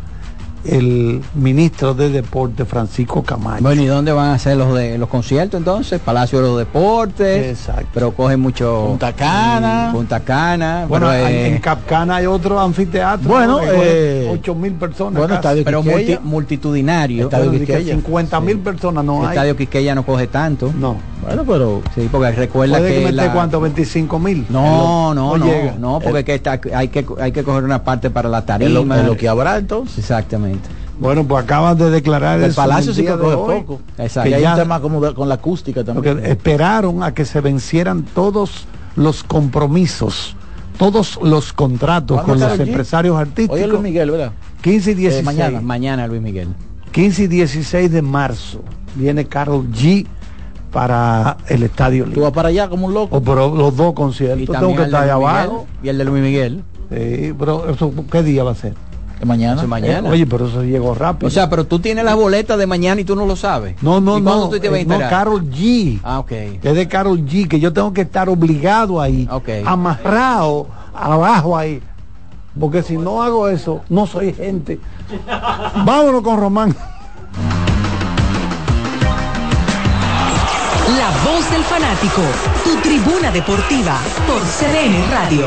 el ministro de Deporte Francisco Camacho. Bueno, ¿y dónde van a hacer los de los conciertos entonces? Palacio de los Deportes. Exacto. Pero coge mucho Punta Cana. Mm, Punta Cana. Bueno, hay- eh, en Capcana hay otro anfiteatro. Bueno, eh, 8 mil personas. bueno, casi. estadio pero multi- multitudinario. Estadio Bueno, Quisqueya. 50 mil personas no el hay. estadio Quisqueya no coge tanto. No. Bueno, pero Sí, porque recuerda Puede que, que meter la- cuánto, 25 mil. No, no, no, no, porque es que está, hay que hay que coger una parte para la es tarima. lo, es lo que habrá entonces. Exactamente. Bueno, pues acaban de declarar El Palacio sí que de coge hoy, poco. Exacto. Y hay ya- un tema como de- con la acústica también. Porque esperaron a que se vencieran todos los compromisos, todos los contratos ¿Cuándo con los empresarios artísticos. Oye, Luis Miguel, ¿verdad? 15 y 16. Eh, mañana. Mañana Luis Miguel. 15 y 16 de marzo viene Carol G para el Estadio Tú Olímpico. vas para allá como un loco. Oh, pero los dos conciertos, tengo que estar allá abajo. y el de Luis Miguel. Sí, pero eso, ¿qué día va a ser? Que mañana. Mañana. Eh, oye, pero eso llegó rápido. O sea, pero tú tienes las boletas de mañana y tú no lo sabes. no, no, ¿Y cuándo no, tú te vas a eh, no? Carol G. Ah, ok. es de Carol G, que yo tengo que estar obligado ahí, Ok. amarrado abajo ahí. Porque si no hago eso, no soy gente. Vámonos con Román. La voz del fanático, tu tribuna deportiva por CDN Radio.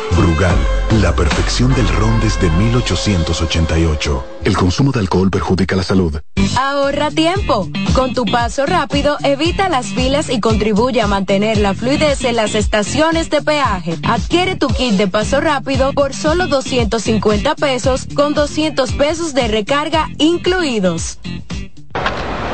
Brugal, la perfección del ron desde 1888. El consumo de alcohol perjudica la salud. Ahorra tiempo. Con tu paso rápido, evita las filas y contribuye a mantener la fluidez en las estaciones de peaje. Adquiere tu kit de paso rápido por solo 250 pesos con 200 pesos de recarga incluidos.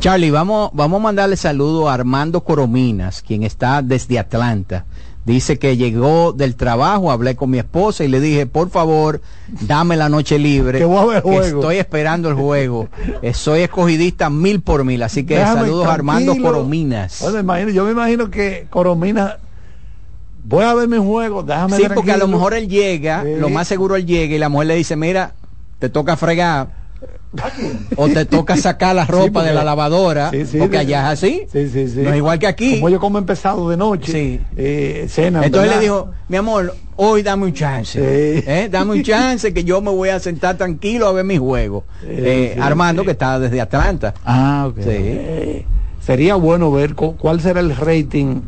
Charlie, vamos, vamos a mandarle saludo a Armando Corominas, quien está desde Atlanta. Dice que llegó del trabajo, hablé con mi esposa y le dije, por favor, dame la noche libre. Que voy a ver que juego. estoy esperando el juego. Eh, Soy escogidista mil por mil, así que Déjame saludos a Armando. Corominas. Bueno, imagino- yo me imagino que Coromina voy a ver mi juego, déjame Sí, porque a lo mejor él llega, Sí. lo más seguro él llega y la mujer le dice, mira, te toca fregar. O te toca sacar la ropa Sí, porque- de la lavadora, Sí, sí, porque allá es así. Sí, sí, sí. No es igual que aquí. Como yo como empezado de noche, eh, cena. Entonces ¿verdad? le dijo, mi amor, hoy dame un chance. ¿eh? Dame un chance que yo me voy a sentar tranquilo a ver mi juego. Eh, Armando, que está desde Atlanta. Ah, sería bueno ver cu- cuál será el rating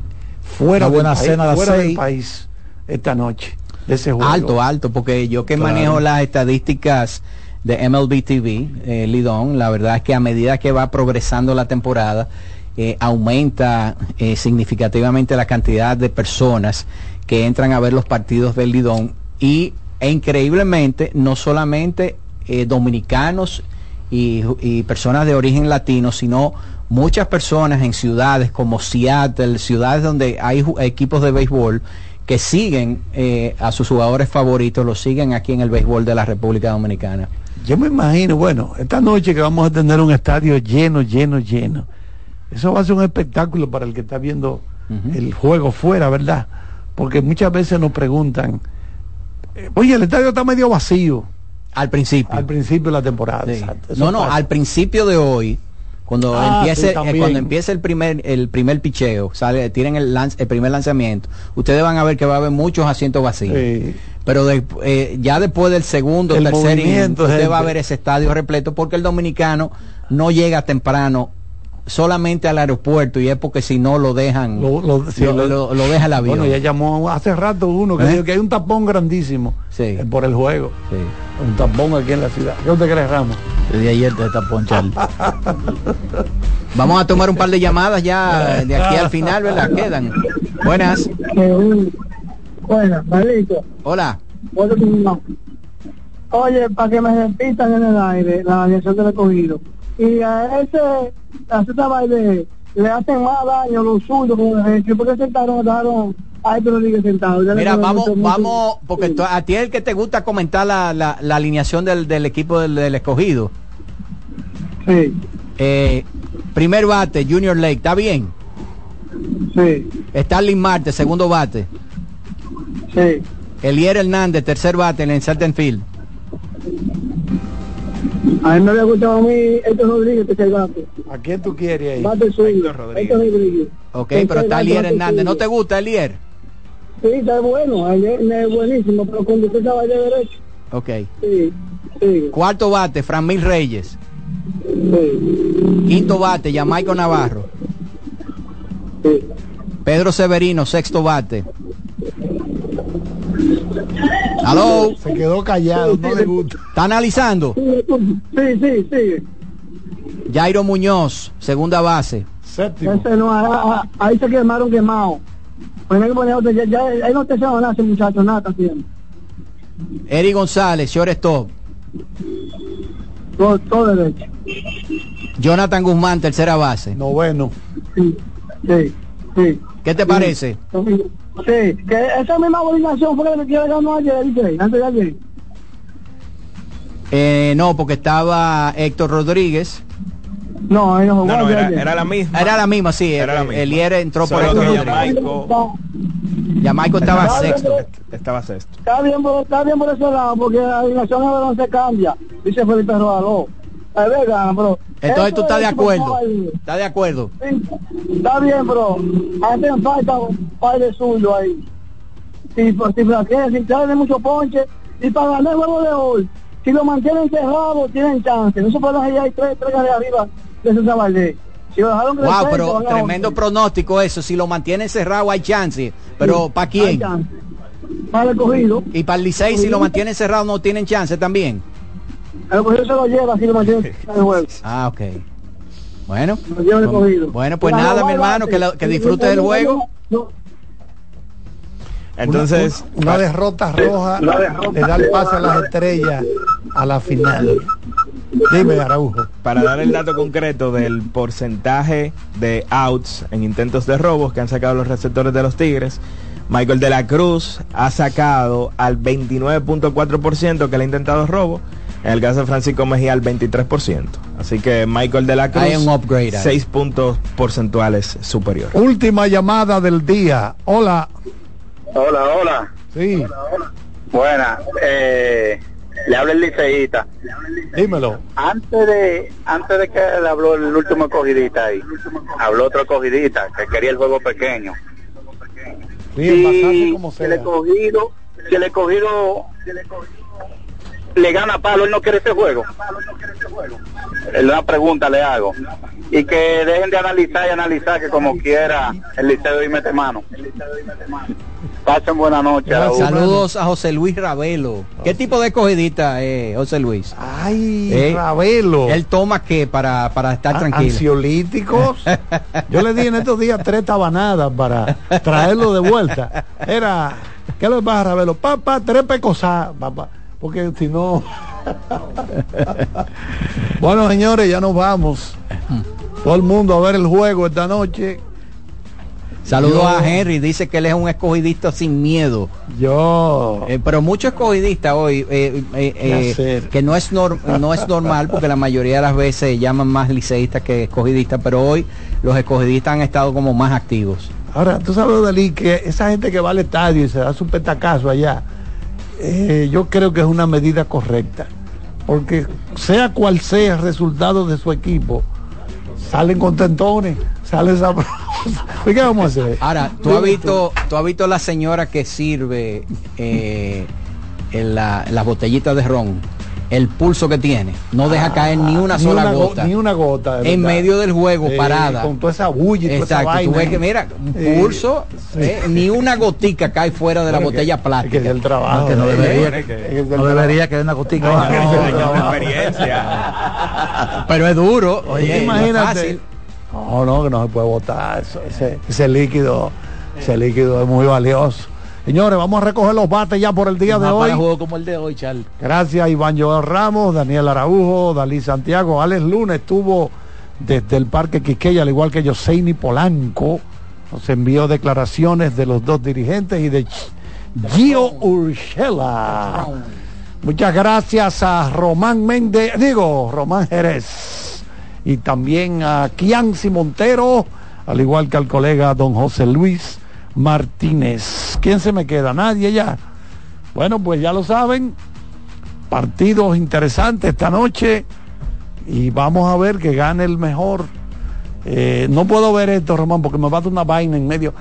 fuera, Una buena del, país, cena las fuera del país esta noche de ese juego. Alto, alto, porque yo que Claro. manejo las estadísticas de MLB TV, eh, Lidón, la verdad es que a medida que va progresando la temporada, eh, aumenta eh, significativamente la cantidad de personas que entran a ver los partidos del Lidón y e increíblemente no solamente eh, dominicanos y, personas de origen latino, sino muchas personas en ciudades como Seattle, ciudades donde hay equipos de béisbol que siguen eh, a sus jugadores favoritos, los siguen aquí en el béisbol de la República Dominicana. Yo me imagino, bueno, esta noche que vamos a tener un estadio lleno, lleno, lleno. Eso va a ser un espectáculo para el que está viendo el juego fuera, ¿verdad? Porque muchas veces nos preguntan, eh, oye, el estadio está medio vacío. Al principio. Al principio de la temporada. Sí. exacto. Eso No, no, pasa. al principio de hoy, cuando Ah, empiece, sí, eh, cuando empiece el primer, el primer picheo, sale, tienen el, lanz- el primer lanzamiento, ustedes van a ver que va a haber muchos asientos vacíos. Sí. Pero de- eh, ya después del segundo, El tercer inning, movimiento, usted gente. va a ver ese estadio repleto porque el dominicano no llega temprano solamente al aeropuerto y es porque si no lo dejan, Lo- lo- sí, lo, lo- lo- lo deja el avión. Bueno, ya llamó hace rato uno que ¿Eh? dijo que hay un tapón grandísimo eh, por el juego. Sí. Un tapón aquí en la ciudad. ¿Qué usted cree, Ramos? Desde ayer te está ponchando. Vamos a tomar un par de llamadas ya de aquí al final, ¿verdad? Quedan. Buenas. Bueno, Marlito. Hola. Oye, para que me repitan en el aire la alineación del escogido. Y a ese, a ese baile le hacen más daño los zurdos con el derecho. ¿Por qué sentaron, dejaron a Héctor Rodríguez sentado? Ya Mira, vamos, mucho- vamos, porque a ti es el que te gusta comentar la, la, la alineación del, del equipo del, del escogido. Sí. Eh, primer bate, Junior Lake, ¿está bien? Sí. Starling Marte, segundo bate. Sí. Elier Hernández, tercer bate en el center field. A mí me había gustado a mí Héctor Rodríguez, el bate. ¿A quién tú quieres ahí? Bate suyo. Héctor Rodríguez. Ok, Tercer pero está Elier Hernández. ¿No te gusta Elier? Sí, está bueno, él es, es buenísimo, pero cuando usted estaba de derecho, Ok. sí, sí, Cuarto bate, Fran Mil Reyes. sí, Quinto bate, Jamaico Navarro. sí. Pedro Severino, sexto bate. Aló. Se quedó callado, no le gusta. ¿Está analizando? Sí, sí, sí. Jairo Muñoz, segunda base. Séptimo. Ese no, a- a- ahí se quemaron quemados. Pues hay que poner otro, ya, ya, ahí no te se van a hacer muchachos, nada está haciendo. Eri González, shortstop. Todo, todo derecho. Jonathan Guzmán, tercera base. Noveno. Sí, sí, sí. ¿Qué te parece? Sí, que esa misma abominación fue la que ganó ayer, ¿viste? antes de ayer. Eh, no, porque estaba Héctor Rodríguez. No, ahí no No, era, era la misma. Era la misma, sí. Era la misma. Elier entró por Solo Héctor que Rodríguez. Jamaico Jamaico estaba Estaba sexto. estaba sexto. Está bien, por, está bien por ese lado, porque la alineación no se cambia, dice Felipe Rodaló. Es bro. Entonces Eso tú estás de acuerdo. ¿Estás de acuerdo? Sí, está bien, bro. Hacen falta un par de suyo ahí. Si, pues, si flaquean, si traen mucho ponche, y para ganar el juego de hoy, si lo mantienen cerrado, tienen chance. No se puede dejar hay tres, tres de arriba de César Valdés. Si lo dejaron Wow, pero a tremendo pronóstico eso. Si lo mantiene cerrado hay chance. Pero Sí, ¿para hay quién? chance. Para el cogido. Y para el Licey, si lo mantienen cerrado no tienen chance también. El cogido se lo lleva, si lo mantiene en el juego. Ah, ok. Bueno. Bueno, pues Pero nada, mi hermano, que, que disfrutes del juego. No, Entonces, Una, una derrota roja le da el pase a las estrellas a la final. Dime, Araujo. para dar el dato concreto del porcentaje de outs en intentos de robos que han sacado los receptores de los Tigres, Michael de la Cruz ha sacado al 29.4% que le ha intentado robo. En el caso de Francisco Mejía al 23%. Así que Michael de la Cruz, Hay un upgrade ahí. 6 puntos porcentuales superior. Última llamada del día. Hola. Hola, hola. Sí. Buena. Eh, le habla el liceísta. Dímelo. Antes de antes de que le habló el último escogidita ahí, habló otro escogidita que quería el juego pequeño. Sí, el pasaje Y como si el sea. escogido, si el escogido le gana palo, él no quiere ese juego. Una pregunta le hago. Y que dejen de analizar y analizar que como quiera el liceo y mete mano. Pasen buena noche. Raúl. Saludos a José Luis Ravelo. ¿Qué tipo de escogidita es José Luis? Ay, Eh, Ravelo. ¿Él toma qué para, para estar Ah, tranquilo? Ansiolíticos. Yo le di en estos días tres tabanadas para traerlo de vuelta. Era, ¿qué le pasa, Ravelo? Papá, tres pecosas, papá. Porque si no. bueno, señores, ya nos vamos. Todo el mundo a ver el juego esta noche. Saludos a Henry, dice que él es un escogidista sin miedo. Yo. Eh, pero muchos escogidistas hoy, eh, eh, ¿Qué eh, que no es, no es normal porque la mayoría de las veces llaman más liceístas que escogidistas, pero hoy los escogidistas han estado como más activos. Ahora, tú sabes, Dalí, que esa gente que va al estadio y se da su petacazo allá, eh, yo creo que es una medida correcta. Porque sea cual sea el resultado de su equipo, salen contentones, salen sabrosos. ¿Y ¿Qué vamos a hacer? Ahora, ¿tú has visto, tú has visto la señora que sirve eh, en la- las botellitas de ron? El pulso que tiene. No deja caer ni una Ah, Ni sola una go- gota. Ni una gota. de en medio del juego, Sí, parada. Con toda esa bulla y toda esa Exacto, tú vaina. ves que mira, un pulso, eh, ni una gotica cae fuera de la Bueno, que- botella plástica. que es el trabajo. que no debería, que- no trabajo. debería que una gotica. No, no, no, no. Pero es duro. Oye, no es Imagínate. fácil. No, no, que no se puede botar. eso, ese, ese líquido, ese líquido es muy valioso. Señores, vamos a recoger los bates ya por el día de hoy. para juego como el de hoy, Charles. Gracias Iván Joel Ramos, Daniel Araujo, Dalí Santiago, Alex Luna estuvo desde el Parque Quiqueya, al igual que Joseini Polanco. Nos envió declaraciones de los dos dirigentes y de Gio Urshela. Muchas gracias a Román Méndez, digo, Román Jerez. Y también a Kianci Montero, al igual que al colega don José Luis Martínez. ¿Quién se me queda? Nadie ya. Bueno, pues ya lo saben. Partidos interesantes esta noche. Y vamos a ver que gane el mejor. Eh, no puedo ver esto, Román, porque me va a dar una vaina en medio.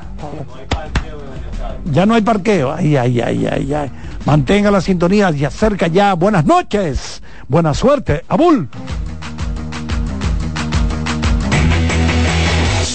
Ya no hay parqueo. Ay, ay, ay, ay, ay. Mantenga la sintonía y acerca ya. Buenas noches. Buena suerte. Abul.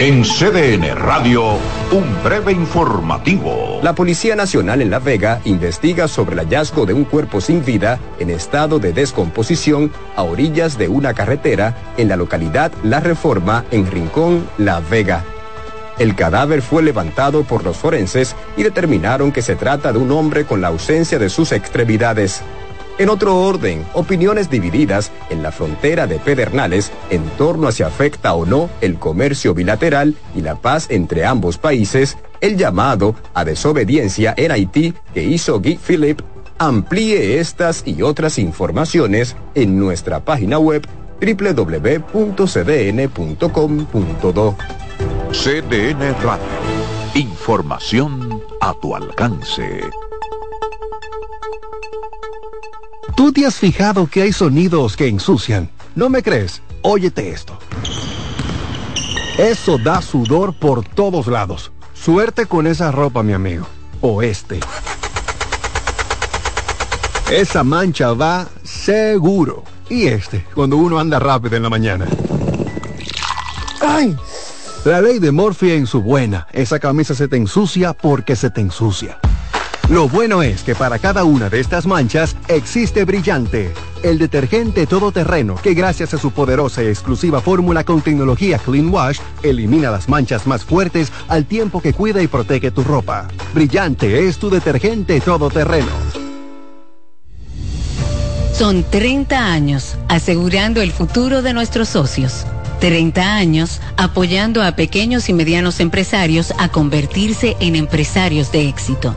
En CDN Radio, un breve informativo. La Policía Nacional en La Vega investiga sobre el hallazgo de un cuerpo sin vida en estado de descomposición a orillas de una carretera en la localidad La Reforma en Rincón, La Vega. El cadáver fue levantado por los forenses y determinaron que se trata de un hombre con la ausencia de sus extremidades. En otro orden, opiniones divididas en la frontera de Pedernales en torno a si afecta o no el comercio bilateral y la paz entre ambos países, el llamado a desobediencia en Haití que hizo Guy Philip. Amplíe estas y otras informaciones en nuestra página web www.cdn.com.do. CDN Radio, información a tu alcance. ¿Tú te has fijado que hay sonidos que ensucian? ¿No me crees? Óyete esto. Eso da sudor por todos lados. Suerte con esa ropa, mi amigo. O este. Esa mancha va seguro. Y este, cuando uno anda rápido en la mañana. ¡Ay! La ley de Morphy en su buena. Esa camisa se te ensucia porque se te ensucia. Lo bueno es que para cada una de estas manchas existe Brillante, el detergente todoterreno que gracias a su poderosa y exclusiva fórmula con tecnología Clean Wash elimina las manchas más fuertes al tiempo que cuida y protege tu ropa. Brillante es tu detergente todoterreno. Son 30 años asegurando el futuro de nuestros socios. 30 años apoyando a pequeños y medianos empresarios a convertirse en empresarios de éxito.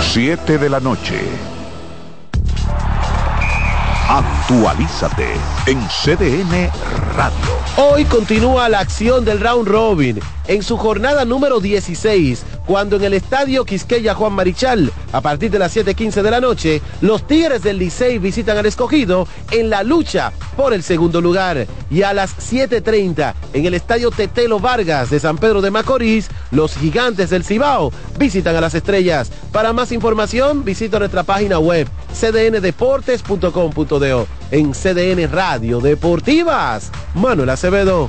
7 de la noche. Actualízate en CDN Radio. Hoy continúa la acción del round robin en su jornada número 16, cuando en el estadio Quisqueya Juan Marichal, a partir de las 7:15 de la noche, los Tigres del Licey visitan al escogido en la lucha por el segundo lugar. Y a las 7:30 en el estadio Tetelo Vargas de San Pedro de Macorís, los gigantes del Cibao visitan a las estrellas. Para más información, visita nuestra página web cdndeportes.com.do en CDN Radio Deportivas. Manuel Acevedo.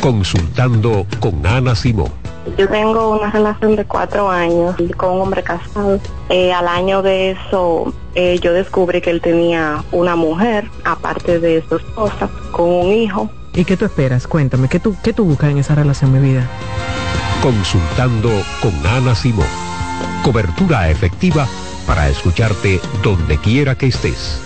Consultando con Ana Simón. Yo tengo una relación de cuatro años con un hombre casado. Eh, al año de eso, eh, yo descubrí que él tenía una mujer, aparte de su esposa, con un hijo. ¿Y qué tú esperas? Cuéntame, ¿qué tú, qué tú buscas en esa relación, mi vida? Consultando con Ana Simón. Cobertura efectiva para escucharte donde quiera que estés.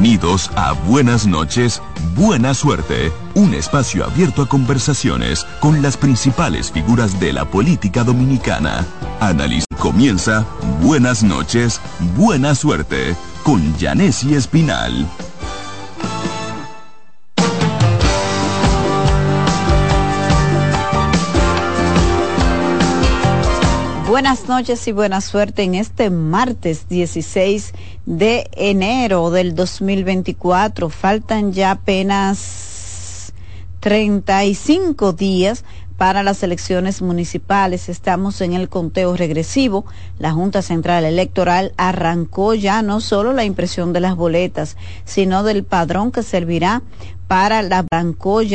Bienvenidos a Buenas noches, Buena Suerte, un espacio abierto a conversaciones con las principales figuras de la política dominicana. Análisis comienza Buenas noches, Buena Suerte con Janessi Espinal. Buenas noches y buena suerte en este martes 16 de enero del 2024. Faltan ya apenas 35 días para las elecciones municipales. Estamos en el conteo regresivo. La Junta Central Electoral arrancó ya no solo la impresión de las boletas, sino del padrón que servirá para la arrancó ya